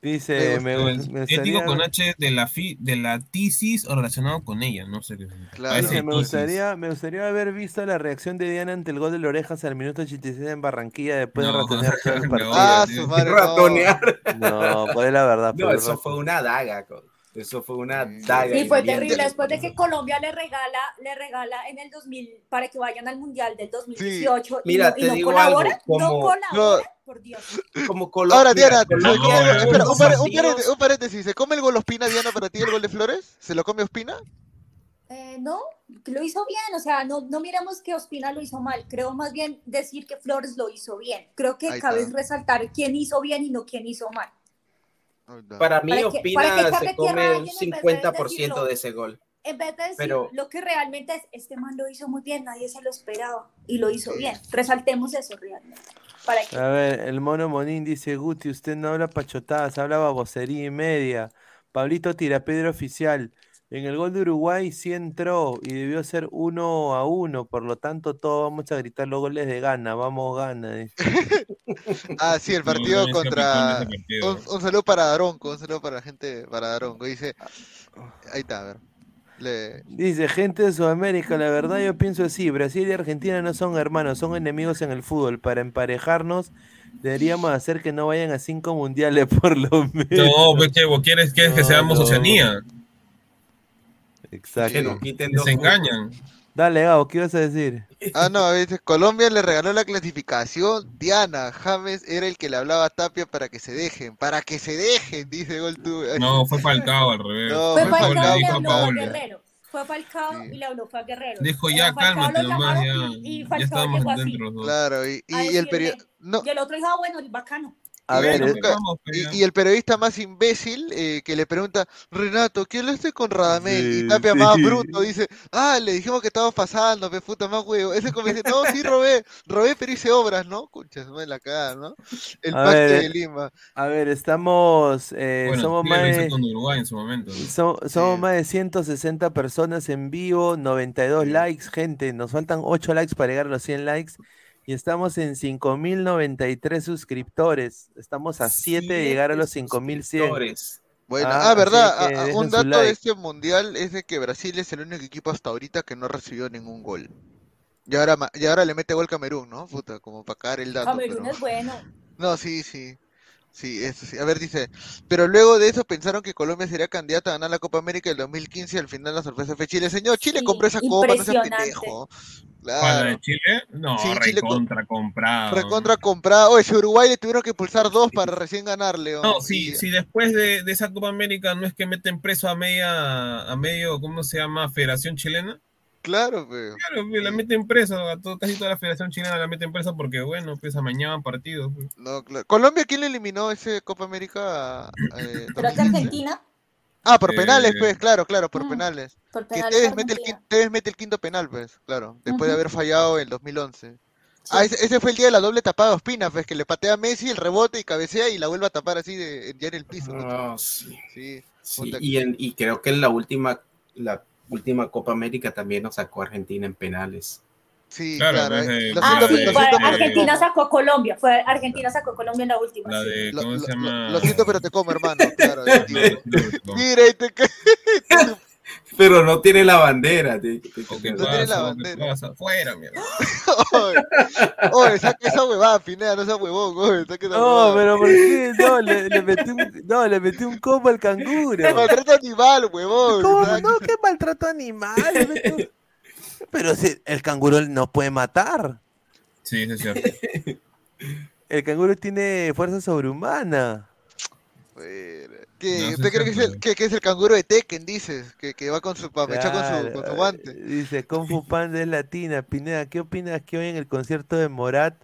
Dice, me, me ético gustaría, con H de la, fi, de la tesis o relacionado con ella, no sé qué. Claro. Dice, me gustaría, me gustaría haber visto la reacción de Diana ante el gol de las orejas al minuto 86 en Barranquilla después de No, ratonear todo el no. partido. Ah, tío. su madre, no. Ratonear. No, pues es la verdad. No, eso fue una daga. co- Eso fue una Sí. daga. Sí, fue terrible. Después de que Colombia le regala, le regala en el 2000 para que vayan al Mundial del 2018 y Mira, y te no digo colabora, algo, no como- colabora, por Dios. Como Colombia. Ahora, Diana, Colombia- no, no, espera, no, un, un paréntesis, un paréntesis, ¿se come el gol Ospina, Diana, para ti el gol de Flores? ¿Se lo come Ospina? Eh, no, lo hizo bien, o sea, no, no miremos que Ospina lo hizo mal, creo más bien decir que Flores lo hizo bien. Creo que Ahí cabe está. resaltar quién hizo bien y no quién hizo mal. Para mí, Para que- Ospina para que se come un en vez de 50% decirlo. de ese gol. En vez de decir Pero- lo que realmente es, este man lo hizo muy bien, nadie se lo esperaba y lo hizo bien. Resaltemos eso realmente. Para que A ver, el mono Monín dice, Guti, usted no habla pachotadas, habla babosería y media. Pablito Tirapedro oficial. En el gol de Uruguay sí entró y debió ser uno a uno, por lo tanto todos vamos a gritar los goles de gana, vamos gana. dice. Ah, sí, el partido no, contra... partido. Un, un saludo para Daronco, un saludo para la gente, para Daronco. Dice, ahí está, a ver. Le... Dice, gente de Sudamérica, la verdad yo pienso así, Brasil y Argentina no son hermanos, son enemigos en el fútbol. Para emparejarnos deberíamos hacer que no vayan a cinco mundiales por lo menos. No, pues quieres, quieres que seamos no. Oceanía. Exacto. Que nos quiten dos se engañan. Dale, Gabo, ¿qué ibas a decir? Ah, no, dice, Colombia le regaló la clasificación. Diana, James era el que le hablaba a Tapia para que se dejen, para que se dejen, dice Gol tú. No, fue Falcao al revés. No, fue fue Falcao Falcao y habló a Paolo. Guerrero. Fue Falcao Sí. y le habló fue a Guerrero. Dijo, ya, Falcao cálmate nomás, ya. y, y Ya Falcao estábamos dentro los dos. Claro, y, y, y el periodista... No, Y el otro dijo, ah, bueno, bacano. A Y ver, eh, nunca- pues, ya. Y, y el periodista más imbécil eh, que le pregunta, Renato, ¿quién lo estoy con Radamel? Sí, y Tapia sí. más bruto dice, ah, le dijimos que estamos pasando, pe puta más huevo. Ese como dice, no, sí robé, robé pero hice obras, ¿no? Concha, me la cagada, ¿no? El A pacto ver, de Lima. a ver, estamos, eh, Bueno, somos más de, con Uruguay en su momento. ¿no? so- somos Sí. más de 160 personas en vivo, 92 likes, gente, nos faltan 8 likes para llegar a los 100 likes y estamos en 5093 suscriptores, estamos a 7 de llegar a los 5100. suscriptores. Bueno, Ah, ah, verdad, así que ah, ah, un dato de este mundial es de que Brasil es el único equipo hasta ahorita que no recibió ningún gol. Y ahora, y ahora le mete gol Camerún, ¿no? Puta, como para cagar el dato. Camerún pero- es bueno. No, sí, sí. Sí, eso sí. A ver, dice, pero luego de eso pensaron que Colombia sería candidata a ganar la Copa América del 2015 y al final la sorpresa fue Chile. Señor, Chile Sí, compró esa copa, no seas impresionante. pendejo. ¿Cuál, la Claro. de Chile? No, Sí, Chile co- recontra comprado. Recontra comprada. Oye, si Uruguay le tuvieron que pulsar dos para recién ganarle. No, ¿o? sí, sí, después de, de esa Copa América no es que meten preso a media, a medio, ¿cómo se llama? Federación chilena. Claro, pero. Claro, pues, la meten preso, a todo, casi toda la Federación chilena la meten preso porque, bueno, pues amañaban partidos. pues. No, claro. Colombia, ¿quién le eliminó ese Copa América? Eh, que 2015? Argentina. Ah, por Eh, penales, pues, claro, claro, por Mm, penales. por Que penales Tevez mete, el, Argentina. quin- Tevez mete el quinto penal, pues, claro, después de haber fallado en 2011. Ah, ese, ese fue el día de la doble tapada de Ospina, pues, que le patea a Messi, el rebote y cabecea y la vuelve a tapar así de, ya en el piso. No, sí. Sí, Sí, y, en- y creo que en la última, la última Copa América también nos sacó Argentina en penales. sí, Claro, eh, Ah, sí, fue Argentina sacó a Colombia, fue Argentina sacó a Colombia en la última. La de, Lo, ¿cómo lo- se lo- llama? lo siento, pero te como, hermano. Claro, Mira, y te Pero no tiene la bandera. te- te- te- ¿O qué No tiene la bandera. pasa? Fuera, mierda. Oye, oye, saca esa huevada, Pineda, no esa huevón, oye, saca esa No, huevada. pero ¿por qué? No, le, le metí un, no, le metí un combo al canguro. Maltrato animal, huevón. ¿Cómo no? ¿Qué maltrato animal? Le metí un- Pero si el canguro no puede matar. Sí, eso es cierto. El canguro tiene fuerza sobrehumana. Bueno, ¿Qué, ¿Usted cree que es, el, que, que es el canguro de Tekken, dices? Que, que va con su, pa mechar con su, con su Claro, guante. Dice, Kung Fu Panda es latina. Pineda, ¿qué opinas que hoy en el concierto de Morat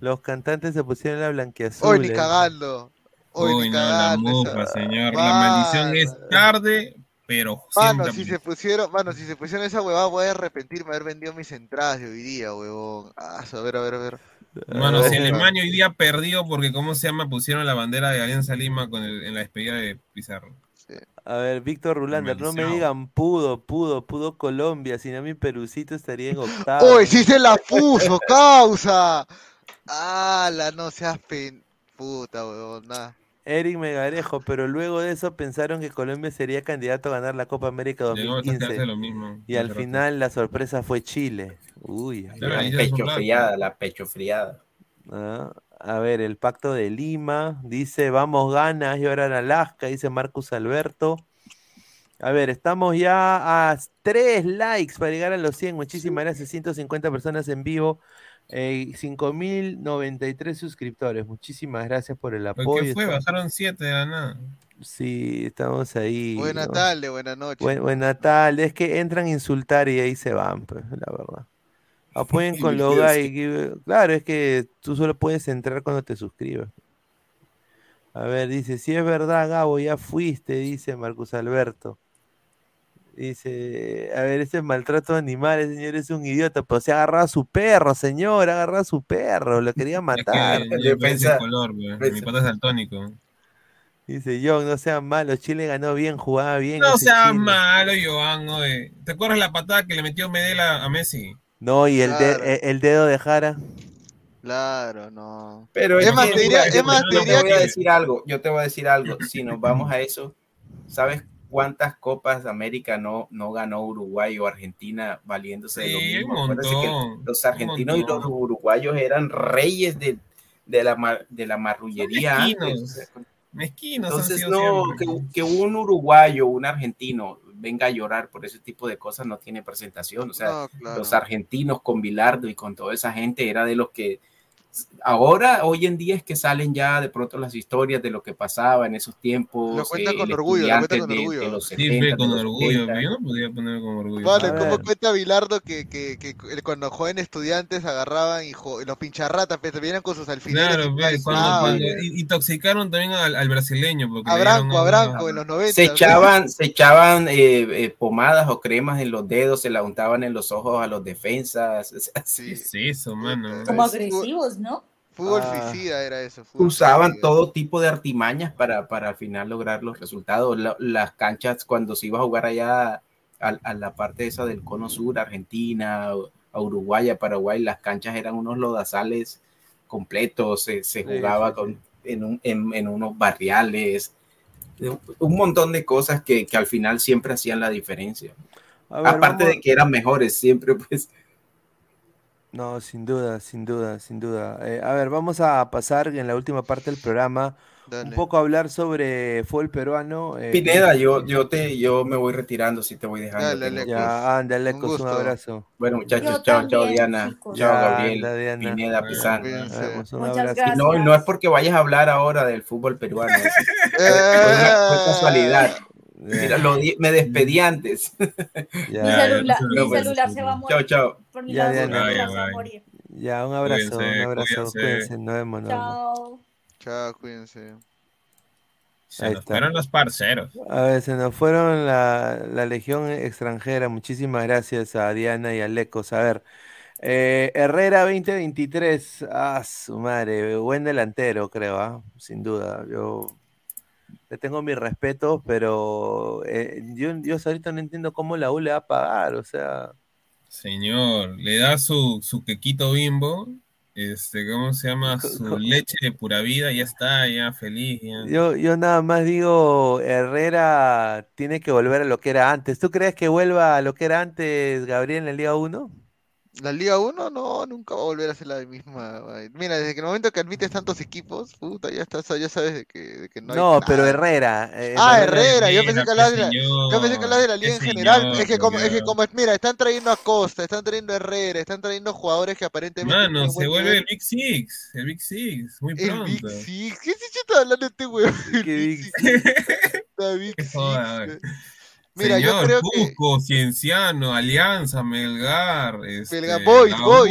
los cantantes se pusieron la blanqueazul? Hoy ni cagando. Hoy Uy, ni no, la cagando. mufa, esa- señor. La maldición es tarde, pero Mano, si se pusieron, mano, si se pusieron esa huevada, voy a arrepentirme de haber vendido mis entradas de hoy día, huevón. Ah, a ver, a ver, a ver. Mano, si. Alemania hoy día perdió porque, ¿cómo se llama? Pusieron la bandera de Alianza Lima con el- en la despedida de Pizarro. A ver, Víctor Rulander, no me digan pudo, pudo, pudo Colombia, si no mi Perucito estaría en octavo. ¡Hoy sí se la puso, causa! ¡Hala, no seas pen... Puta, huevón, nada. Eric Megarejo, pero luego de eso pensaron que Colombia sería candidato a ganar la Copa América Llegó a quedarse 2015. lo mismo. Y al rato. final la sorpresa fue Chile. Uy, Claro, La pecho friada, la pecho friada. Ah, a ver, el pacto de Lima, dice, vamos ganas, lloran Alaska, dice Marcus Alberto. A ver, estamos ya a tres likes para llegar a los 100. Muchísimas gracias, 150 personas en vivo, eh, 5.093 suscriptores. Muchísimas gracias por el ¿Por apoyo. qué fue? Bajaron siete de la nada. Sí, estamos ahí. Buena ¿no? tarde, buena noche. Buen, buena tarde. Es que entran a insultar y ahí se van, pues, la verdad. Apoyen con guys. que- Claro, es que tú solo puedes entrar cuando te suscribes. A ver, dice, si es verdad, Gabo, ya fuiste, dice Marcus Alberto. Dice, a ver, ese maltrato de animales, señor, es un idiota, pero se ha agarrado a su perro, señor, ha agarrado a su perro, lo quería Es matar. que yo de color, güey. Mi pata es daltónico. Dice, John, no sean malos, Chile ganó bien, jugaba bien. No seas Chile". malo, Joan, oye. ¿Te acuerdas la patada que le metió Medela a Messi? No, y el, Claro. el- el dedo de Jara. Claro, no. Pero Es más, que- te diría- yo es más, yo te voy a que- decir algo, yo te voy a decir algo. Si nos vamos a eso, ¿sabes cuántas copas de América no, no ganó Uruguay o Argentina valiéndose de lo mismo? Que los argentinos y los uruguayos eran reyes de, de, la, de la marrullería Mezquinos. antes. Mezquinos han Entonces, no, que, que un uruguayo, un argentino venga a llorar por ese tipo de cosas no tiene presentación. O sea, No, claro. los argentinos con Bilardo y con toda esa gente era de los que ahora, hoy en día es que salen ya de pronto las historias de lo que pasaba en esos tiempos. Lo cuentan eh, con orgullo, lo cuentan estudiante con de- orgullo. de los Sí, 70, ve, de con los orgullo. 80. pero Yo no podía poner con orgullo. Vale, A ¿cómo ver. cuenta Bilardo que, que, que cu- cuando joven estudiantes agarraban y jo- los pincharratas, pues, vienen con sus alfileres Claro, cuando, cuando y- intoxicaron también al, al brasileño. Porque A Branco, a una- Branco en los 90. Se echaban, se echaban eh, eh, pomadas o cremas en los dedos, se la untaban en los ojos a los defensas. o sea, ¿Qué Sí. es eso, mano? Como Es- agresivos, ¿no? Fútbol Ah. suicida era eso. fútbol usaban suicida. todo tipo de artimañas para, para al final lograr los resultados. La- las canchas, cuando se iba a jugar allá a, a la parte esa del cono sur, Argentina, a Uruguay, a Paraguay, las canchas eran unos lodazales completos, se, se jugaba sí, sí. con, en, un- en- en unos barriales, un montón de cosas que, que al final siempre hacían la diferencia. Ver, Aparte vamos- de que eran mejores, siempre pues No, sin duda, sin duda, sin duda. Eh, a ver, vamos a pasar en la última parte del programa Dale. un poco a hablar sobre fútbol peruano. eh, Pineda, yo, yo te, yo me voy retirando, si te voy dejando. Dale, que- Ya, ándale, Un Cos, un gusto. abrazo. Bueno, muchachos, Yo chao, chao, también, Diana. chicos. Chao, Ya, Gabriel. anda, Diana. Pineda, Pizarro. Muchas abrazo. Y gracias. no, no es porque vayas a hablar ahora del fútbol peruano. es- fue, Eh, fue casualidad. Mira, lo di- me despedí antes. Mi ya, celular, ya, mi no, pues, celular se va a morir. Chao, chao. Por mi Ya, lado, ya, no. celular Bye, se va a morir. ya, un abrazo, Cuídense, un abrazo, cuídense. cuídense, nos vemos, nos vemos. Chao. Chao, cuídense. Se Ahí nos está. fueron los parceros. A ver, se nos fueron la, la legión extranjera. Muchísimas gracias a Diana y a Lecos. A ver, eh, Herrera 2023. Ah, su madre, buen delantero, creo, ¿ah? sin duda. Yo le tengo mis respetos, pero eh, yo, yo ahorita no entiendo cómo la U le va a pagar. O sea, Señor, le da su, su quequito bimbo, este, ¿cómo se llama? Su leche de pura vida, ya está, ya feliz. Ya. yo, yo nada más digo, Herrera tiene que volver a lo que era antes. ¿Tú crees que vuelva a lo que era antes, Gabriel, en la Liga 1? La Liga 1 no, nunca va a volver a ser la misma. Mira, desde que el momento que admites tantos equipos, puta, ya estás, ya sabes de que, de que no hay No, pero. Herrera. eh, Ah, Herrera- yo pensé que hablabas de la, yo pensé que hablabas de la liga en general. señor, Es que como, es que como, mira, están trayendo a Costa, están trayendo a Herrera, están trayendo jugadores que aparentemente Mano, se vuelve nivel. el Big Six, el Big Six, muy El Big pronto. Six. ¿Qué se está hablando este weón? ¿Qué Big Six. La Big Six. Mira, yo Señor, creo que Cusco, Cienciano, Alianza, Melgar, este, Melgar, Boys, no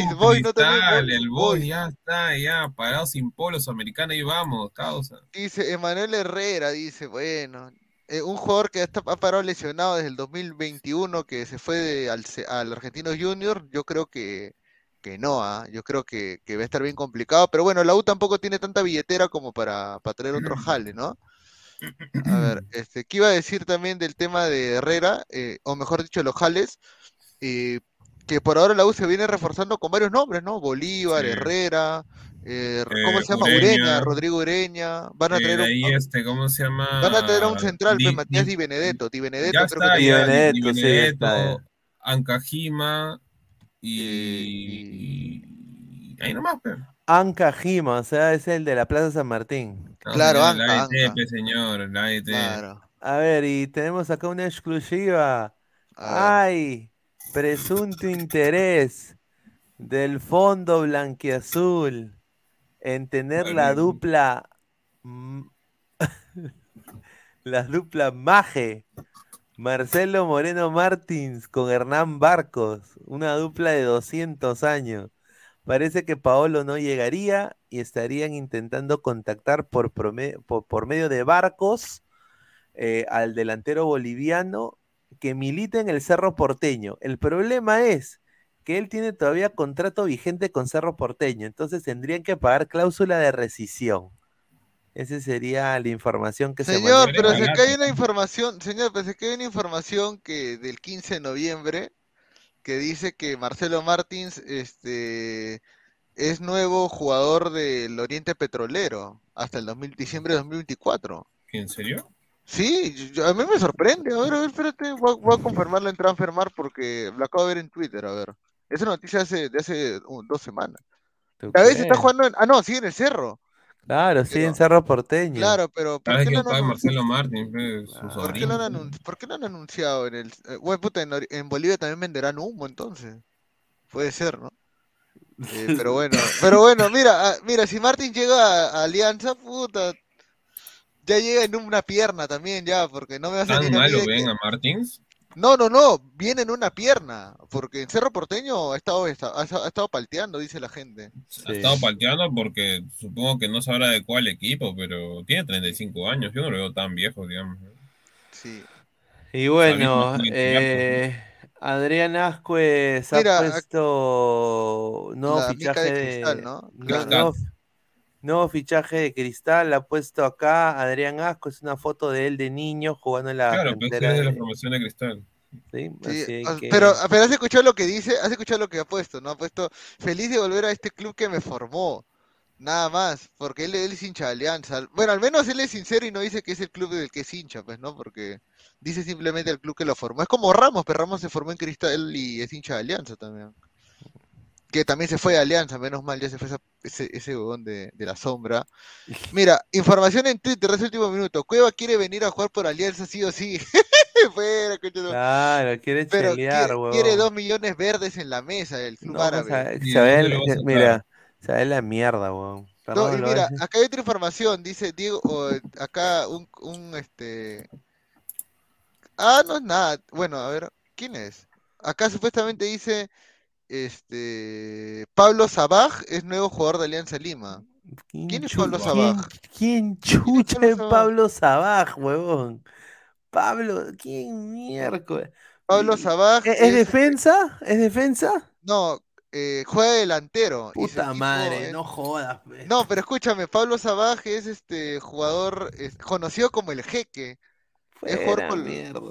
el Boys, ya está, ya, parado sin polo, Sudamericana, y vamos, causa. dice Emanuel Herrera, dice, bueno, eh, un jugador que está, ha parado lesionado desde el 2021, que se fue de- al, al Argentino Junior, yo creo que, que no, ¿ah? Yo creo que, que va a estar bien complicado, pero bueno, la U tampoco tiene tanta billetera como para, para traer otro jale, ¿no? A ver, este, ¿qué iba a decir también del tema de Herrera, eh, o mejor dicho, los jales? Eh, que por ahora la U se viene reforzando con varios nombres, ¿no? Bolívar, Sí. Herrera, eh, ¿cómo Eh, se llama? Ureña. Ureña, Rodrigo Ureña, van a Eh, traer de un, este, ¿cómo se llama? van a traer a un central, Di- pues, Matías Di- Benedetto, Di Benedetto Ya creo está, que Di ya, Benedetto, Di sí, Benedetto. Ancajima y... Eh, y ahí nomás, pero. Anca Jima, o sea, es el de la Plaza San Martín. Claro, la Anca, señor, la. Claro. A ver, y tenemos acá una exclusiva. Ay, presunto interés del Fondo Blanquiazul en tener la dupla la dupla Maje, Marcelo Moreno Martins con Hernán Barcos, una dupla de 200 años. Parece que Paolo no llegaría y estarían intentando contactar por, prome- por, por medio de Barcos eh, al delantero boliviano que milita en el Cerro Porteño. El problema es que él tiene todavía contrato vigente con Cerro Porteño, entonces tendrían que pagar cláusula de rescisión. Esa sería la información que se Señor, pero se cae una información, señor, pero se cae una información que del 15 de noviembre que dice que Marcelo Martins este es nuevo jugador del Oriente Petrolero hasta el 2000 diciembre de 2024. ¿En serio? Sí, yo- a mí me sorprende. A ver, a ver, espérate, voy a, voy a confirmarlo en Transfermar porque lo acabo de ver en Twitter, a ver. Esa noticia hace, de hace uh, dos semanas. ¿Tú A veces está jugando en... Ah, no, sigue en el Cerro. Claro, sí, en Cerro Porteño. Claro, pero ¿por ¿Sabes qué que no han Marcelo Martín, Ah, ¿Por qué no sobrino? han anun- por qué no han anunciado en el... eh, bueno, puta, en, Bolivia también venderán humo, entonces. Puede ser, ¿no? Eh, pero bueno, pero bueno, mira, ah, mira, si Martín llega a, a Alianza, puta, ya llega en una pierna también, ya, porque no me va a ¿Tan salir mí malo que- ven a Martins? No, no, no, viene en una pierna, porque en Cerro Porteño ha estado, esta- ha, ha estado palteando, dice la gente. Ha estado palteando porque supongo que no sabrá de cuál equipo, pero tiene 35 años. Yo no lo veo tan viejo, digamos. Sí. Y bueno, eh, Adrián Ascuez ha Mira, puesto mica fichaje de cristal, ¿no? Claro. Nuevo, fichaje de cristal, ha puesto acá Adrián Asco, es una foto de él de niño jugando en la Claro, pero cantera es de la de- formación de cristal. ¿sí? Sí, que- pero, pero has escuchado lo que dice, has escuchado lo que ha puesto, ¿no? Ha puesto feliz de volver a este club que me formó. Nada más, porque él, él es hincha de Alianza. Bueno, al menos él es sincero y no dice que es el club del que es hincha, pues, ¿no? Porque dice simplemente el club que lo formó. Es como Ramos, pero Ramos se formó en Cristal y es hincha de Alianza también. Que también se fue de Alianza, menos mal, ya se fue esa- ese, ese huevón de, de la sombra. Mira, información en Twitter, ese último minuto. Cueva quiere venir a jugar por Alianza sí o sí. Fuera. Claro, quiere Pero chelear, quiere, huevón. quiere dos millones verdes en la mesa el club No, árabe. sabe- ¿Y sabe el- mira, sabe la mierda, weón. No, y mira, acá hay otra información, dice Diego, o, acá un, un este... Ah, no es nada. Bueno, a ver, ¿quién es? Acá supuestamente dice, este, Pablo Sabaj es nuevo jugador de Alianza Lima. ¿Quién es Pablo quién- Sabaj? ¿Quién chucha Pablo es Sabaj? Pablo Sabaj, huevón? Pablo, ¿quién miércoles? Pablo Sabaj ¿Es, es es- defensa? ¿Es defensa? No, eh, juega delantero. Puta equipo madre, es- no jodas. pues. No, pero escúchame, Pablo Sabaj es este jugador es conocido como el Jeque. Es jugador, Fuera, col- mierda.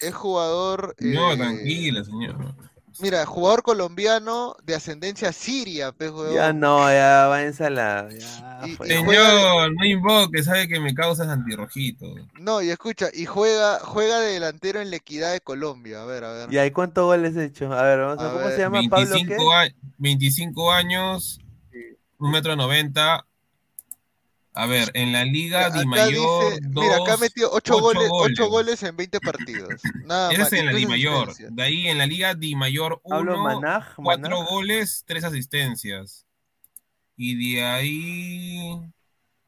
es jugador No, eh, tranquila, señor. Mira, jugador colombiano de ascendencia siria, pues, huevón. Ya no, ya váyanse a la. Ya Y- juega- Señor, no invoque, sabe que me causas antirrojito. No, y escucha, y juega, juega de delantero en la Equidad de Colombia. A ver, a ver. ¿Y ahí cuántos goles he hecho? A ver, vamos a A ver, ¿cómo ver, se llama Pablo qué? 25, a- 25 años, un metro noventa. A ver, en la Liga Acá Di Mayor, dice- mira, acá ha dos, metido 8 ocho goles, goles. ocho goles en 20 partidos. Nada Ese más. es en la Di Mayor. De ahí en la Liga Di Mayor Pablo 1, Manaj, 4 Manaj. goles, 3 asistencias. Y de ahí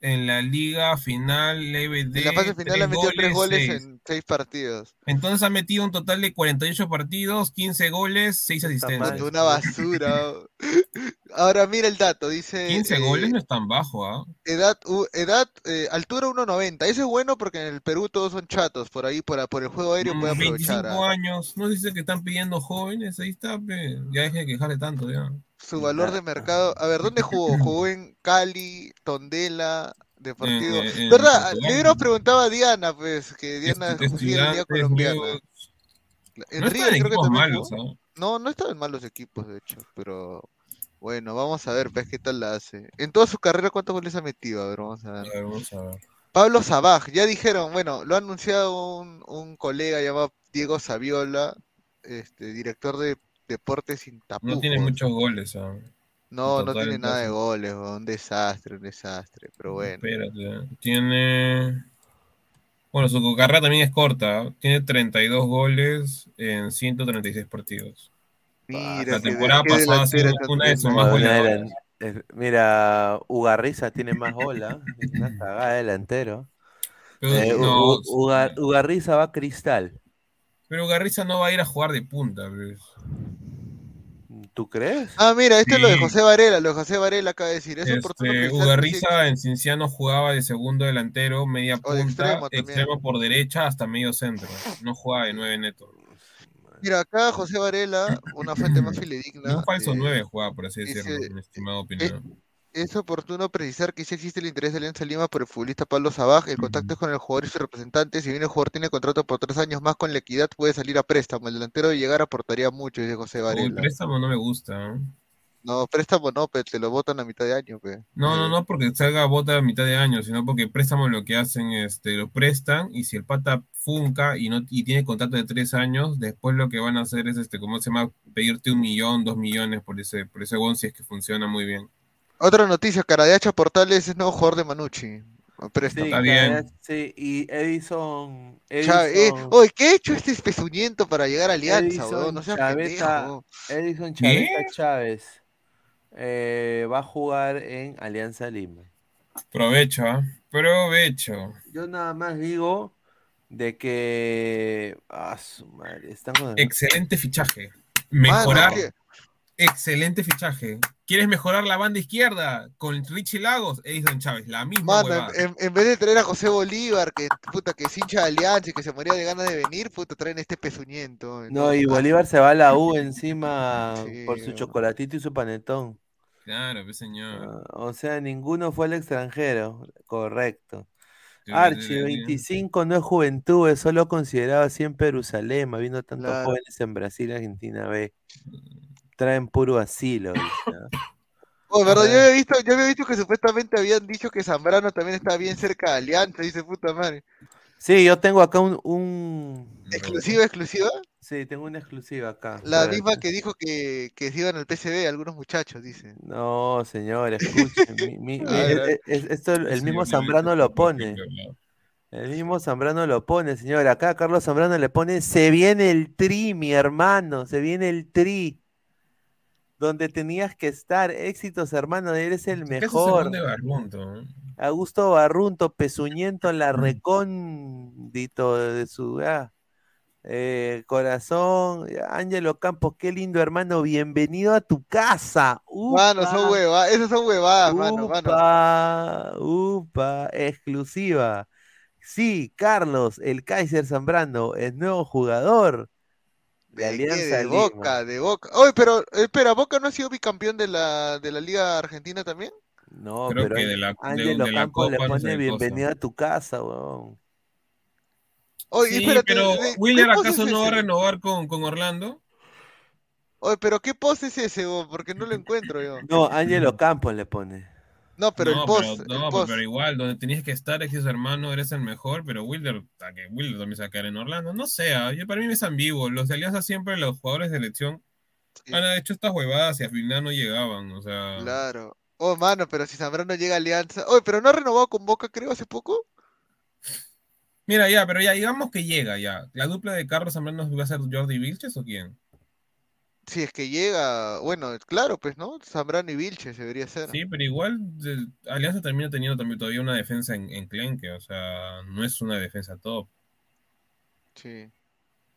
en la Liga Final LBD, En la fase final ha tres metido 3 goles seis. en 6 partidos. Entonces ha metido un total de 48 partidos, 15 goles, 6 asistencias. Una basura. Ahora mira el dato, dice 15 eh, goles no es tan bajo, ¿ah? edad, u- edad eh, altura 1.90. Eso es bueno porque en el Perú todos son chatos, por ahí por, por el juego aéreo puede Mm, 25 aprovechar a- años, no dice que están pidiendo jóvenes, ahí está, pe. ya dejen de quejarle tanto ya. Su valor de mercado. A ver, ¿dónde jugó? Jugó en Cali, Tondela, Deportivo. En ¿Verdad? Le hubiéramos preguntado a Diana, pues, que Diana la Liga Colombiana. luego- En No en creo que equipos también malos. No, no estaba en malos equipos, de hecho, pero bueno, vamos a ver, pues, qué tal la hace. En toda su carrera, ¿cuántos goles ha metido? A ver, vamos a A ver. ver, vamos a ver. Pablo Sabaj, ya dijeron, bueno, lo ha anunciado un, un colega llamado Diego Saviola, este, director de Deportes Sin Tapujos. No tiene muchos goles, ¿ah? No, no tiene nada de goles, un desastre, un desastre, pero bueno. Espérate, tiene... Bueno, su carrera también es corta, ¿ah? tiene 32 goles en 136 partidos. Mira, La temporada pasada ha una de sus más goleadoras. Mira, Ugarriza tiene más gola. Es una cagada delantero. Pero, Eh, no, Ugarriza va a Cristal. pero Garriza no va a ir a jugar de punta, pues. ¿Tú crees? Ah, mira, este es lo de. José Varela, lo de José Varela acaba de decir. Es Este, Ugarriza en Cinciano jugaba de segundo delantero, media punta, extremo por derecha hasta medio centro. No jugaba de nueve neto. Mira, acá José Varela, una fuente más fidedigna. Un falso eh, nueve jugaba, por así dice, decirlo, mi estimado eh, opinión. Es oportuno precisar que sí existe el interés de Alianza Lima por el futbolista Pablo Sabaj. El contacto es con el jugador y su representante. Si bien el jugador tiene contrato por tres años más con la equidad, puede salir a préstamo. El delantero de llegar aportaría mucho, dice José Varela. préstamo no me gusta. ¿eh? No, préstamo no, pe, te lo botan a mitad de año, pe. No, no, no porque salga bota a mitad de año, sino porque préstamo lo que hacen, este, lo prestan y si el pata funca y no y tiene contrato de tres años, después lo que van a hacer es, este, ¿cómo se llama? Pedirte un millón, dos millones por ese, por ese bon si es que funciona muy bien. Otra noticia, Caradiacha Portales es nuevo jugador de Manucci. Préstamo. Sí, Está bien. Sí, y Edison. Chávez, eh, Edison, oye, ¿qué ha hecho este pezuñento para llegar a Alianza, Edison? No seas Chaveta- pendejo. Edison. Chaveta Chávez eh, va a jugar en Alianza Lima. Provecho, ¿ah? Provecho. Yo nada más digo de que. Ah, su madre, Excelente fichaje. Mejorar. Excelente fichaje. ¿Quieres mejorar la banda izquierda con Richie Lagos? Edison Chávez, la misma Mano, en, en- en vez de traer a José Bolívar, que puta que es hincha de Alianza y que se moría de ganas de venir, puta, traen este pezuñento. No, y Bolívar se va a la U encima Sí, por su weón. chocolatito y su panetón. Claro, pues señor. Ah, o sea, ninguno fue al extranjero. Correcto. Archie, yo- 25 no es juventud, es solo considerado siempre Jerusalén, habiendo tantos Claro. jóvenes en Brasil y Argentina B. Traen puro asilo. Oh, verdad, yo había visto, yo había visto que supuestamente habían dicho que Zambrano también está bien cerca de Alianza, dice puta madre. Sí, yo tengo acá un, un- Exclusiva, exclusiva. Sí, tengo una exclusiva acá. La misma que dijo que, que se iban al PCB algunos muchachos, dice. No, señor, escuchen. mi- mi- es- es- esto el Sí, mismo Zambrano lo pone. El mismo Zambrano lo pone, señor. Acá Carlos Zambrano le pone, se viene el tri, mi hermano, se viene el tri. Donde tenías que estar. Éxitos, hermano, eres el ¿Qué hace mejor. de Barrunto? Augusto Barrunto, pezuñento, la recóndito de su... ah. Eh, corazón, Ángelo Campos, qué lindo hermano, bienvenido a tu casa. Mano, son huevadas, esas son huevadas, mano, mano. Upa, upa, exclusiva. Sí, Carlos, el Kaiser Zambrano, el nuevo jugador de. Alianza De Lima. Boca, de Boca. Oye, pero, espera, ¿Boca no ha sido bicampeón de la, de la Liga Argentina también? No, Creo pero que de la- de- Ángelo de la Campos le Copa pone bienvenido a tu casa, weón. Oye, Sí, espérate, pero de- ¿qué ¿Willer acaso es no va a renovar con, con Orlando? Oye, pero ¿qué post es ese, bo? Porque no lo encuentro yo. No, Ángelo Campos le pone. No, pero el post, pero, no, post. pero igual, donde tenías que estar, es su hermano, eres el mejor, pero Wilder, a que Wilder también se va a quedar en Orlando. No sé, ah, yo, para mí es ambiguo. Los de Alianza siempre, los jugadores de selección, han hecho estas huevadas y al final no llegaban. O sea, Claro. Oh, mano, pero si Zambrano llega a Alianza. Oye, pero no ha renovado con Boca, creo, hace poco. mira, ya, pero ya, digamos que llega ya. ¿La dupla de Carlos Zambrano va a ser Jordi Vilches o quién? Si es que llega, bueno, claro, pues, ¿no? Zambrano y Vilches debería ser. Sí, pero igual de- Alianza termina teniendo también todavía una defensa en, en Clenque, o sea, no es una defensa top. Sí.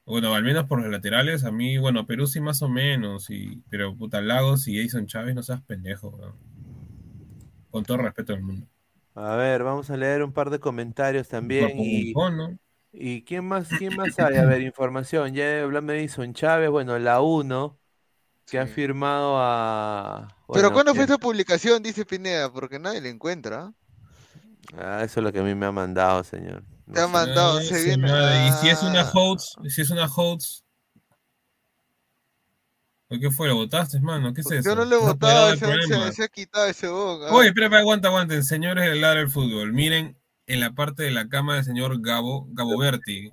Bueno, al menos por los laterales, a mí, bueno, Perú sí más o menos, y, pero puta Lagos y Jason Chávez no seas pendejo, weón. Con todo respeto del mundo. A ver, vamos a leer un par de comentarios también. Y, ¿no? ¿Y quién más, quién más hay? A ver, información. Ya hablamos de Edison Chávez, bueno, la 1, que ha firmado a. Pero ¿cuándo fue esa publicación? Dice Pineda, porque nadie la encuentra. Ah, eso es lo que a mí me ha mandado, señor. Te ha mandado, Ay, se viene. señora, Y si es una hoax, si es una hoax. ¿o ¿Qué fue? ¿Lo votaste, mano? ¿Qué es eso? Yo no lo he ¿Has votado, se, se- se ha quitado ese boca. Oye, espera, espera, aguanta, aguanten. Señores del lado del fútbol, miren en la parte de la cama del señor Gabo, Gabo Berti.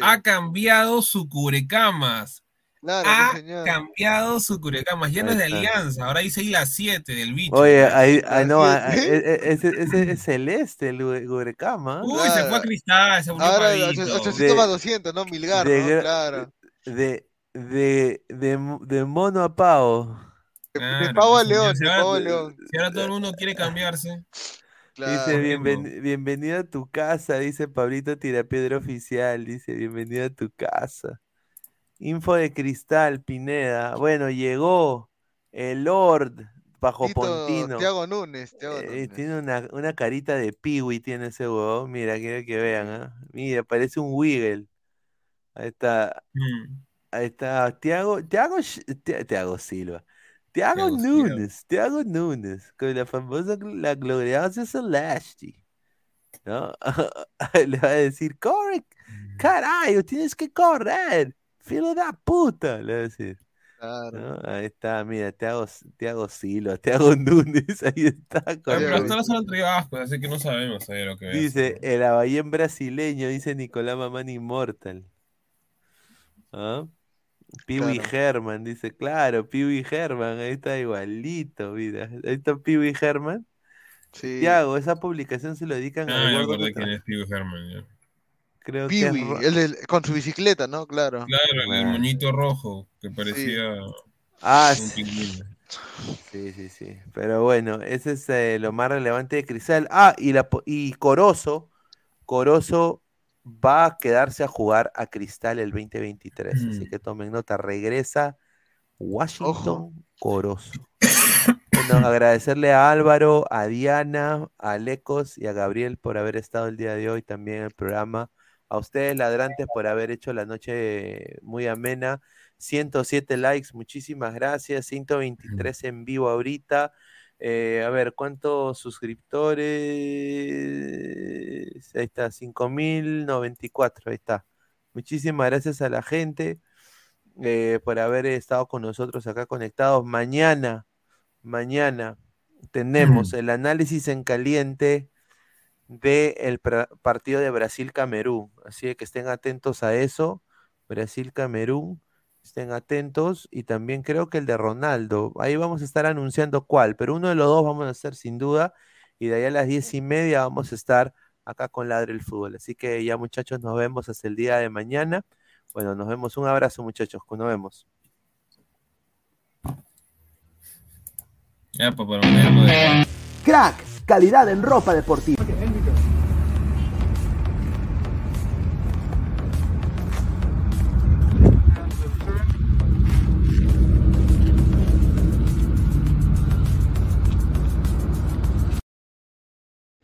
Ha cambiado su cubrecamas. Claro, ha señor. cambiado su cubrecamas. Ya no es de. Alianza, ahora dice ahí la 7 del bicho. Oye, ahí, ah, no, ah, es. ah, e- e- ese, es celeste, el Gurecama. Uy, se fue a Cristal, se volvió Ahora pagadito. 800 De- más 200, ¿no? Milgar, de Claro. De, de, de, mo- de mono a pavo. Claro, de pavo a león, de pavo a león. Si ahora todo el mundo quiere cambiarse. Dice, mismo. "Bienven- bienvenido a tu casa, dice Pablito Tirapiedra Oficial, dice, bienvenido a tu casa. Info de Cristal, Pineda. Bueno, llegó el Lord bajo Tito, Pontino. Tiago Núñez, Tiago Eh, Núñez. tiene una, una carita de piwi, tiene ese huevón. Mira, quiero que vean, ¿ah? Mira, parece un Wiggle. Ahí está. Mm. Ahí está. Tiago, Tiago, Tiago Silva. Tiago. Núñez, Tiago Núñez, con la famosa, la gloriosa Celeste. ¿No? Le va a decir, corre, carajo, tienes que correr, filo de puta, le va a decir. Claro. ¿no? Ahí está, mira, Tiago, Tiago Silva, Tiago Núñez, ahí está. Pero hasta traído ascos, así que no sabemos eh, lo que es. Dice, el aballén brasileño, dice Nicolás Mamán Immortal. ¿Ah? Piwi Claro. Herman, dice, claro, Piwi Herman, ahí está igualito, mira. Ahí está Piwi Herman. Sí. Tiago, esa publicación se lo dedican Ah, acordé que quién es Pivo Herman. ya. Creo que es el con su bicicleta, ¿no? Claro. Claro, el Claro. moñito rojo que parecía Ah, un sí. pingüino. Sí, sí, sí. Pero bueno, ese es eh, lo más relevante de Cristal. Ah, y, la, y Corozo, Corozo va a quedarse a jugar a Cristal el 2023. Así Mm. que tomen nota, regresa Washington Corozo. Bueno, agradecerle a Álvaro, a Diana, a Lecos y a Gabriel por haber estado el día de hoy también en el programa. A ustedes, ladrantes, por haber hecho la noche muy amena. 107 likes, muchísimas gracias. 123 en vivo ahorita. Eh, a ver, ¿cuántos suscriptores? Ahí está, 5094, ahí está. Muchísimas gracias a la gente eh, por haber estado con nosotros acá conectados. Mañana, mañana tenemos el análisis en caliente del partido de Brasil-Camerún. Así que estén atentos a eso. Brasil-Camerún, estén atentos. Y también creo que el de Ronaldo. Ahí vamos a estar anunciando cuál, pero uno de los dos vamos a hacer sin duda. Y de ahí a las diez y media vamos a estar acá con Ladre el Fútbol. Así que ya muchachos, nos vemos hasta el día de mañana. Bueno, nos vemos. Un abrazo muchachos. Nos vemos. Ya, pues de... Crack, calidad en ropa deportiva.